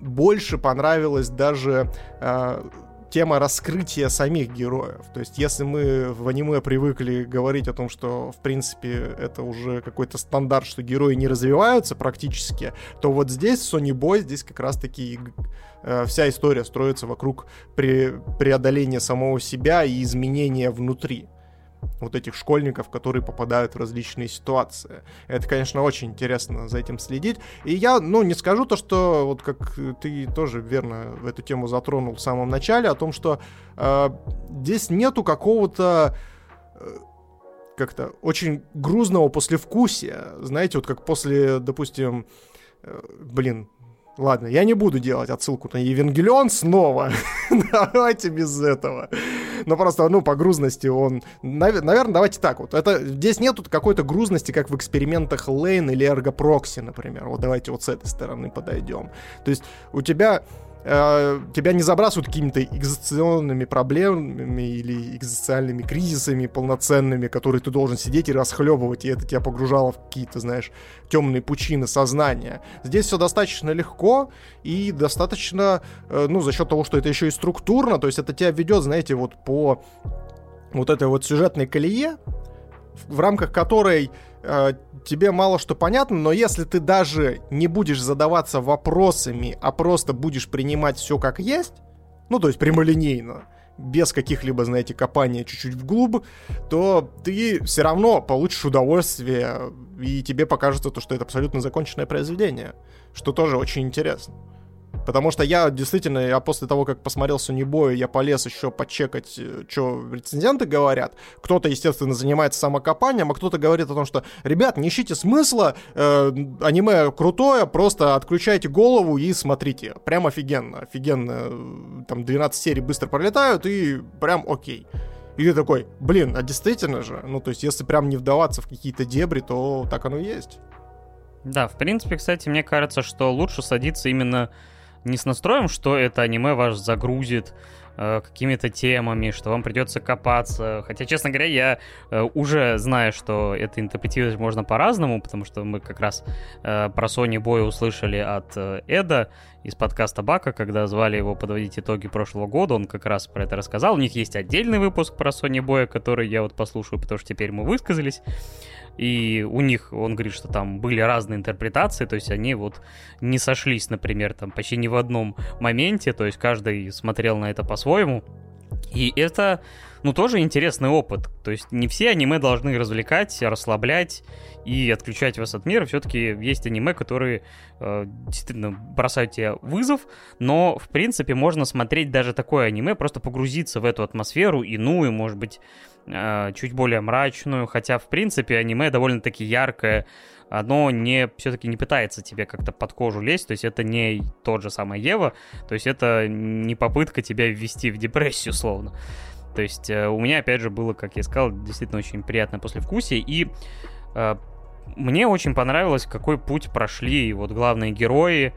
больше понравилось даже э, тема раскрытия самих героев. То есть, если мы в аниме привыкли говорить о том, что, в принципе, это уже какой-то стандарт, что герои не развиваются практически, то вот здесь, Sony Boy, здесь как раз-таки э, вся история строится вокруг пре преодоления самого себя и изменения внутри вот этих школьников, которые попадают в различные ситуации. Это, конечно, очень интересно за этим следить. И я, ну, не скажу то, что, вот как ты тоже верно в эту тему затронул в самом начале, о том, что э, здесь нету какого-то э, как-то очень грузного послевкусия. Знаете, вот как после, допустим, э, блин, Ладно, я не буду делать отсылку на Евангелион снова. давайте без этого. Но просто, ну, по грузности он... Наверное, давайте так вот. Это... Здесь нету какой-то грузности, как в экспериментах Лейн или Эргопрокси, например. Вот давайте вот с этой стороны подойдем. То есть у тебя э, тебя не забрасывают какими-то экзистенционными проблемами или экзистенциальными кризисами полноценными, которые ты должен сидеть и расхлебывать, и это тебя погружало в какие-то, знаешь, темные пучины сознания. Здесь все достаточно легко и достаточно, э, ну, за счет того, что это еще и структурно, то есть это тебя ведет, знаете, вот по вот этой вот сюжетной колее, в рамках которой э, тебе мало что понятно, но если ты даже не будешь задаваться вопросами, а просто будешь принимать все как есть, ну, то есть прямолинейно, без каких-либо, знаете, копания чуть-чуть вглубь, то ты все равно получишь удовольствие, и тебе покажется то, что это абсолютно законченное произведение, что тоже очень интересно. Потому что я действительно, я после того, как посмотрел Boy, я полез еще почекать, э, что рецензенты говорят. Кто-то, естественно, занимается самокопанием, а кто-то говорит о том, что, ребят, не ищите смысла, э, аниме крутое, просто отключайте голову и смотрите. Прям офигенно, офигенно. Там 12 серий быстро пролетают и прям окей. И ты такой, блин, а действительно же, ну то есть если прям не вдаваться в какие-то дебри, то так оно и есть. Да, в принципе, кстати, мне кажется, что лучше садиться именно не с настроем, что это аниме ваш загрузит э, какими-то темами, что вам придется копаться. Хотя, честно говоря, я э, уже знаю, что это интерпретировать можно по-разному, потому что мы как раз э, про Sony Boy услышали от Эда из подкаста Бака, когда звали его подводить итоги прошлого года, он как раз про это рассказал. У них есть отдельный выпуск про Sony Boy, который я вот послушаю, потому что теперь мы высказались и у них, он говорит, что там были разные интерпретации, то есть они вот не сошлись, например, там почти ни в одном моменте, то есть каждый смотрел на это по-своему, и это, ну, тоже интересный опыт. То есть не все аниме должны развлекать, расслаблять и отключать вас от мира. Все-таки есть аниме, которые э, действительно бросают тебе вызов, но, в принципе, можно смотреть даже такое аниме, просто погрузиться в эту атмосферу, иную, может быть, э, чуть более мрачную. Хотя, в принципе, аниме довольно-таки яркое, оно не все-таки не пытается тебе как-то под кожу лезть, то есть это не тот же самый Ева, то есть это не попытка тебя ввести в депрессию, словно. То есть э, у меня, опять же, было, как я сказал, действительно очень приятное послевкусие, и э, мне очень понравилось, какой путь прошли вот главные герои,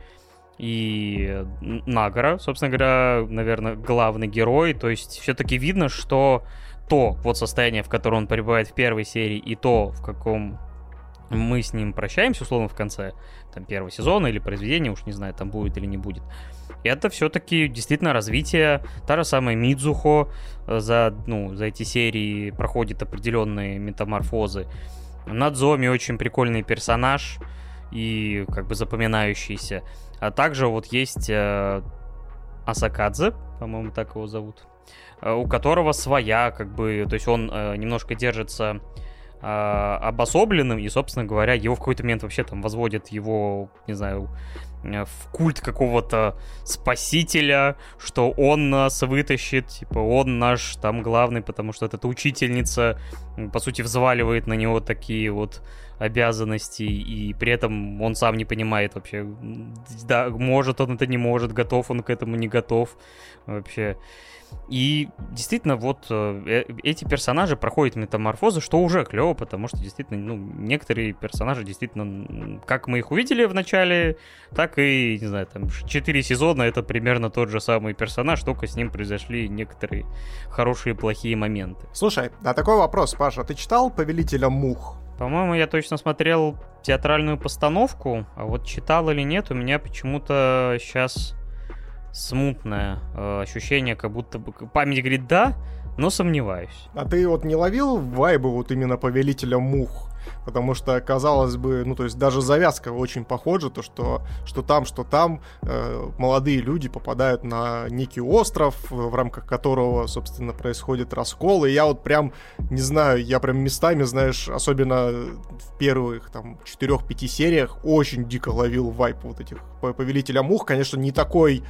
и Нагора, собственно говоря, наверное, главный герой. То есть все-таки видно, что то вот состояние, в котором он пребывает в первой серии, и то, в каком мы с ним прощаемся, условно, в конце там, первого сезона или произведения, уж не знаю, там будет или не будет. Это все-таки действительно развитие. Та же самая Мидзухо э, за, ну, за эти серии проходит определенные метаморфозы. Надзоми очень прикольный персонаж и как бы запоминающийся. А также вот есть э, Асакадзе, по-моему, так его зовут, э, у которого своя, как бы, то есть он э, немножко держится обособленным, и, собственно говоря, его в какой-то момент вообще там возводят его, не знаю, э, в культ какого-то спасителя, что он нас вытащит, типа он наш там главный, потому что эта учительница, по сути, взваливает на него такие вот обязанности, и при этом он сам не понимает вообще, да, может он это, не может, готов он к этому, не готов вообще. И действительно, вот э, э, эти персонажи проходят метаморфозы, что уже клево, потому что действительно, ну, некоторые персонажи действительно, как мы их увидели в начале, так и, не знаю, там, 4 сезона это примерно тот же самый персонаж, только с ним произошли некоторые хорошие и плохие моменты. Слушай, а такой вопрос, Паша, ты читал «Повелителя мух»? По-моему, я точно смотрел театральную постановку, а вот читал или нет, у меня почему-то сейчас смутное э, ощущение, как будто бы память говорит да, но сомневаюсь. А ты вот не ловил вайбы вот именно Повелителя Мух? Потому что, казалось бы, ну, то есть даже завязка очень похожа, то, что, что там, что там э, молодые люди попадают на некий остров, в рамках которого, собственно, происходит раскол, и я вот прям, не знаю, я прям местами, знаешь, особенно в первых, там, 4-5 сериях очень дико ловил вайп вот этих Повелителя Мух, конечно, не такой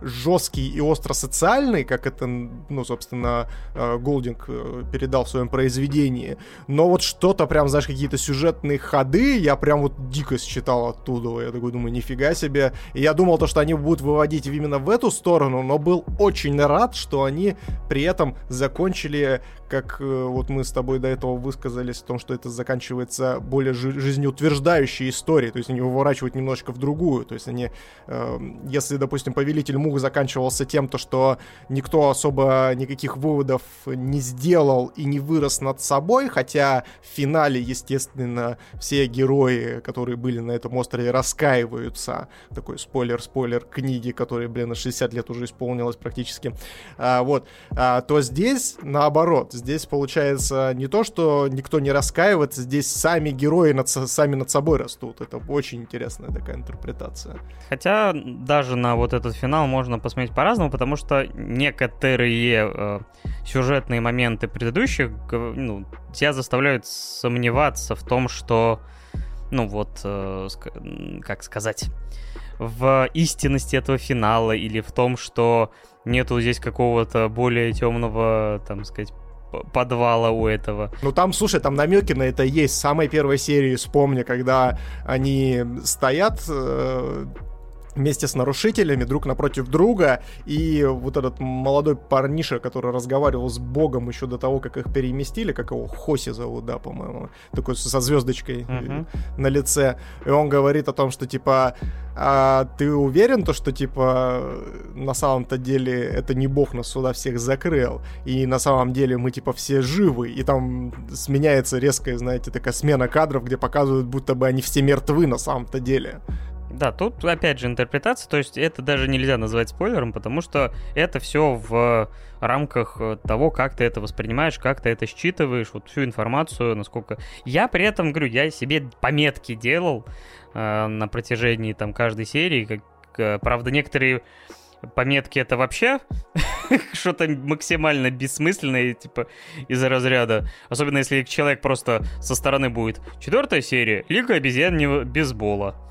жесткий и остро социальный, как это, ну, собственно, э, Голдинг э, передал в своем произведении. Но вот что-то прям, знаешь, какие-то сюжетные ходы я прям вот дико считал оттуда. Я такой думаю, нифига себе. И я думал то, что они будут выводить именно в эту сторону, но был очень рад, что они при этом закончили как э, вот мы с тобой до этого высказались о том, что это заканчивается более жи- жизнеутверждающей историей, то есть они выворачивают немножко в другую, то есть они, если, допустим, Повелитель Мух заканчивался тем, то, что никто особо никаких выводов не сделал и не вырос над собой, хотя в финале, естественно, все герои, которые были на этом острове, раскаиваются, такой спойлер-спойлер книги, которые, блин, на 60 лет уже исполнилось практически, а, вот, а, то здесь наоборот, Здесь получается не то, что никто не раскаивается, здесь сами герои над, сами над собой растут. Это очень интересная такая интерпретация. Хотя даже на вот этот финал можно посмотреть по-разному, потому что некоторые э, сюжетные моменты предыдущих ну, тебя заставляют сомневаться в том, что, ну вот, э, как сказать, в истинности этого финала или в том, что нету здесь какого-то более темного, там сказать, подвала у этого. Ну там, слушай, там намеки на это есть. Самой первой серии вспомни, когда они стоят, э, вместе с нарушителями друг напротив друга, и вот этот молодой парниша, который разговаривал с Богом еще до того, как их переместили, как его Хоси зовут, да, по-моему, такой со звездочкой uh-huh. на лице, и он говорит о том, что типа, а ты уверен то, что типа на самом-то деле это не Бог нас сюда всех закрыл, и на самом деле мы типа все живы, и там сменяется резкая, знаете, такая смена кадров, где показывают, будто бы они все мертвы на самом-то деле. Да, тут опять же интерпретация, то есть это даже нельзя назвать спойлером, потому что это все в рамках э, того, как ты это воспринимаешь, как ты это считываешь, вот всю информацию, насколько... Я при этом, говорю, я себе пометки делал э, на протяжении там каждой серии, как, э, правда, некоторые пометки это вообще что-то максимально бессмысленное, типа, из-за разряда. Особенно если человек просто со стороны будет. Четвертая серия. Лига обезьян бейсбола.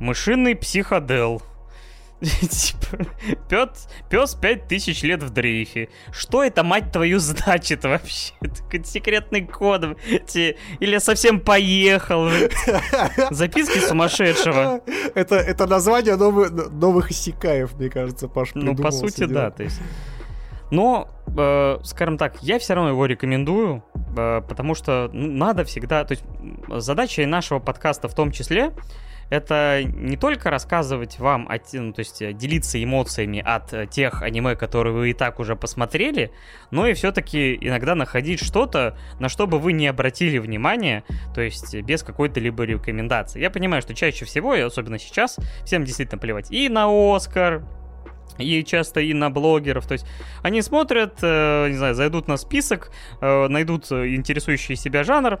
Мышиный психодел. Типа, пес, пес 5000 лет в дрейфе. Что это, мать твою, значит вообще? Секретный код. Или совсем поехал. Записки сумасшедшего. Это, это название новых, новых Исикаев, мне кажется, Паш Ну, по сути, да. То есть... Но, э, скажем так, я все равно его рекомендую, э, потому что ну, надо всегда... То есть задача нашего подкаста в том числе это не только рассказывать вам, о, ну, то есть э, делиться эмоциями от э, тех аниме, которые вы и так уже посмотрели, но и все-таки иногда находить что-то, на что бы вы не обратили внимания, то есть без какой-то либо рекомендации. Я понимаю, что чаще всего, и особенно сейчас, всем действительно плевать и на Оскар, и часто и на блогеров. То есть они смотрят, э, не знаю, зайдут на список, э, найдут интересующий себя жанр,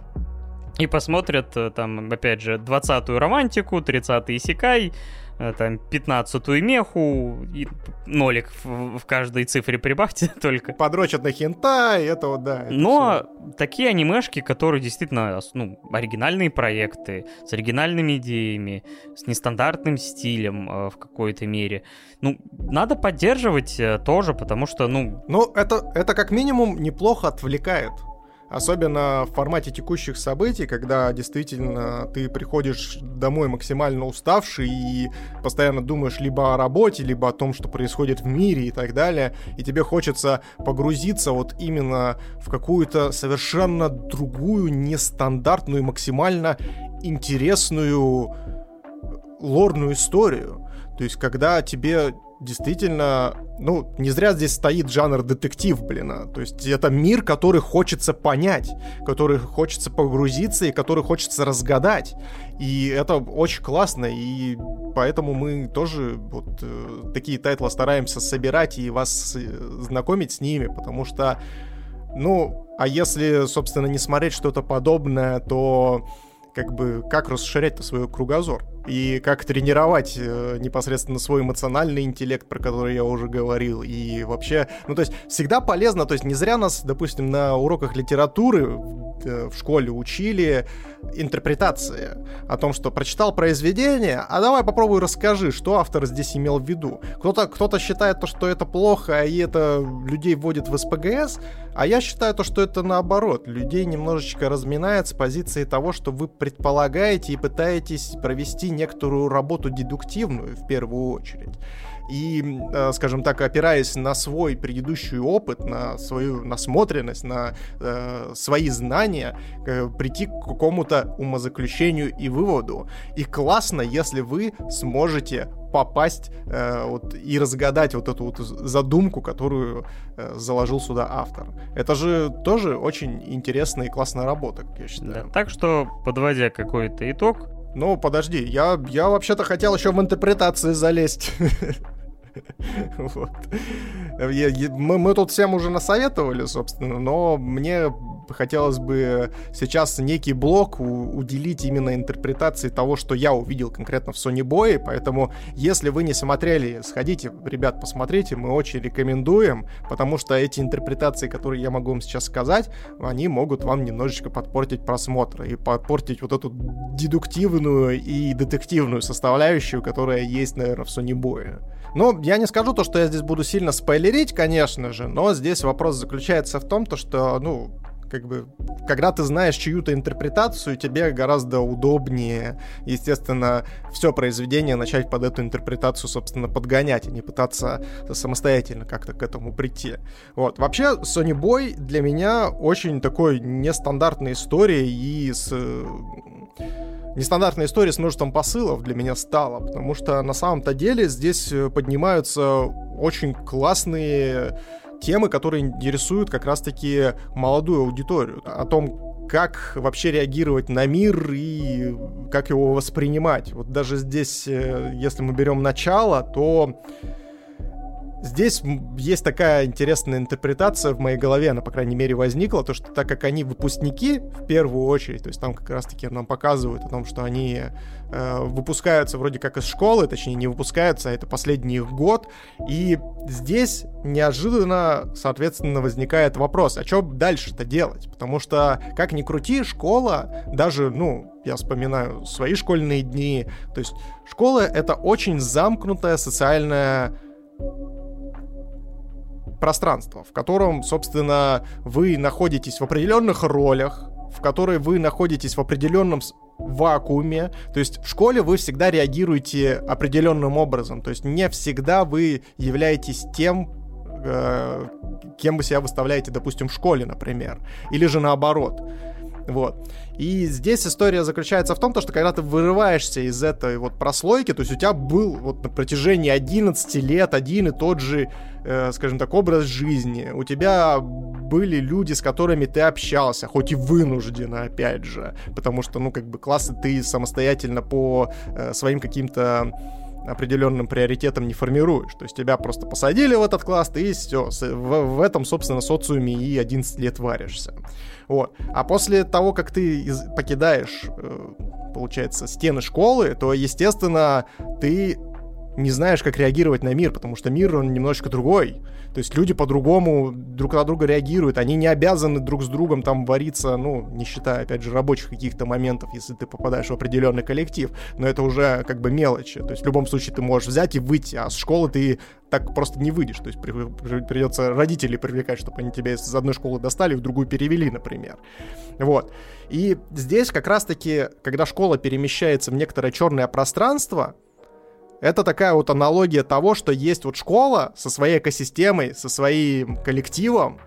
и посмотрят э, там, опять же, 20-ю романтику, 30-й исекай, э, там, 15-ю меху, и нолик в, в каждой цифре прибавьте только. Подрочат на хентай, это вот, да. Это Но все. такие анимешки, которые действительно, ну, оригинальные проекты, с оригинальными идеями, с нестандартным стилем э, в какой-то мере, ну, надо поддерживать э, тоже, потому что, ну... Ну, это, это как минимум неплохо отвлекает. Особенно в формате текущих событий, когда действительно ты приходишь домой максимально уставший и постоянно думаешь либо о работе, либо о том, что происходит в мире и так далее, и тебе хочется погрузиться вот именно в какую-то совершенно другую, нестандартную, максимально интересную лорную историю. То есть, когда тебе действительно, ну, не зря здесь стоит жанр детектив, блин. А. То есть это мир, который хочется понять, который хочется погрузиться и который хочется разгадать. И это очень классно, и поэтому мы тоже вот э, такие тайтлы стараемся собирать и вас э, знакомить с ними, потому что, ну, а если, собственно, не смотреть что-то подобное, то как бы как расширять-то свой кругозор? И как тренировать э, непосредственно свой эмоциональный интеллект, про который я уже говорил, и вообще, ну то есть всегда полезно, то есть не зря нас, допустим, на уроках литературы э, в школе учили интерпретации. О том, что прочитал произведение, а давай попробуй расскажи, что автор здесь имел в виду. Кто-то кто считает то, что это плохо, и это людей вводит в СПГС, а я считаю то, что это наоборот. Людей немножечко разминает с позиции того, что вы предполагаете и пытаетесь провести некоторую работу дедуктивную в первую очередь и, э, скажем так, опираясь на свой предыдущий опыт, на свою насмотренность, на э, свои знания, э, прийти к какому-то умозаключению и выводу. И классно, если вы сможете попасть э, вот, и разгадать вот эту вот задумку, которую э, заложил сюда автор. Это же тоже очень интересная и классная работа, я считаю. Да, так что, подводя какой-то итог, ну, подожди, я, я вообще-то хотел еще в интерпретации залезть. Вот. Мы, мы тут всем уже насоветовали, собственно, но мне хотелось бы сейчас некий блок уделить именно интерпретации того, что я увидел конкретно в Sony Boy, поэтому если вы не смотрели, сходите, ребят, посмотрите, мы очень рекомендуем, потому что эти интерпретации, которые я могу вам сейчас сказать, они могут вам немножечко подпортить просмотр и подпортить вот эту дедуктивную и детективную составляющую, которая есть, наверное, в Sony Boy. Ну, я не скажу то, что я здесь буду сильно спойлерить, конечно же, но здесь вопрос заключается в том, то, что, ну, как бы, когда ты знаешь чью-то интерпретацию, тебе гораздо удобнее, естественно, все произведение начать под эту интерпретацию, собственно, подгонять, и не пытаться самостоятельно как-то к этому прийти. Вот. Вообще, Sony Boy для меня очень такой нестандартной историей и с нестандартная история с множеством посылов для меня стала, потому что на самом-то деле здесь э, поднимаются очень классные темы, которые интересуют как раз-таки молодую аудиторию. О том, как вообще реагировать на мир и как его воспринимать. Вот даже здесь, э, если мы берем начало, то Здесь есть такая интересная интерпретация в моей голове, она, по крайней мере, возникла, то, что так как они выпускники, в первую очередь, то есть там как раз-таки нам показывают о том, что они э, выпускаются вроде как из школы, точнее, не выпускаются, а это последний их год, и здесь неожиданно, соответственно, возникает вопрос, а что дальше-то делать? Потому что, как ни крути, школа, даже, ну, я вспоминаю свои школьные дни, то есть школа — это очень замкнутая социальная пространство, в котором, собственно, вы находитесь в определенных ролях, в которой вы находитесь в определенном вакууме. То есть в школе вы всегда реагируете определенным образом. То есть не всегда вы являетесь тем, э, кем вы себя выставляете, допустим, в школе, например. Или же наоборот. Вот. И здесь история заключается в том, что когда ты вырываешься из этой вот прослойки, то есть у тебя был вот на протяжении 11 лет один и тот же, э, скажем так, образ жизни, у тебя были люди, с которыми ты общался, хоть и вынужденно, опять же, потому что, ну, как бы классы ты самостоятельно по э, своим каким-то определенным приоритетом не формируешь. То есть тебя просто посадили в этот класс, ты все. В, в этом, собственно, социуме и 11 лет варишься. Вот. А после того, как ты из- покидаешь, э, получается, стены школы, то, естественно, ты не знаешь, как реагировать на мир, потому что мир, он немножечко другой. То есть люди по-другому друг на друга реагируют, они не обязаны друг с другом там вариться, ну, не считая, опять же, рабочих каких-то моментов, если ты попадаешь в определенный коллектив, но это уже как бы мелочи. То есть в любом случае ты можешь взять и выйти, а с школы ты так просто не выйдешь. То есть при, при, придется родителей привлекать, чтобы они тебя из одной школы достали, в другую перевели, например. Вот. И здесь как раз-таки, когда школа перемещается в некоторое черное пространство, это такая вот аналогия того, что есть вот школа со своей экосистемой, со своим коллективом,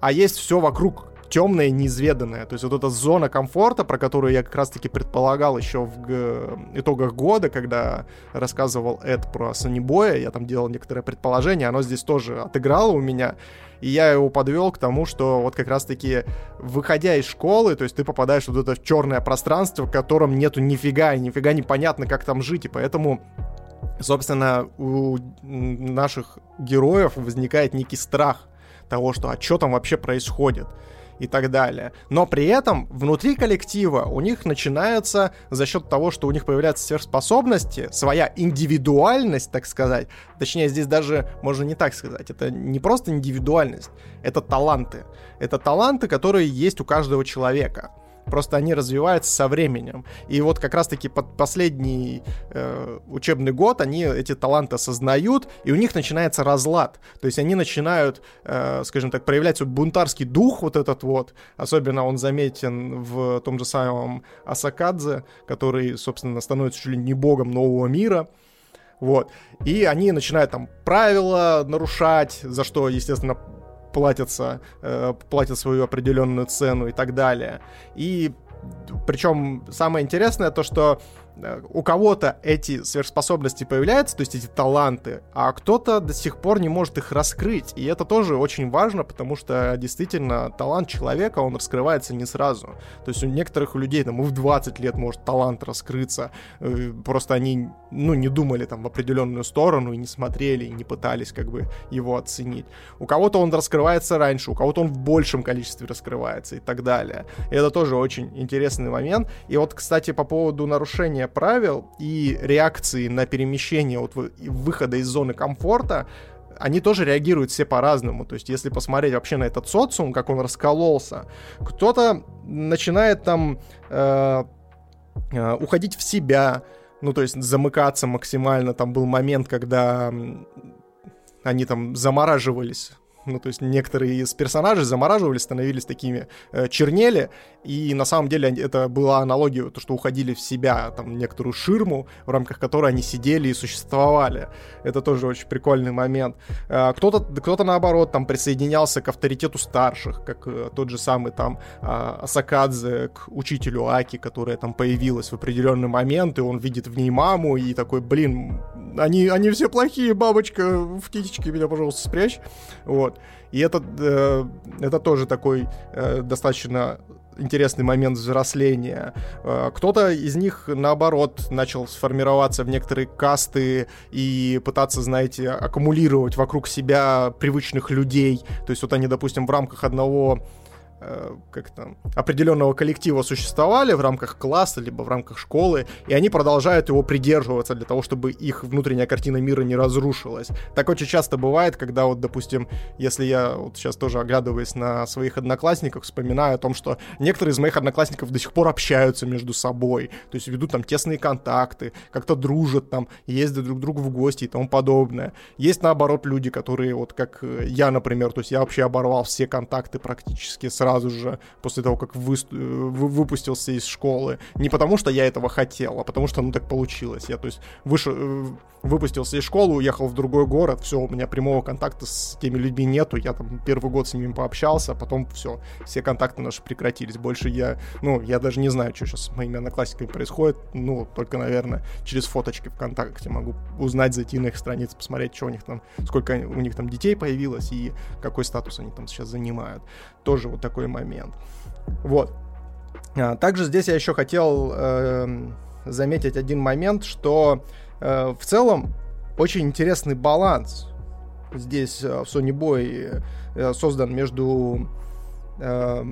а есть все вокруг темное, неизведанное. То есть вот эта зона комфорта, про которую я как раз-таки предполагал еще в итогах года, когда рассказывал Эд про Санибоя, я там делал некоторое предположение, оно здесь тоже отыграло у меня. И я его подвел к тому, что вот как раз-таки, выходя из школы, то есть ты попадаешь в вот это черное пространство, в котором нету нифига, и нифига непонятно, как там жить, и поэтому собственно, у наших героев возникает некий страх того, что а что там вообще происходит. и так далее. Но при этом внутри коллектива у них начинается за счет того, что у них появляются сверхспособности, своя индивидуальность, так сказать. Точнее, здесь даже можно не так сказать. Это не просто индивидуальность, это таланты. Это таланты, которые есть у каждого человека. Просто они развиваются со временем. И вот как раз-таки под последний э, учебный год они эти таланты осознают, и у них начинается разлад. То есть они начинают, э, скажем так, проявлять бунтарский дух вот этот вот. Особенно он заметен в том же самом Асакадзе, который, собственно, становится чуть ли не богом нового мира. Вот. И они начинают там правила нарушать, за что, естественно, платятся, э, платят свою определенную цену и так далее. И причем самое интересное то, что у кого-то эти сверхспособности появляются, то есть эти таланты, а кто-то до сих пор не может их раскрыть. И это тоже очень важно, потому что действительно талант человека, он раскрывается не сразу. То есть у некоторых людей там и в 20 лет может талант раскрыться. Э, просто они, ну, не думали там в определенную сторону и не смотрели, и не пытались как бы его оценить. У кого-то он раскрывается раньше, у кого-то он в большем количестве раскрывается и так далее. И это тоже очень интересный момент. И вот, кстати, по поводу нарушения нарушение правил и реакции на перемещение от выхода из зоны комфорта, они тоже реагируют все по-разному. То есть, если посмотреть вообще на этот социум, как он раскололся, кто-то начинает там э, э, уходить в себя, ну, то есть замыкаться максимально. Там был момент, когда они там замораживались ну, то есть некоторые из персонажей замораживались, становились такими э, чернели, и на самом деле это была аналогия, то, что уходили в себя, там, некоторую ширму, в рамках которой они сидели и существовали. Это тоже очень прикольный момент. Э, кто-то, кто-то наоборот, там, присоединялся к авторитету старших, как э, тот же самый, там, э, Асакадзе к учителю Аки, которая там появилась в определенный момент, и он видит в ней маму, и такой, блин, они, они все плохие, бабочка, в китичке меня, пожалуйста, спрячь. Вот. И это, э, это тоже такой э, достаточно интересный момент взросления. Э, кто-то из них, наоборот, начал сформироваться в некоторые касты и пытаться, знаете, аккумулировать вокруг себя привычных людей. То есть вот они, допустим, в рамках одного как там, определенного коллектива существовали в рамках класса, либо в рамках школы, и они продолжают его придерживаться для того, чтобы их внутренняя картина мира не разрушилась. Так очень часто бывает, когда вот, допустим, если я вот сейчас тоже оглядываясь на своих одноклассников, вспоминаю о том, что некоторые из моих одноклассников до сих пор общаются между собой, то есть ведут там тесные контакты, как-то дружат там, ездят друг к другу в гости и тому подобное. Есть, наоборот, люди, которые вот как я, например, то есть я вообще оборвал все контакты практически с сразу же после того, как вы, выпустился из школы. Не потому, что я этого хотел, а потому, что ну так получилось. Я, то есть, вышел, э, выпустился из школы, уехал в другой город, все, у меня прямого контакта с теми людьми нету, я там первый год с ними пообщался, а потом все, все контакты наши прекратились. Больше я, ну, я даже не знаю, что сейчас с моими одноклассниками происходит, ну, только, наверное, через фоточки ВКонтакте могу узнать, зайти на их страницы, посмотреть, что у них там, сколько у них там детей появилось и какой статус они там сейчас занимают. Тоже вот такой момент. Вот. А, также здесь я еще хотел э, заметить один момент, что в целом очень интересный баланс здесь э, в Sony Boy э, создан между э,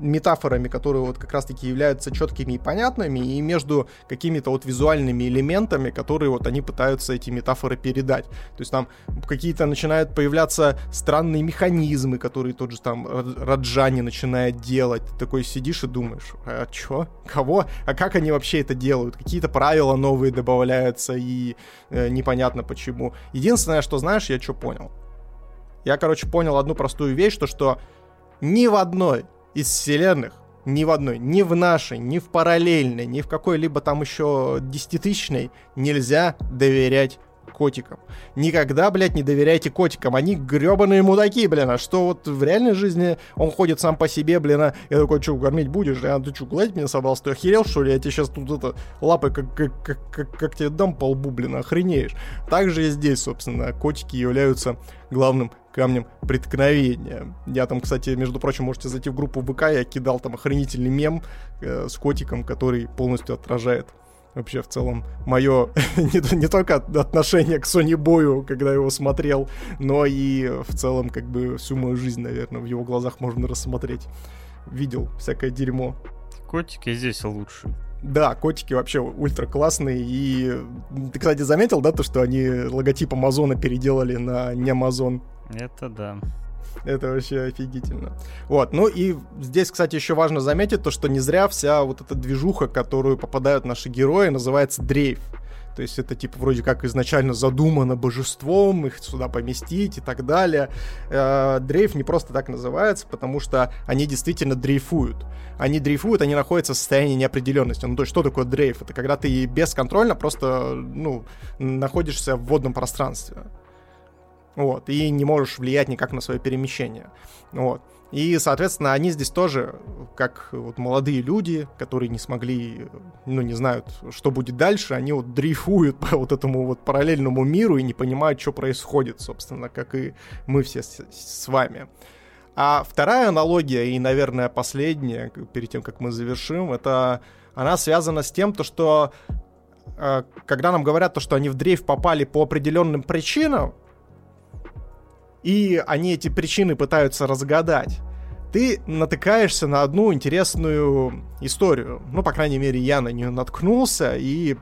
метафорами, которые вот как раз-таки являются четкими и понятными, и между какими-то вот визуальными элементами, которые вот они пытаются эти метафоры передать. То есть там какие-то начинают появляться странные механизмы, которые тот же там Раджани начинает делать. Ты такой сидишь и думаешь, а чё? Кого? А как они вообще это делают? Какие-то правила новые добавляются, и э, непонятно почему. Единственное, что знаешь, я что понял? Я, короче, понял одну простую вещь, то что ни в одной из вселенных, ни в одной, ни в нашей, ни в параллельной, ни в какой-либо там еще десятитысячной нельзя доверять котикам. Никогда, блядь, не доверяйте котикам. Они гребаные мудаки, блин. А что вот в реальной жизни он ходит сам по себе, блин, а я такой, что, кормить будешь? А ты что, гладить меня собрался? Ты охерел, что ли? Я тебе сейчас тут это лапы как, как, как, как, как тебе дам по лбу, блин, охренеешь. Также и здесь, собственно, котики являются главным камнем преткновения. Я там, кстати, между прочим, можете зайти в группу ВК, я кидал там охренительный мем э, с котиком, который полностью отражает вообще в целом мое не, не только отношение к Sony Бою, когда его смотрел, но и в целом как бы всю мою жизнь, наверное, в его глазах можно рассмотреть. Видел всякое дерьмо. Котики здесь лучше. Да, котики вообще ультра классные. И ты, кстати, заметил, да, то, что они логотип Амазона переделали на не Амазон? Это да. Это вообще офигительно. Вот, ну и здесь, кстати, еще важно заметить то, что не зря вся вот эта движуха, которую попадают наши герои, называется дрейф. То есть это типа вроде как изначально задумано божеством, их сюда поместить и так далее. Э, дрейф не просто так называется, потому что они действительно дрейфуют. Они дрейфуют, они находятся в состоянии неопределенности. Ну то есть что такое дрейф? Это когда ты бесконтрольно просто ну, находишься в водном пространстве вот, и не можешь влиять никак на свое перемещение, вот. И, соответственно, они здесь тоже, как вот молодые люди, которые не смогли, ну, не знают, что будет дальше, они вот дрейфуют по вот этому вот параллельному миру и не понимают, что происходит, собственно, как и мы все с, с вами. А вторая аналогия, и, наверное, последняя, перед тем, как мы завершим, это она связана с тем, то, что э, когда нам говорят то, что они в дрейф попали по определенным причинам, и они эти причины пытаются разгадать, ты натыкаешься на одну интересную историю. Ну, по крайней мере, я на нее наткнулся, и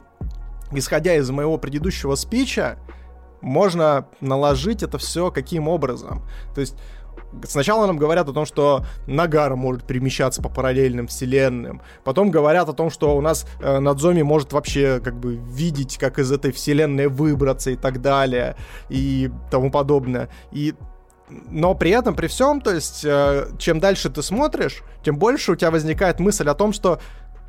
исходя из моего предыдущего спича, можно наложить это все каким образом. То есть Сначала нам говорят о том, что Нагара может перемещаться по параллельным вселенным. Потом говорят о том, что у нас э, Надзоми может вообще как бы видеть, как из этой вселенной выбраться и так далее. И тому подобное. И но при этом, при всем, то есть, э, чем дальше ты смотришь, тем больше у тебя возникает мысль о том, что,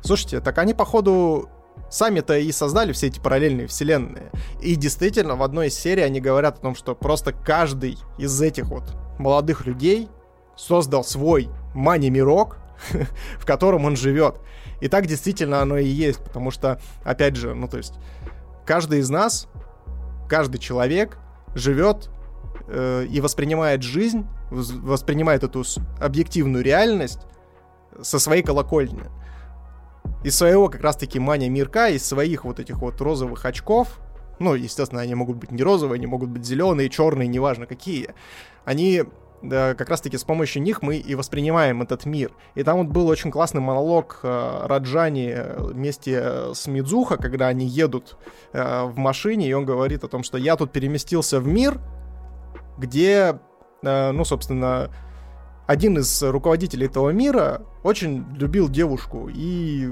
слушайте, так они, походу, сами-то и создали все эти параллельные вселенные. И действительно, в одной из серий они говорят о том, что просто каждый из этих вот молодых людей создал свой мани-мирок, в котором он живет. И так действительно оно и есть, потому что, опять же, ну то есть, каждый из нас, каждый человек живет э, и воспринимает жизнь, воспринимает эту объективную реальность со своей колокольни из своего как раз-таки мания мирка, из своих вот этих вот розовых очков, ну, естественно, они могут быть не розовые, они могут быть зеленые, черные, неважно какие, они да, как раз-таки с помощью них мы и воспринимаем этот мир. И там вот был очень классный монолог э, Раджани вместе с Мидзуха, когда они едут э, в машине, и он говорит о том, что я тут переместился в мир, где, э, ну, собственно, один из руководителей этого мира очень любил девушку и,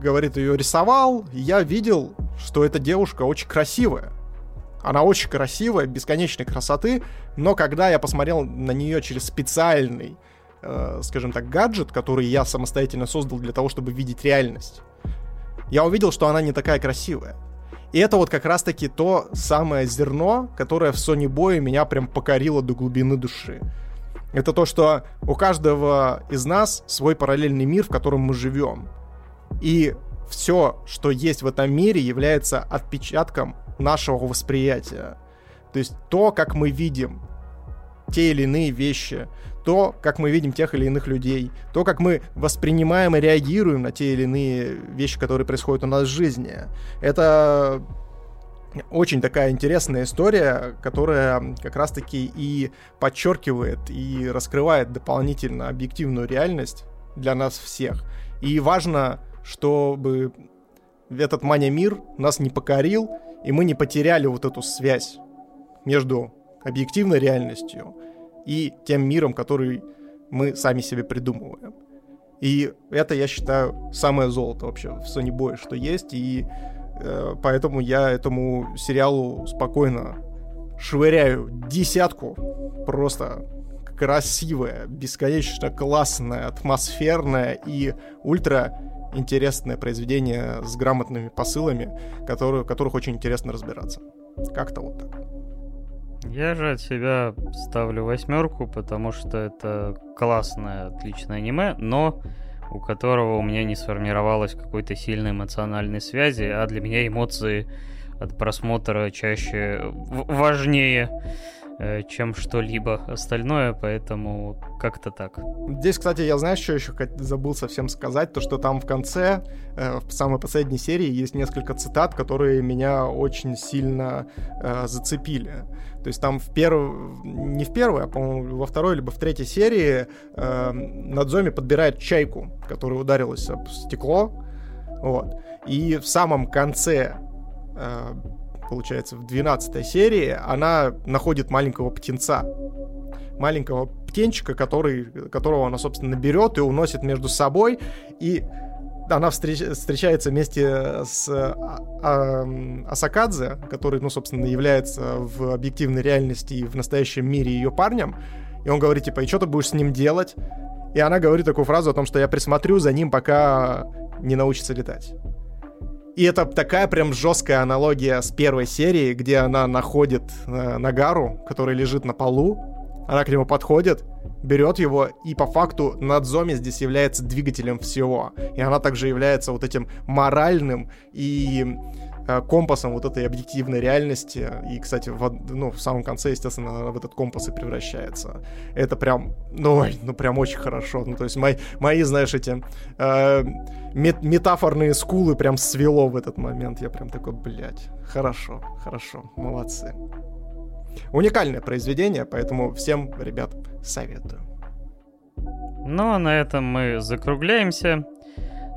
говорит, ее рисовал. И я видел, что эта девушка очень красивая. Она очень красивая, бесконечной красоты, но когда я посмотрел на нее через специальный, э, скажем так, гаджет, который я самостоятельно создал для того, чтобы видеть реальность, я увидел, что она не такая красивая. И это вот как раз-таки то самое зерно, которое в Sony Boy меня прям покорило до глубины души это то, что у каждого из нас свой параллельный мир, в котором мы живем. И все, что есть в этом мире, является отпечатком нашего восприятия. То есть то, как мы видим те или иные вещи, то, как мы видим тех или иных людей, то, как мы воспринимаем и реагируем на те или иные вещи, которые происходят у нас в жизни. Это очень такая интересная история, которая как раз-таки и подчеркивает и раскрывает дополнительно объективную реальность для нас всех. И важно, чтобы этот мания-мир нас не покорил, и мы не потеряли вот эту связь между объективной реальностью и тем миром, который мы сами себе придумываем. И это, я считаю, самое золото вообще в Sony Boy, что есть. И поэтому я этому сериалу спокойно швыряю десятку. Просто красивое, бесконечно классное, атмосферное и ультра интересное произведение с грамотными посылами, которые, которых очень интересно разбираться. Как-то вот так. Я же от себя ставлю восьмерку, потому что это классное, отличное аниме, но у которого у меня не сформировалось какой-то сильной эмоциональной связи, а для меня эмоции от просмотра чаще важнее чем что-либо остальное, поэтому как-то так. Здесь, кстати, я знаю, что еще забыл совсем сказать, то что там в конце, э, в самой последней серии, есть несколько цитат, которые меня очень сильно э, зацепили. То есть там в перв... не в первой, а, по-моему, во второй либо в третьей серии э, Надзоми подбирает чайку, которая ударилась об стекло. Вот. И в самом конце э, получается, в 12 серии, она находит маленького птенца. Маленького птенчика, который, которого она, собственно, берет и уносит между собой. И она встреч, встречается вместе с а, а, Асакадзе, который, ну, собственно, является в объективной реальности и в настоящем мире ее парнем. И он говорит, типа, и что ты будешь с ним делать? И она говорит такую фразу о том, что я присмотрю за ним, пока не научится летать. И это такая прям жесткая аналогия с первой серии, где она находит э, Нагару, который лежит на полу. Она к нему подходит, берет его, и по факту Надзоми здесь является двигателем всего. И она также является вот этим моральным и компасом вот этой объективной реальности. И, кстати, в, ну, в самом конце, естественно, в этот компас и превращается. Это прям, ну, ну прям очень хорошо. Ну, то есть мои, мои знаешь, эти э, мет метафорные скулы прям свело в этот момент. Я прям такой, блядь, хорошо, хорошо, молодцы. Уникальное произведение, поэтому всем, ребят, советую. Ну, а на этом мы закругляемся.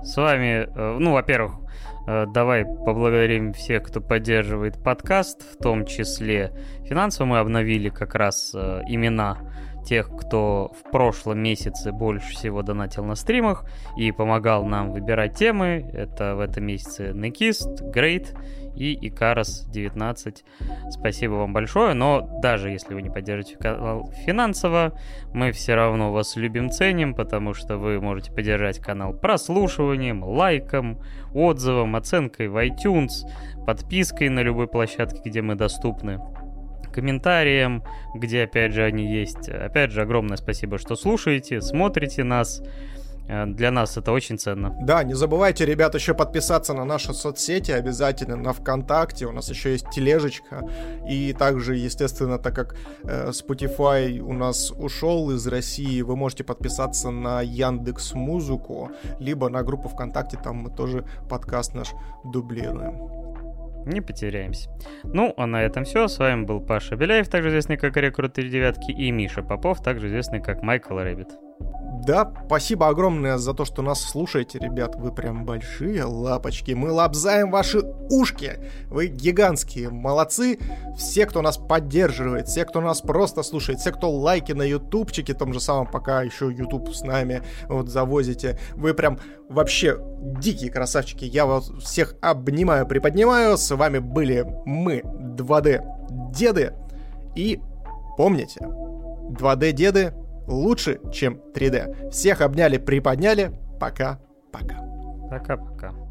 С вами, э, ну, во-первых, Э, давай поблагодарим всех, кто поддерживает подкаст, в том числе финансово мы обновили как раз э, имена тех, кто в прошлом месяце больше всего донатил на стримах и помогал нам выбирать темы. Это в этом месяце Некист, Great и Икарос 19. Спасибо вам большое, но даже если вы не поддержите канал финансово, мы все равно вас любим, ценим, потому что вы можете поддержать канал прослушиванием, лайком, отзывом, оценкой в iTunes, подпиской на любой площадке, где мы доступны комментариям, где, опять же, они есть. Опять же, огромное спасибо, что слушаете, смотрите нас. Э, для нас это очень ценно. Да, не забывайте, ребят, еще подписаться на наши соцсети обязательно, на ВКонтакте, у нас еще есть тележечка, и также, естественно, так как э, Spotify у нас ушел из России, вы можете подписаться на Яндекс Музыку, либо на группу ВКонтакте, там мы тоже подкаст наш дублируем не потеряемся. Ну, а на этом все. С вами был Паша Беляев, также известный как Рекрут 39, и Миша Попов, также известный как Майкл Рэббит. Да, спасибо огромное за то, что нас слушаете, ребят. Вы прям большие лапочки. Мы лобзаем ваши ушки. Вы гигантские. Молодцы. Все, кто нас поддерживает, все, кто нас просто слушает, все, кто лайки на ютубчике, том же самом, пока еще ютуб с нами вот завозите. Вы прям вообще дикие красавчики. Я вас всех обнимаю, приподнимаю. С вами были мы, 2D деды. И помните, 2D деды лучше, чем 3D. Всех обняли, приподняли. Пока-пока. Пока-пока.